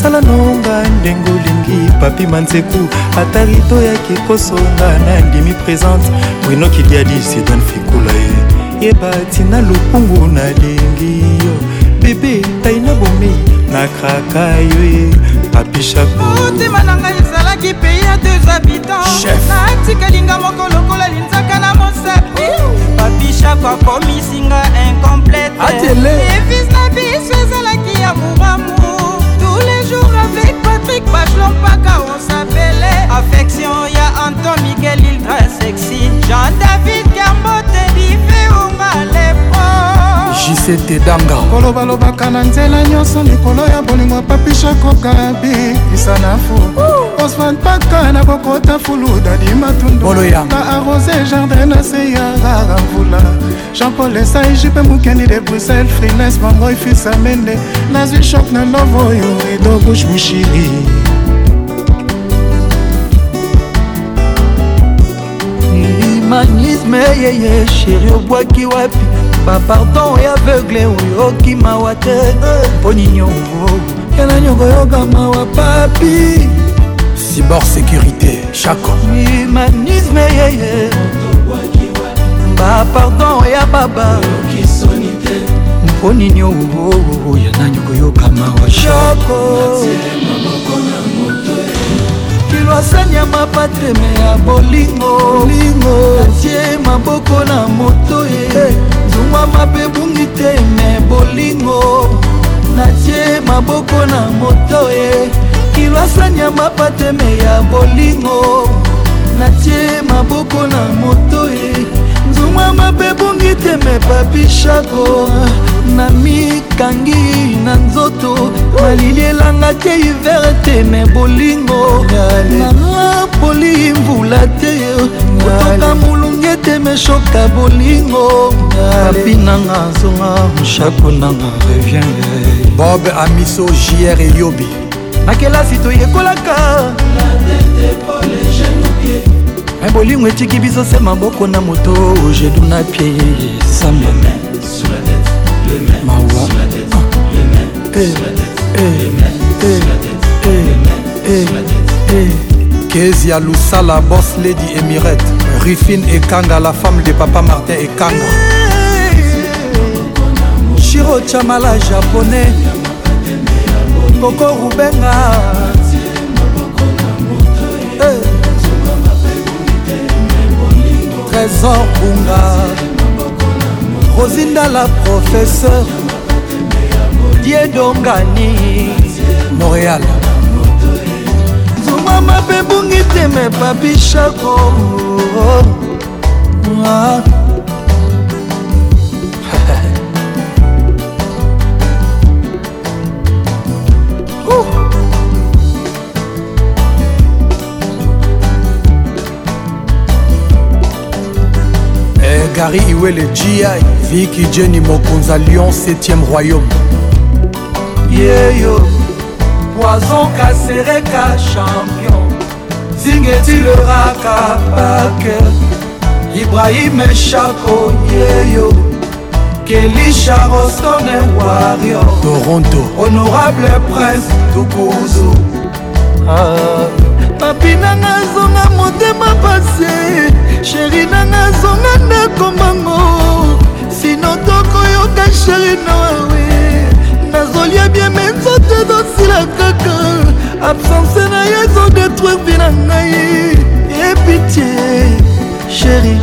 sala nonga ndenge olingi papi manzeku ata rido yaki kosonga na ndimi présente brino kidiadi sidan fikula ye yeba tina lokungu nalingi yo bebe tai na bomei nakraka yo ye papishakomotema na ngai ezalaki pei ya deux habitants natikalinga moko lokola linzaka na mosapi papishako akomisinga incomplete evis na biso ezalaki ya moramu tous les jours avec patrik bachelon mpaka on s'appelait affection ya anton miguel ildra sexy jean david cambo jise tedanga kolobalobaka na nzela nyonso likolo ya bolingo papishakokarabi isa na fu osman paka na kokota fulu dadimatunduna arose jardin na se ya rara mvula jean-paul esai jupe mokendi de bruxelles frines mangoi fisa mende nazwi shok na love oyo rido bush mushiri humanisme yeye sheri obwaki wapi bapardon ya aveugle oyo okimawa te mponi eh, nyongo yana nyongo yokamawa papi cibor sécurité chako humanisme yeye bapardon ya baba mponi nyongo yana nyongo yokamawa chako kilwasani ya mapateme ya bolingo tie maboko na moto ye eh. hey. zungwa mabe bungi te me bolingo natie maboko na moto ye kilwasanya mapateme ya bolingo natie maboko na moto ye nzungwa mabe bungi te me papishako na mikangi na nzoto malili elanga te hiver te me bolingo na mapoli mvula te kotoka mulu ete meshokta bolingo abi nanga zonga mshako nanga revienge bob amiso jr eyobi na kelasi toyekolaka me bolingo etiki biso se maboko na moto jedu na pie zamba mawa eh, eh, eh, kezi ya lusala bos lady emirete Rufine Ekanga, la femme de papa Martin Ekanga. Shiro Chamala, japonais. Boko Rubenga. Eh. Trésor Bunga. Rosinda, la professeure. Diedongani, Montréal. mama mpe bungi teme papishako <laughs> eh, gary iwele gi viki jenny mokonza lyon 7e royaume yeyo yeah, poison kasereka champion zingetileraka pake ibrahim chako yeyo keli charostone wario toronto honorable prince tukuzu ah. papi nanga azonga motema pase sheri nanga azonga ndako mango sino tokoyoka sheri noawe nazolia bie me nzoto ezosila kaka absence na ye ezodetruire vi na ngai epitie chéri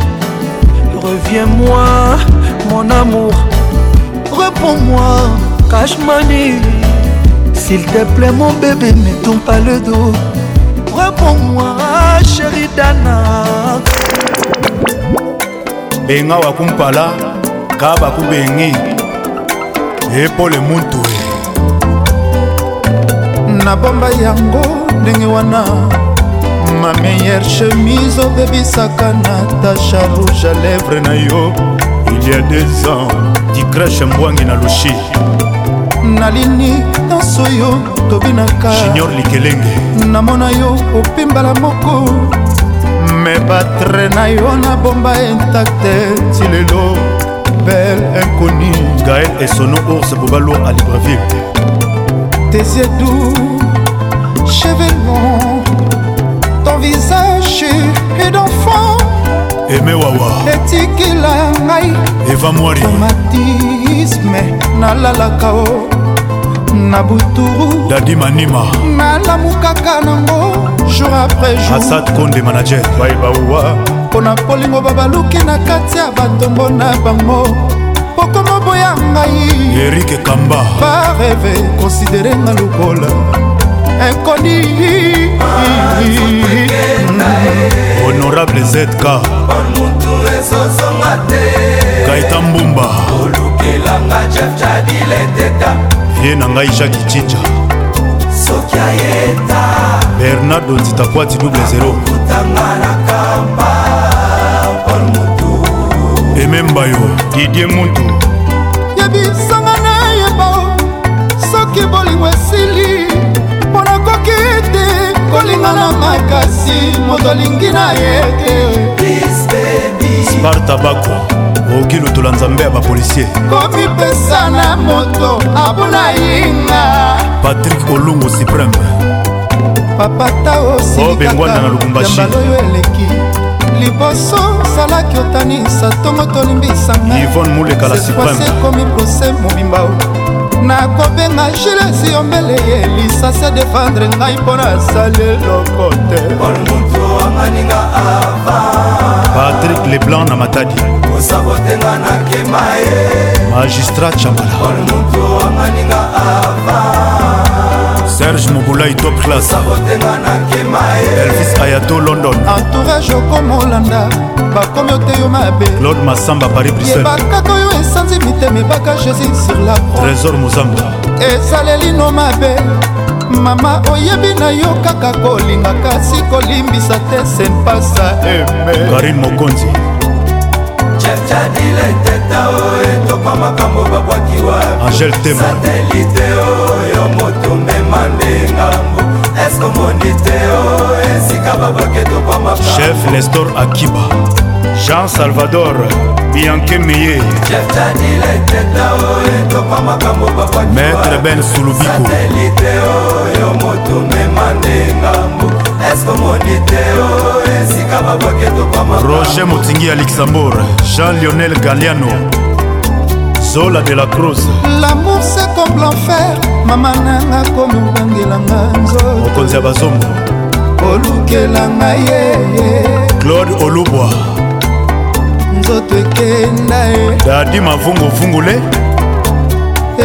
reviens-moi mon amour reprends-moi cashmani s'il te plaît mon bébé ne tourne pas le dos reprends-moi chéri dana benga wakumpala ka bakubengi epole muntue nabomba yango ndenge wana ma meilleure chemise obebisaka natasha rouge à lèvre na yo il y a deux ans dicrache mbwangi na lushi nalini nyonso yo tobinaka junior likelenge namona yo opimbala moko me batre na yo nabomba intakte ti lelo rebelle inconnu gaël esono ours bobalo à libreville tes yeux doux cheveux longs ton visage et d'enfant eme wawa etikila ngai eva mwari tomatisme nalalaka o na buturu dadi manima nalamukaka nango jour après jour asad konde manager baebauwa mpo na kolingo babaluki na kati ya batombo na bango okoma boya ngai erike kamba bareve konsidere nga lokola ekoni honorable zk kaita mbumba olukelanga jefjadile teta ye na ngai jaki cija soki ayeta bernardo nzitakwati double 0 emembayo didie muntu yebisanga nayeba soki bolingo esili mpo nakoki te kolinga na makasi moto alingi na ye te sparta bakwa okoki lutola nzambe ya bapolisier komipesa na moto abuna yinga patrik olungu supreme papata osilikakayambaloyo oh, eleki liboso ozalaki otanisa ntongo tolimbisangaasekomi prose mobimba nakobenga gilesi yombele ye elisa se defendre ngai mpo nasali eloko te patrik leblanc na matadi kosabotenga nakema ye magistrat chamala serge mobulai top classelvis ayato london entourage okomolanda bakomi ote yo mabe claude masamba paris bruselbakaka oyo esanzi mitema ebaka jésus sur la trésor mozamba ezalelino mabe mama oyebi na yo kaka kolinga kasi kolimbisa te senpasa eme karine mokonzi jadileteta o etoka makambo babwakiwa satelite oyo moto mema nde ngambo eske omoni te o esika babwaki etoka makambo chef nestor akiba jean salvador bianke meye maître ben sulubiko oyo motumema nde ngambu eskomoni te esika baboke topama roger motingi ya luxembourg jean lionel galiano zola de la cruz lamour se comme l'enfer mama nanga komi obangelanga nzo mokonzi ya bazongo olukela ngai ye claude olubwa nzoto ekenda e dadi mavunguvungule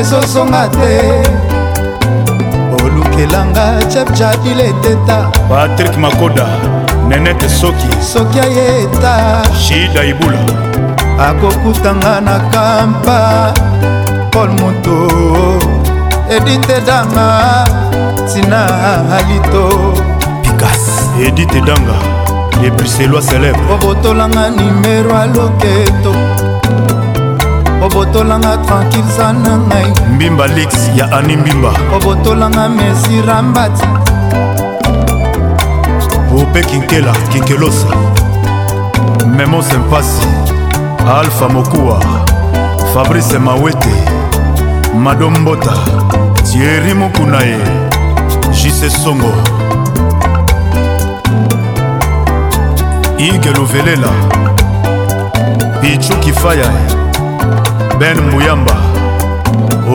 ezosonga te olukelanga chepchadile eteta patrik makoda nenete soki soki ayeta shida ibula akokutanga na kampa paul moto edite danga tina alito pikas edite danga epuselwa célèbre obotolanga nimero aloketo obotolanga tranquille za na ngai mbimba lix ya ani mbimba obotolanga mesirambati pope kinkela kinkelosa memos impasi alpha mokuwa fabrice mawete madombota tieri mokuna ye jise songo ige luvelela pichu kifaya ben mbuyamba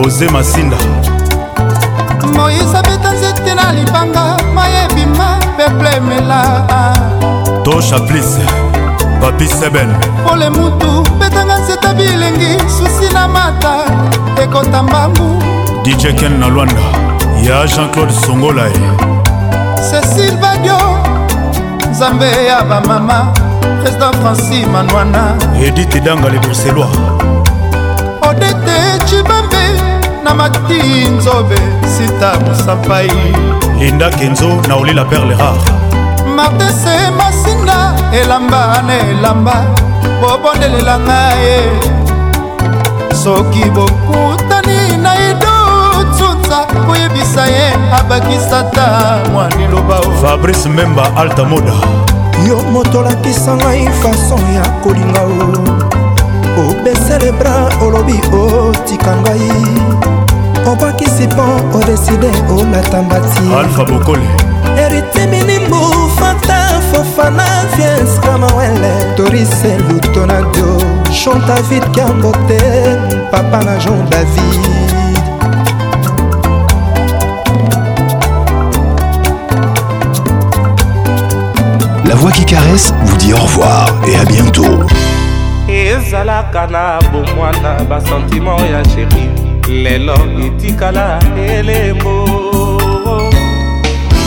oze masinda moise abeta nzete na libanga mayebima peplemela to chaplis papi seben pole mutu betanga nzeta bilengi susi na mata ekota mbangu dijeken na lwanda ya jean-claude songolae cecil badio nzambe ya bamama président franci manwana edite danga leboselwa odete cibambe na mati nzobe sita mosapai linda kenzo na olila perle rare martese masinga elamba na elamba bobondelelanga ye soki bokuta abebisa ye abakisata mwa liloba fabrice memba alta moda yo motolakisa ngai fason ya kolinga o obesele bra olobi otika ngai obwakisi mpo odeside olata mbati alfa bokole eritiminimbu fata fofana viens kamawele torise lutonadio chontavid kambote papa na jon david La voix qui caresse vous dit au revoir et à bientôt. ezalaka na bomwana basentimo ya chéri. lelo etikala elembo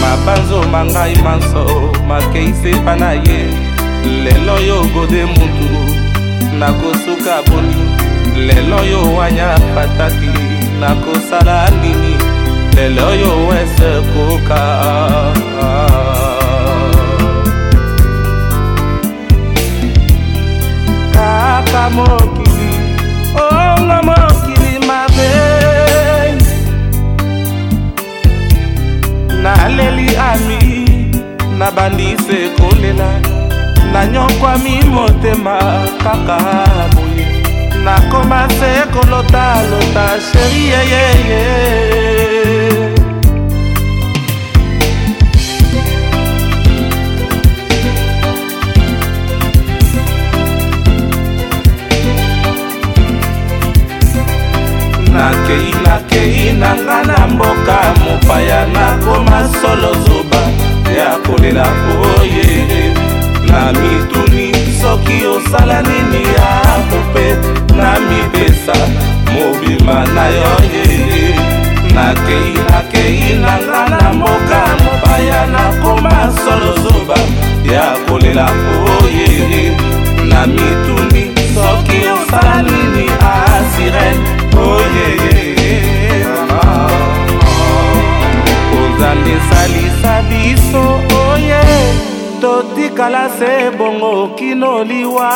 mabanzo mangai manso makei sepa na ye lelo yo gode mutu nakosuka boni lelo yo wanya pataki nakosala nini lelo yo wese koka papa mokili ongo mokili mabe naleli ami nabandisi kolela nanyokwami motema kaka boye nakoma se kolota lota sheri yeyeye nakei nakei na nga na mboka mopaya nakoma solo zoba ya kolela oye na mituni soki osala nini ya pope na mibesa mobima na yo ye nakei nakei na nga na mboka mopaya nakoma solo zoba ya kolela oye na mituni soki osala nini a sirene kozalisalisa oh, ah, biso oye oh, totikala se bongo kino liwa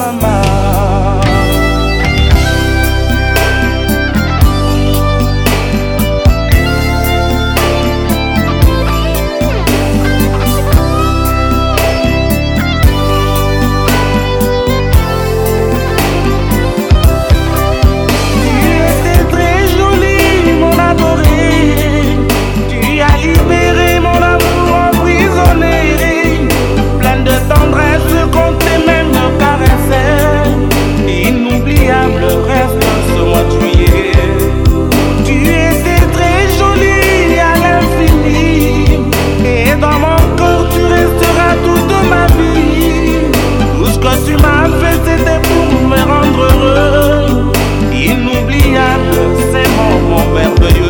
mama belo barulho